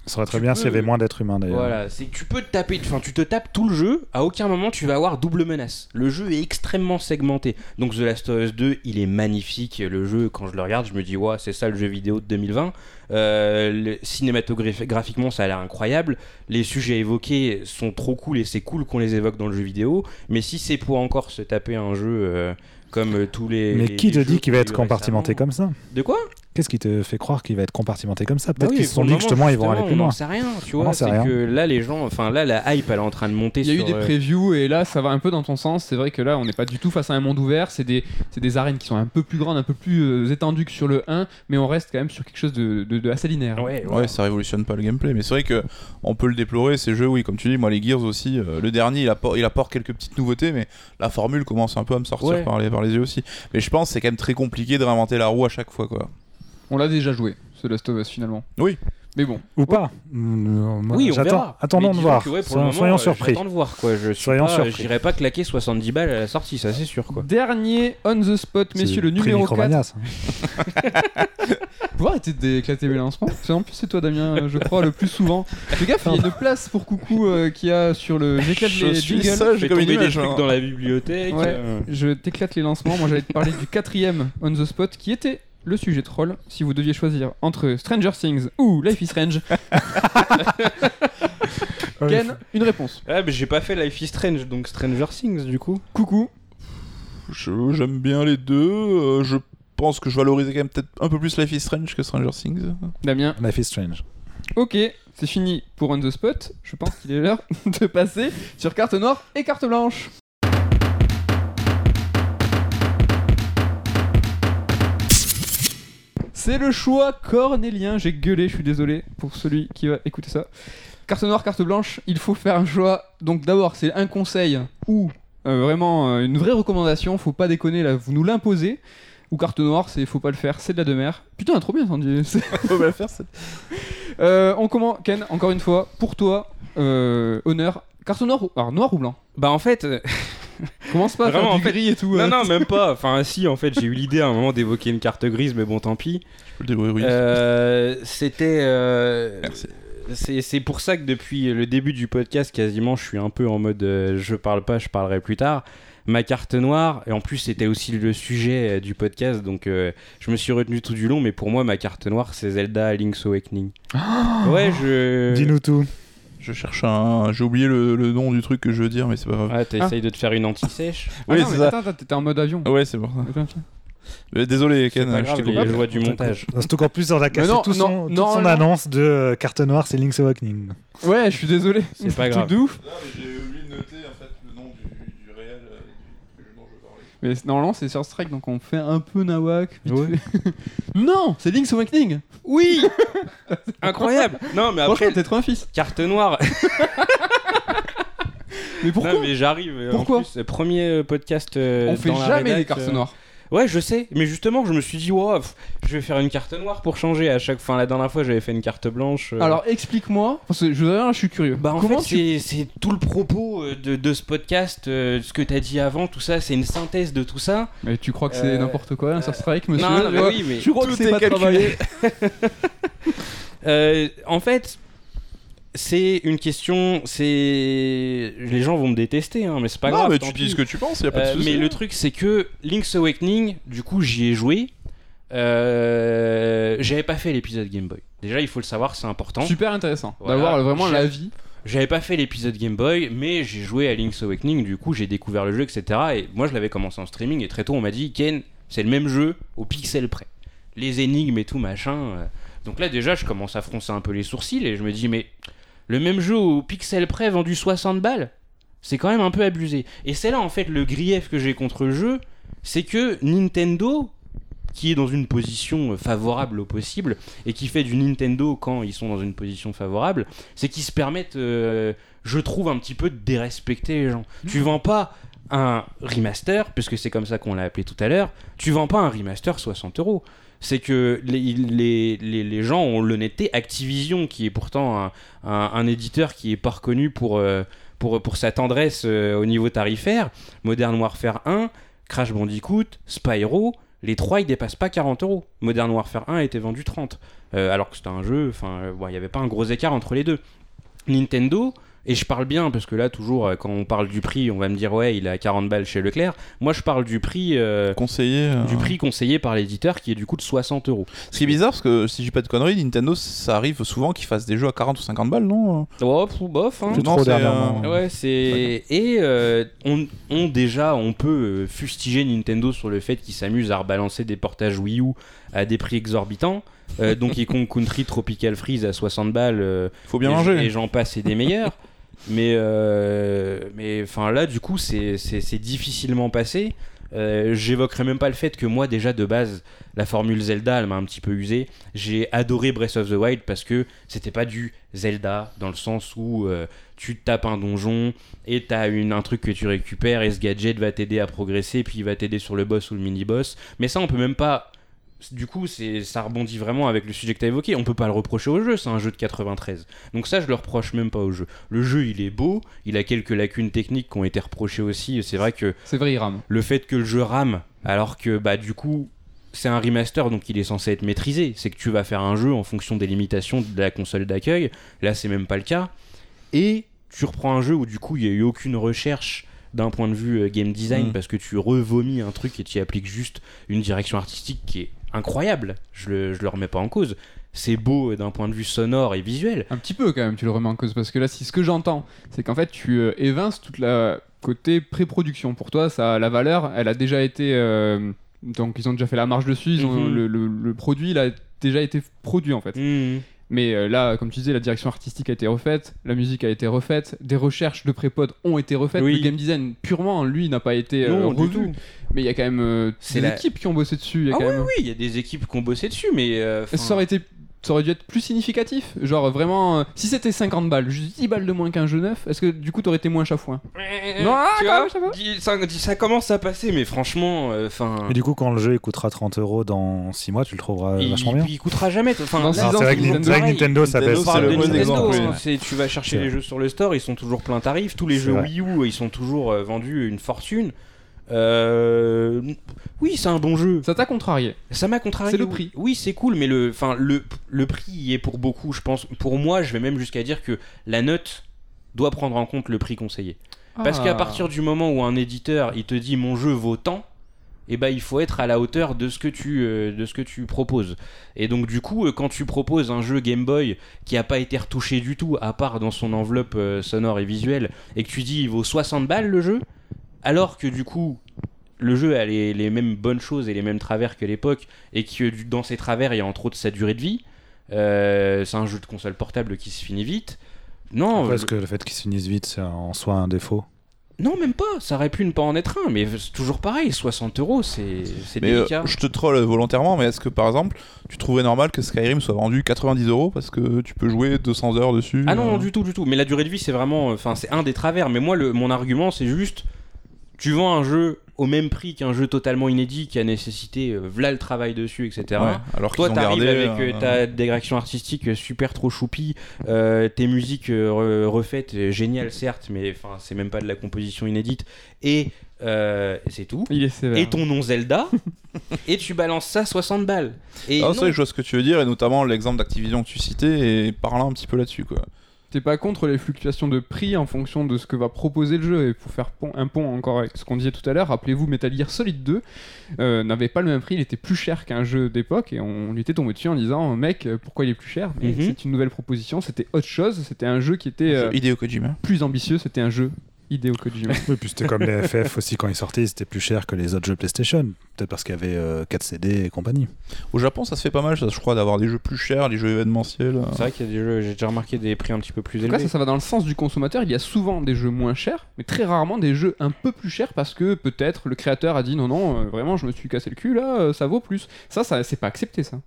Ça serait très bien peux- s'il y avait moins d'êtres humains d'ailleurs. Voilà, c'est que tu peux te taper, enfin tu te tapes tout le jeu, à aucun moment tu vas avoir double menace. Le jeu est extrêmement segmenté. Donc The Last of Us 2, il est magnifique. Le jeu, quand je le regarde, je me dis, ouais, c'est ça le jeu vidéo de 2020. Euh, le- cinématographiquement, ça a l'air incroyable. Les sujets évoqués sont trop cool et c'est cool qu'on les évoque dans le jeu vidéo. Mais si c'est pour encore se taper un jeu euh, comme tous les. Mais les- qui te dit qu'il va être compartimenté comme ça? De quoi? Qu'est-ce qui te fait croire qu'il va être compartimenté comme ça Bah Peut-être oui, qu'ils se sont dit que justement ils vont aller plus on loin. n'en sait rien, tu On vois. C'est que là, les gens, enfin là, la hype, elle est en train de monter Il y a eu des euh, previews et là ça va un peu dans ton sens. C'est vrai que là on n'est pas du tout face à un monde ouvert. C'est des, c'est des arènes qui sont un peu plus grandes, un peu plus euh, étendues que sur le 1, mais on reste quand même sur quelque chose de, de- de assez linéaire. Ouais, Ouais, ça révolutionne pas le gameplay, mais c'est vrai que on peut le déplorer. Ces jeux, oui, comme tu dis, moi les Gears aussi. euh, le dernier, il apporte, il apporte quelques petites nouveautés, mais la formule commence un peu à me sortir Ouais. par, les, par les yeux aussi. Mais je pense que c'est quand même très compliqué de réinventer la roue à chaque fois, quoi. On l'a déjà joué, ce Last of Us finalement. Oui. Mais bon, Ou pas Mm, Oui, on verra. Attendons de voir. ouais, pour le Soyons- moment, Soyons euh, surpris. J'attends de voir quoi. Je Soyons pas- surpris. J'irai pas claquer 70 balles à la sortie, ça c'est sûr quoi. dernier on the spot, messieurs, le numéro 4. Micromania, ça. Vous arrêter d'éclater mes lancements C'est en plus c'est toi Damien, euh, je crois, le plus souvent. Fais gaffe, il y a une place pour coucou euh, qui a sur le. J'éclate Je les suis jingles. sage J'ai comme des trucs hein. dans la bibliothèque. Ouais. euh. Je t'éclate les lancements. Moi, j'allais te parler du quatrième on the spot qui était le sujet troll. Si vous deviez choisir entre Stranger Things ou Life is Strange, Ken, une réponse. Ah, mais j'ai pas fait Life is Strange, donc Stranger Things du coup. Coucou. Je- J'aime bien les deux. euh, je pense que je valorisais quand même peut-être un peu plus Life is Strange que Stranger Things. Damien. Life is Strange. Ok, c'est fini pour on the spot. Je pense qu'il est l'heure de passer sur carte noire et carte blanche. C'est le choix cornélien. J'ai gueulé, je suis désolé pour celui qui va écouter ça. Carte noire, carte blanche, il faut faire un choix. Donc d'abord, c'est un conseil ou euh, vraiment euh, une vraie recommandation. Faut pas déconner là, vous nous l'imposez. Ou carte noire, c'est faut pas le faire, c'est de la demeure. Putain, trop bien entendu. C'est- On va la faire, cette- euh, on commence, Ken, encore une fois, pour toi, euh, honneur. Carte noire ou, alors, noir ou blanc? Bah en fait, euh, Commence pas à Vraiment, faire en fait- gris et tout. non euh. non même pas. Enfin si en fait j'ai eu l'idée à un moment d'évoquer une carte grise, mais bon tant pis. Je peux le débrouiller. Euh, C'était. euh, Merci. C'est c'est pour ça que depuis le début du podcast, quasiment, je suis un peu en mode euh, je parle pas, je parlerai plus tard. Ma carte noire, et en plus c'était aussi le sujet euh, du podcast, donc euh, je me suis retenu tout du long, mais pour moi ma carte noire c'est Zelda Link's Awakening. ouais, je. Dis-nous tout. Je cherche un. J'ai oublié le, le nom du truc que je veux dire, mais c'est pas grave. Ah, t'essayes de te faire une anti-sèche Ah oui, non, c'est mais ça. Attends, attends, t'étais en mode avion. Ouais, c'est pour ça. Désolé, Ken, pas je grave, les coupé. joies du montage. C'est encore plus, on a cassé non, tout non, son, toute non, son non. annonce de euh, carte noire, c'est Link's Awakening. Ouais, je suis désolé. C'est pas Truc grave. de ouf. J'ai oublié de noter en fait le nom du, du réel euh, du, du jeu dont je veux parler. Mais c'est- normalement, c'est sur Strike, donc on fait un peu nawak. Ouais. non, c'est Link's Awakening. Oui Incroyable Non, mais après, t'es trop un fils. carte noire. Mais pourquoi non, mais j'arrive. Pourquoi en plus, Premier euh, podcast. euh, On fait dans la jamais rédac, les cartes euh, noires. Ouais, je sais, mais justement, je me suis dit, wow, pff, je vais faire une carte noire pour changer à chaque fin. La dernière fois, j'avais fait une carte blanche. euh. Alors explique-moi, parce que je, je suis curieux. Bah en Comment fait, tu... c'est- c'est tout le propos euh, de, de ce podcast, euh, ce que t'as dit avant, tout ça, c'est une synthèse de tout ça. Mais tu crois que c'est Euh, n'importe quoi, un Strike, monsieur non, non, mais oui, mais Tu crois que tout c'est est pas calculé. travaillé? Euh, en fait, c'est une question, c'est les gens vont me détester, hein, mais c'est pas non, grave. mais tu dis ce que tu penses, y a pas de Euh, souci. mais le truc, c'est que Link's Awakening, du coup, j'y ai joué. Euh, J'avais pas fait l'épisode Game Boy. Déjà, il faut le savoir, c'est important. Super intéressant Voilà. d'avoir vraiment J'ai- l'avis. J'avais pas fait l'épisode Game Boy, mais j'ai joué à Link's Awakening, du coup j'ai découvert le jeu, etc. Et moi je l'avais commencé en streaming, et très tôt on m'a dit, Ken, c'est le même jeu au pixel près. Les énigmes et tout machin. euh. Donc là déjà je commence à froncer un peu les sourcils, et je me dis, mais le même jeu au pixel près vendu 60 balles c'est quand même un peu abusé. Et c'est là en fait le grief que j'ai contre le jeu, c'est que Nintendo, qui est dans une position favorable au possible, et qui fait du Nintendo quand ils sont dans une position favorable, c'est qu'ils se permettent, euh, je trouve, un petit peu de dérespecter les gens. Tu vends pas un remaster, puisque c'est comme ça qu'on l'a appelé tout à l'heure, tu vends pas un remaster 60 euros. C'est que les, gens ont l'honnêteté. Activision, qui est pourtant un, un, éditeur qui est pas reconnu pour, euh, sa tendresse euh, au niveau tarifaire, Modern Warfare 1, Crash Bandicoot, Spyro, les trois ils dépassent pas 40 euros. Modern Warfare 1 a été vendu 30. Euh, alors que c'était un jeu, il n'y avait pas un gros écart entre les deux. Nintendo, et je parle bien parce que là, toujours, euh, quand on parle du prix, on va me dire ouais, il est à 40 balles chez Leclerc. Moi, je parle du prix, euh, Conseiller. euh, du prix conseillé par l'éditeur qui est du coup de 60 euros. Ce qui est bizarre, parce que si je dis pas de conneries, Nintendo, ça arrive souvent qu'ils fassent des jeux à 40 ou 50 balles, non Oh, bof, hein. Non, trop c'est, dernièrement. euh, Ouais, c'est et euh, on, on déjà on peut fustiger Nintendo sur le fait qu'ils s'amusent à rebalancer des portages Wii U à des prix exorbitants. Euh, Donkey Kong Country Tropical Freeze à 60 balles. euh, Faut bien et, manger. Et j'en passe et des meilleurs. Mais euh, mais enfin là du coup c'est difficilement passé. Euh, J'évoquerai même pas le fait que moi déjà de base la formule Zelda elle m'a un petit peu usé. J'ai adoré Breath of the Wild parce que c'était pas du Zelda dans le sens où euh, tu tapes un donjon et t'as une un truc que tu récupères et ce gadget va t'aider à progresser puis il va t'aider sur le boss ou le mini boss. Mais ça on peut même pas du coup, c'est ça rebondit vraiment avec le sujet que tu as évoqué. On peut pas le reprocher au jeu, c'est un jeu de 93. Donc ça, je le reproche même pas au jeu. Le jeu, il est beau, il a quelques lacunes techniques qui ont été reprochées aussi. C'est vrai que C'est vrai, il rame. le fait que le jeu rame, alors que bah du coup, c'est un remaster, donc il est censé être maîtrisé. C'est que tu vas faire un jeu en fonction des limitations de la console d'accueil. Là, c'est même pas le cas. Et tu reprends un jeu où du coup, il y a eu aucune recherche d'un point de vue euh, game design Mm. parce que tu revomis un truc et tu y appliques juste une direction artistique qui est incroyable. Je le, je le remets pas en cause. C'est beau d'un point de vue sonore et visuel. Un petit peu quand même, tu le remets en cause parce que là, si ce que j'entends, c'est qu'en fait, tu euh, évinces toute la côté pré-production. Pour toi, ça, la valeur, elle a déjà été. euh, donc, ils ont déjà fait la marge dessus. Ils ont, Mhm. le, le- le produit, il a déjà été produit en fait. Mais euh, là, comme tu disais, la direction artistique a été refaite, la musique a été refaite, des recherches de pré-pod ont été refaites. Oui. Le game design purement, lui, n'a pas été euh, Non, du tout. Mais il y a quand même euh, C'est des la- équipes qui ont bossé dessus. il y a Ah quand oui, même- oui, il y a des équipes qui ont bossé dessus, mais. euh, ça aurait été ça aurait dû être plus significatif Genre vraiment, euh, si c'était 50 balles, juste 10 balles de moins qu'un jeu neuf, est-ce que du coup t'aurais été moins chafouin? Non, ah, quand même, dis- ça, dis- ça commence à passer, mais franchement, euh, enfin. Mais du coup, quand le jeu il coûtera 30 euros dans 6 mois, tu le trouveras il, vachement bien. il coûtera jamais. Enfin, Dans là, six Alors, ans, c'est vrai que Nintendo, c'est vrai que Nintendo, ça Nintendo, baisse. c'est parle le de bon euh, Nintendo, exemple, hein. oui. c'est- tu vas chercher C'est les vrai. jeux sur le store, ils sont toujours plein tarif. Tous les C'est jeux vrai. Wii U, ils sont toujours euh, vendus une fortune. Euh, oui, c'est un bon jeu. Ça t'a contrarié. Ça m'a contrarié. C'est le prix. Oui, c'est cool, mais le, enfin, le, le prix y est pour beaucoup. Je pense, pour moi, je vais même jusqu'à dire que la note doit prendre en compte le prix conseillé. Parce Ah. qu'à partir du moment où un éditeur il te dit mon jeu vaut tant, et ben il faut être à la hauteur de ce que tu euh, de ce que tu proposes. Et donc du coup euh, quand tu proposes un jeu Game Boy qui a pas été retouché du tout à part dans son enveloppe euh, sonore et visuelle et que tu dis il vaut 60 balles le jeu alors que du coup le jeu a les, les mêmes bonnes choses et les mêmes travers que l'époque, et que dans ces travers, il y a entre autres sa durée de vie. Euh, c'est un jeu de console portable qui se finit vite. Non, Pourquoi le- est-ce que le fait qu'ils se finissent vite, c'est en soi un défaut? Non, même pas. Ça aurait pu ne pas en être un, mais c'est toujours pareil. 60 euros, c'est euh, délicat. je te troll volontairement, mais est-ce que par exemple, tu trouverais normal que Skyrim soit vendu 90 euros parce que tu peux jouer 200 heures dessus Ah non, euh, non, du tout, du tout. Mais la durée de vie, c'est vraiment. Enfin, c'est un des travers. Mais moi, le, mon argument, c'est juste. Tu vends un jeu au même prix qu'un jeu totalement inédit qui a nécessité euh, v'là le travail dessus, etc. ouais, alors Toi, t'arrives avec euh, euh, ta direction artistique euh, super trop choupie, euh, tes musiques euh, re- refaites, géniales certes, mais enfin, c'est même pas de la composition inédite, et euh, c'est tout. Il est sévère. Et ton nom Zelda, et tu balances ça 60 balles. Et Ah, non, c'est vrai que je vois ce que tu veux dire, et notamment l'exemple d'Activision que tu citais, et parlant un petit peu là-dessus, quoi. T'es pas contre les fluctuations de prix en fonction de ce que va proposer le jeu et pour faire pont- un pont encore avec ce qu'on disait tout à l'heure, rappelez-vous Metal Gear Solid 2 euh, n'avait pas le même prix, il était plus cher qu'un jeu d'époque et on lui était tombé dessus en disant mec euh, pourquoi il est plus cher? Mais Mhm. c'est une nouvelle proposition, c'était autre chose, c'était un jeu qui était euh, Kojima. plus ambitieux, c'était un jeu Hideo Kojima. Oui, puis c'était comme les FF aussi quand ils sortaient, c'était plus cher que les autres jeux PlayStation. Peut-être parce qu'il y avait euh, 4 CD et compagnie. Au Japon, ça se fait pas mal, ça, je crois, d'avoir des jeux plus chers, des jeux événementiels. C'est vrai qu'il y a des jeux, j'ai déjà remarqué des prix un petit peu plus élevés. ça, ça va dans le sens du consommateur. Il y a souvent des jeux moins chers, mais très rarement des jeux un peu plus chers parce que peut-être le créateur a dit non, non, euh, vraiment, je me suis cassé le cul là, euh, ça vaut plus. Ça, ça c'est pas accepté, ça.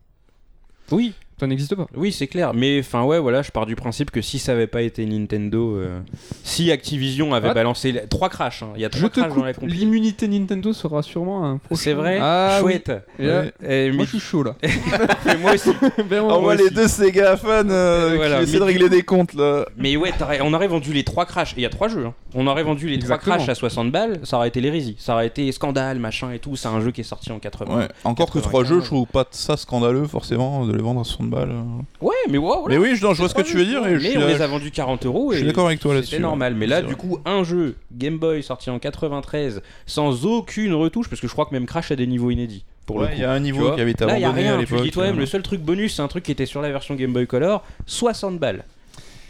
Oui, Ça n'existe pas. oui, c'est clair. Mais enfin, ouais, voilà, je pars du principe que si ça avait pas été Nintendo, euh, si Activision avait Ah. balancé la- trois crashs, hein, il y a Je trois te crashs dans la. L'immunité Nintendo sera sûrement un prochain. C'est vrai, Ah, oui. chouette. Et là, Ouais. Eh, Moi, mais je suis chaud là. mais moi aussi. Vraiment, On voit moi les aussi. deux Sega fans euh, voilà, qui essaient mais de régler des comptes là. Mais ouais, on aurait vendu les trois crashs. Et il y a trois jeux. hein. On aurait vendu les Exactement. trois crashs à 60 balles. Ça aurait été l'hérésie. Ça aurait été scandale, machin et tout. C'est un jeu qui est sorti en 80. Ouais. Encore que 95. trois jeux, je trouve pas ça scandaleux forcément de les vendre à 60 balles. euh. Ouais, mais ouais, voilà. Mais oui, je, non, je vois ce que tu veux dire. Et je mais suis, on là- les a vendus 40 euros. je suis d'accord avec toi là-dessus. C'était normal. Mais là, C'est du coup, un jeu Game Boy sorti en 93 sans aucune retouche, parce que je crois que même Crash a des niveaux inédits. Pour le Ouais, coup. il y a un niveau qui avait été Là, il y a abandonné à rien. Tu le l'époque. dis toi-même, euh. le seul truc bonus, c'est un truc qui était sur la version Game Boy Color 60 balles.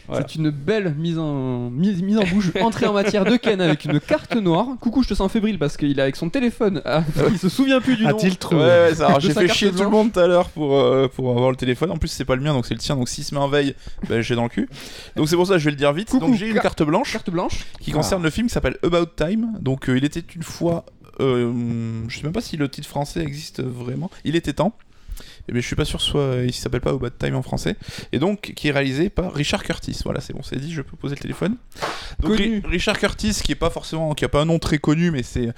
Voilà. C'est une belle mise en, mise, mise en bouche, entrée en matière de Ken avec une carte noire. Coucou, je te sens fébrile parce qu'il est avec son téléphone. Ah, il se souvient plus du nom. A-t-il Ouais, trouvé ouais, ça, alors, De j'ai fait chier tout le monde tout à l'heure pour, euh, pour avoir le téléphone. En plus, c'est pas le mien, donc c'est le tien. Donc, s'il se met en veille, ben, j'ai dans le cul. Donc, c'est pour ça que je vais le dire vite. Coucou, donc, j'ai une car- carte blanche Carte blanche. qui concerne le film qui s'appelle About Time. Donc, euh, il était une fois. euh, je sais même pas si le titre français existe vraiment. Il était temps. Eh bien, je suis pas sûr soit il s'appelle pas About Time en français et donc qui est réalisé par Richard Curtis. Voilà, c'est bon, c'est dit, je peux poser le téléphone. Donc Connu. Ri- Richard Curtis qui est pas forcément qui a pas un nom très connu mais c'est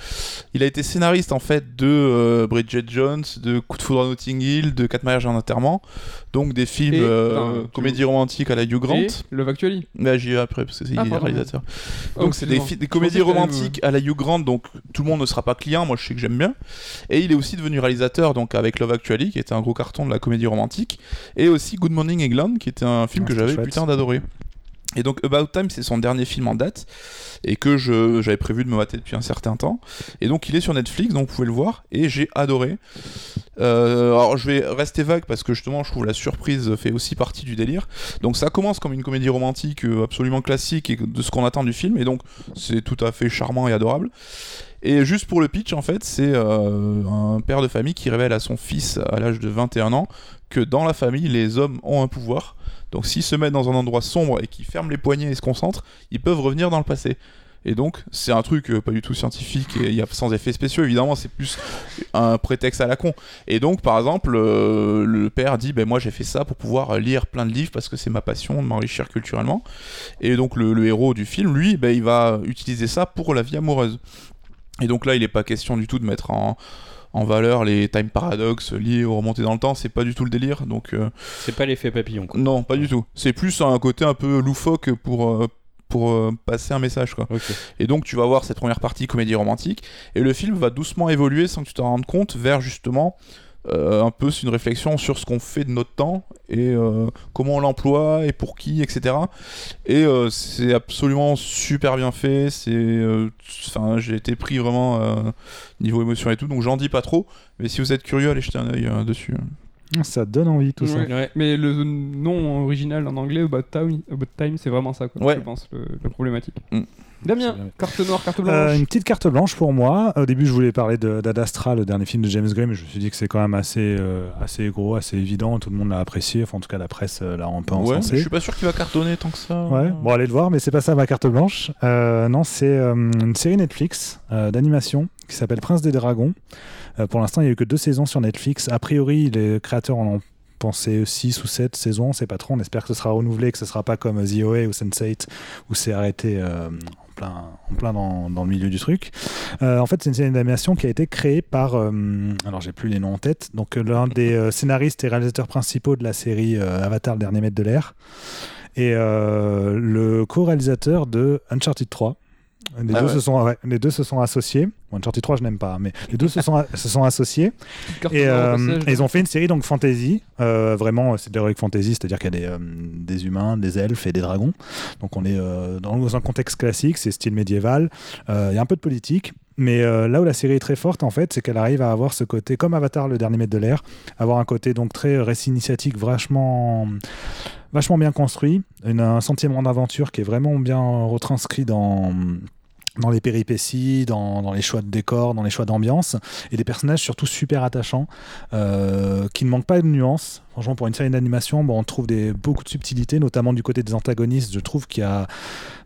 il a été scénariste en fait de euh, Bridget Jones, de Coup de foudre à Notting Hill, de Quatre mariages et un enterrement. Donc des films Et, euh, enfin, comédies romantiques à la Hugh Grant. Et Love Actually. Là, j'y ai après parce que c'est Ah, il est réalisateur. Oh, Donc c'est des, des comédies romantiques à la Hugh Grant, donc tout le monde ne sera pas client, moi je sais que j'aime bien. Et il est aussi devenu réalisateur donc avec Love Actually, qui était un gros carton de la comédie romantique, et aussi Good Morning England, qui était un film Ah, que j'avais putain d'adoré. Et donc About Time, c'est son dernier film en date, et que j'avais prévu de me mater depuis un certain temps. Et donc il est sur Netflix, donc vous pouvez le voir, et j'ai adoré. Euh, alors je vais rester vague parce que justement je trouve la surprise fait aussi partie du délire. Donc ça commence comme une comédie romantique euh, absolument classique et de ce qu'on attend du film, et donc c'est tout à fait charmant et adorable. Et juste pour le pitch, en fait, c'est euh, un père de famille qui révèle à son fils à l'âge de 21 ans que dans la famille, les hommes ont un pouvoir. Donc s'ils se mettent dans un endroit sombre et qu'ils ferment les poignets et se concentrent, ils peuvent revenir dans le passé. Et donc, c'est un truc euh, pas du tout scientifique et y a sans effets spéciaux, évidemment, c'est plus un prétexte à la con. Et donc, par exemple, euh, le père dit ben, Moi, j'ai fait ça pour pouvoir lire plein de livres parce que c'est ma passion de m'enrichir culturellement. Et donc, le, le héros du film, lui, ben, il va utiliser ça pour la vie amoureuse. Et donc là, il n'est pas question du tout de mettre en, en valeur les time paradoxes liés aux remontées dans le temps, c'est pas du tout le délire. Donc, euh, C'est pas l'effet papillon. Quoi. non, pas du tout. C'est plus un côté un peu loufoque pour. euh, pour euh, passer un message quoi. Et donc tu vas voir cette première partie comédie romantique et le film va doucement évoluer sans que tu t'en rendes compte vers justement euh, un peu c'est une réflexion sur ce qu'on fait de notre temps et euh, comment on l'emploie et pour qui etc. Et euh, c'est absolument super bien fait. C'est euh, enfin j'ai été pris vraiment euh, niveau émotion et tout donc j'en dis pas trop mais si vous êtes curieux allez jeter un œil euh, dessus. Ça donne envie tout ça. Ouais. Mais le nom original en anglais, About Time, About Time c'est vraiment ça, quoi, Ouais. je pense, le- la problématique. Mm. Damien, carte noire, carte Euh, blanche. une petite carte blanche pour moi. Au début, je voulais parler de- d'Ad Astra, le dernier film de James Gray, mais je me suis dit que c'est quand même assez, euh, assez gros, assez évident. Tout le monde l'a apprécié. Enfin, en tout cas, la presse euh, l'a un peu Ouais, je suis pas sûr qu'il va cartonner tant que ça. Ouais, bon, allez le voir, mais c'est pas ça ma carte blanche. Euh, non, c'est euh, une série Netflix euh, d'animation qui s'appelle Prince des Dragons. Euh, pour l'instant, il y a eu que deux saisons sur Netflix. A priori, les créateurs en ont pensé 6 ou 7 saisons, on sait pas trop. On espère que ce sera renouvelé, que ce sera pas comme The OA ou Sense8 où c'est arrêté euh, en plein, en plein dans, dans le milieu du truc. Euh, en fait, c'est une série d'animation qui a été créée par. euh, alors, j'ai plus les noms en tête. Donc, l'un des scénaristes et réalisateurs principaux de la série Avatar, le dernier maître de l'air et le co-réalisateur de Uncharted 3. Les, Ah deux ouais. se sont, ouais, les deux se sont associés. Uncharted 3, je n'aime pas, mais les deux se sont, se sont associés. Et euh, passage. ils ont fait une série donc fantasy. Euh, vraiment, c'est de l'heroic fantasy, c'est-à-dire qu'il y a des, euh, des humains, des elfes et des dragons. Donc on est euh, dans un contexte classique, c'est style médiéval. Euh, Il y a un peu de politique. Mais euh, là où la série est très forte, en fait, c'est qu'elle arrive à avoir ce côté, comme Avatar, le dernier maître de l'air, avoir un côté donc très récit initiatique, vachement, vachement bien construit, une- un sentiment d'aventure qui est vraiment bien retranscrit dans dans les péripéties, dans, les choix de décor, dans les choix d'ambiance, et des personnages surtout super attachants, euh, qui ne manquent pas de nuances. Franchement, pour une série d'animation, bon, on trouve des, beaucoup de subtilités, notamment du côté des antagonistes. Je trouve qu'il y a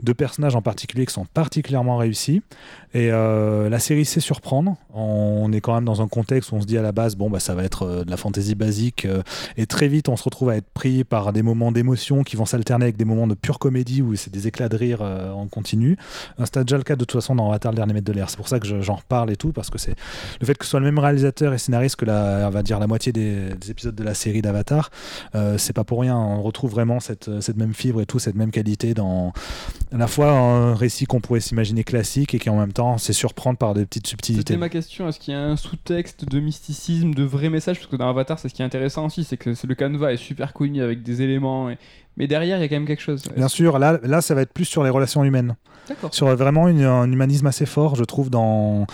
deux personnages en particulier qui sont particulièrement réussis. Et euh, la série sait surprendre. On est quand même dans un contexte où on se dit à la base, bon, bah, ça va être euh, de la fantaisie basique. euh, et très vite, on se retrouve à être pris par des moments d'émotion qui vont s'alterner avec des moments de pure comédie où c'est des éclats de rire en continu. C'était déjà le cas de toute façon dans Avatar, le dernier maître de l'air. C'est pour ça que je- j'en reparle et tout, parce que c'est le fait que ce soit le même réalisateur et scénariste que la, on va dire la moitié des, des épisodes de la série d'Avatar, euh, c'est pas pour rien. On retrouve vraiment cette, cette même fibre et tout, cette même qualité dans à la fois un récit qu'on pourrait s'imaginer classique et qui en même temps c'est surprendre par des petites subtilités. C'était ma question, est-ce qu'il y a un sous-texte de mysticisme, de vrais messages Parce que dans Avatar, c'est ce qui est intéressant aussi, c'est que c'est- le canevas est super connu avec des éléments, et- mais derrière, il y a quand même quelque chose. Bien sûr, là, là, ça va être plus sur les relations humaines. Sur vraiment un humanisme assez fort, je trouve, dans,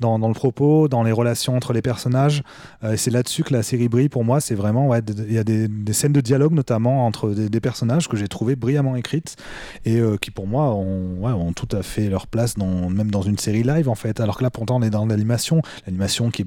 dans, le propos, dans les relations entre les personnages. Euh, c'est là-dessus que la série brille pour moi. C'est vraiment, il y a des, scènes de dialogue, notamment entre des, personnages que j'ai trouvé brillamment écrites et euh, qui, pour moi, ont tout à fait leur place, dans, même dans une série live, en fait. Alors que là, pourtant, on est dans l'animation. L'animation qui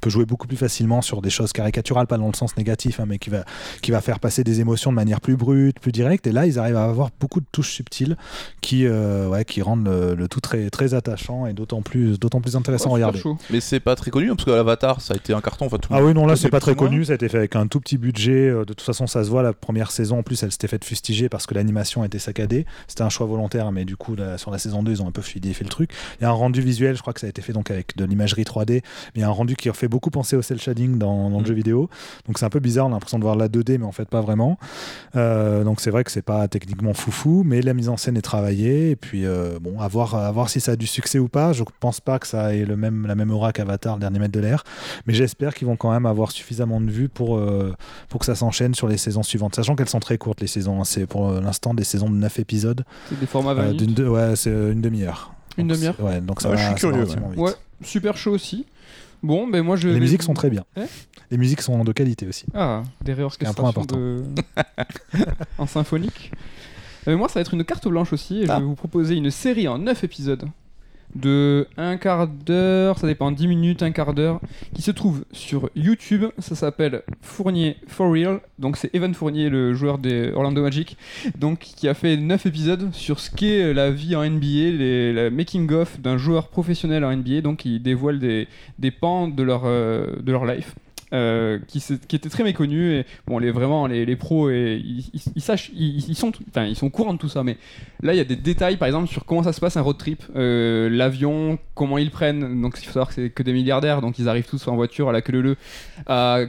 peut jouer beaucoup plus facilement sur des choses caricaturales, pas dans le sens négatif, hein, mais qui va, qui va faire passer des émotions de manière plus brute, plus directe. Et là, ils arrivent à avoir beaucoup de touches subtiles qui, euh, ouais, qui rendent le, le tout très, très attachant et d'autant plus, plus intéressant Ouais, à regarder. chaud. Mais c'est pas très connu hein, parce que l'Avatar ça a été un carton. Enfin, tout Ah oui, non, là, c'est est pas très connu. Ça a été fait avec un tout petit budget. Euh, De toute façon, ça se voit. La première saison, en plus, elle s'était faite fustiger parce que l'animation était saccadée. C'était un choix volontaire, mais du coup, là, sur la saison 2, ils ont un peu fluidifié le truc. Il y a un rendu visuel, je crois que ça a été fait donc avec de l'imagerie 3D, mais il y a un rendu qui fait beaucoup penser au cel shading dans, dans le Mm. jeu vidéo. Donc c'est un peu bizarre, on a l'impression de voir la 2D, mais en fait pas vraiment. Euh, donc c'est vrai que c'est pas techniquement foufou, mais la mise en scène est travaillée. Et puis euh, bon, à voir, à voir si ça a du succès ou pas. Je pense pas que ça ait le même, la même aura qu'Avatar, le dernier maître de l'air, mais j'espère qu'ils vont quand même avoir suffisamment de vues pour, euh, pour que ça s'enchaîne sur les saisons suivantes, sachant qu'elles sont très courtes les saisons. hein. C'est pour euh, l'instant des saisons de 9 épisodes, C'est des formats 20 Euh, minutes. d'une de- ouais, c'est une demi-heure. Une demi-heure Ouais, donc ça Ah, va. je suis ça va curieux, relativement vite. Ouais, super chaud aussi. Bon, ben moi je. Les vais- musiques sont très bien. Ouais. Les musiques sont de qualité aussi. Ah, des un point réorchestrations important. de... en symphonique. Euh, moi, ça va être une carte blanche aussi, et je Ah. vais vous proposer une série en 9 épisodes de un quart d'heure, ça dépend, 10 minutes, un quart d'heure, qui se trouve sur YouTube. Ça s'appelle Fournier for Real. Donc, c'est Evan Fournier, le joueur des Orlando Magic, donc qui a fait 9 épisodes sur ce qu'est la vie en NBA, les, la making-of d'un joueur professionnel en NBA. Donc, il dévoile des, des pans de leur, euh, de leur life. Euh, qui, était très méconnu et bon les vraiment les, les pros et ils, ils- sachent ils, sont ils sont courants de tout ça mais là il y a des détails par exemple sur comment ça se passe un road trip euh, l'avion comment ils prennent donc il faut savoir que c'est que des milliardaires donc ils arrivent tous en voiture à la queue leu à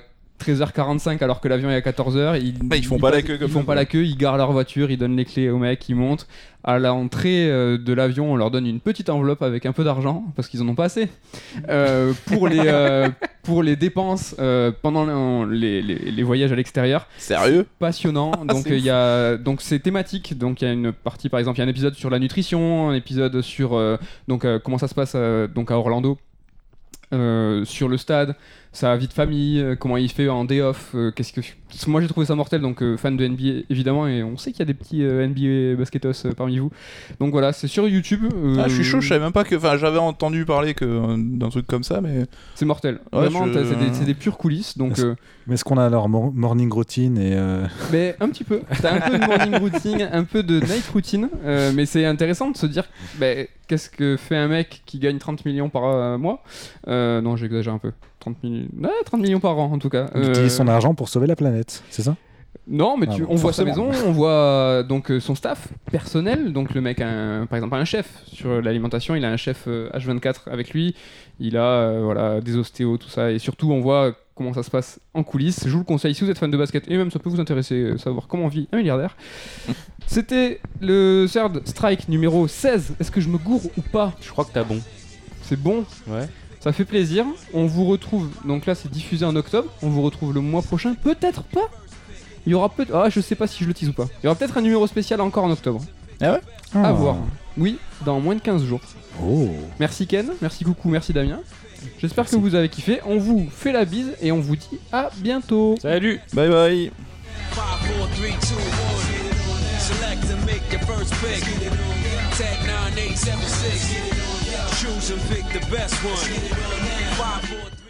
13h45 alors que l'avion est à 14h ils, Bah, ils font pas la queue comme ils font pas la queue ils garent leur voiture ils donnent les clés au mec ils montent. À l'entrée euh, de l'avion on leur donne une petite enveloppe avec un peu d'argent parce qu'ils en ont pas assez. Euh, pour les euh, pour les dépenses euh, pendant les, les- les voyages à l'extérieur. Sérieux passionnant. donc c'est il y a donc c'est thématique. Donc il y a une partie par exemple, il y a un épisode sur la nutrition, un épisode sur donc comment ça se passe donc à Orlando euh, sur le stade, sa vie de famille, euh, comment il fait en day off. euh, qu'est-ce que moi j'ai trouvé ça mortel, donc euh, fan de NBA évidemment, et on sait qu'il y a des petits euh, NBA basketos euh, parmi vous. Donc voilà, c'est sur YouTube. euh, Ah, je suis chaud, je savais même pas que. Enfin, j'avais entendu parler que d'un truc comme ça, mais. C'est mortel. Ouais, Vraiment, je- c'est des, c'est des pures coulisses. Donc, Est-ce- euh, Mais est-ce qu'on a leur mor- morning routine et euh, mais un petit peu. T'as un peu de morning routine, un peu de night routine. euh, mais c'est intéressant de se dire, bah, qu'est-ce que fait un mec qui gagne 30 millions par mois Euh, Non, j'exagère un peu. 30 millions, ouais, 30 millions par an en tout cas. il Euh, utilise son argent pour sauver la planète C'est ça? Non, mais Ah tu, bon, on voit sa maison, on voit euh, donc euh, son staff personnel. Donc le mec, a un- par exemple, a un chef sur l'alimentation. Il a un chef euh, H24 avec lui. Il a euh, voilà des ostéos, tout ça. Et surtout, on voit comment ça se passe en coulisses. Je vous le conseille si vous êtes fan de basket et même ça peut vous intéresser, euh, savoir comment vit un milliardaire. C'était le Third Strike numéro 16. Est-ce que je me gourre ou pas? Je crois que t'as bon. C'est bon? Ouais. Ça fait plaisir. On vous retrouve. Donc là, c'est diffusé en octobre. On vous retrouve le mois prochain. Peut-être pas. Il y aura peut Ah, je sais pas si je le tease ou pas. Il y aura peut-être un numéro spécial encore en octobre. À Ah. voir. Oui, dans moins de 15 jours. Oh. Merci Ken, merci Coucou, merci Damien. J'espère que vous avez kiffé. On vous fait la bise et on vous dit à bientôt. Salut Bye bye! 5, 4, 3, 2, 1. Select and make your first pick. Tag 9, 8, 7, 6. Choose and pick the best one. 5, 4,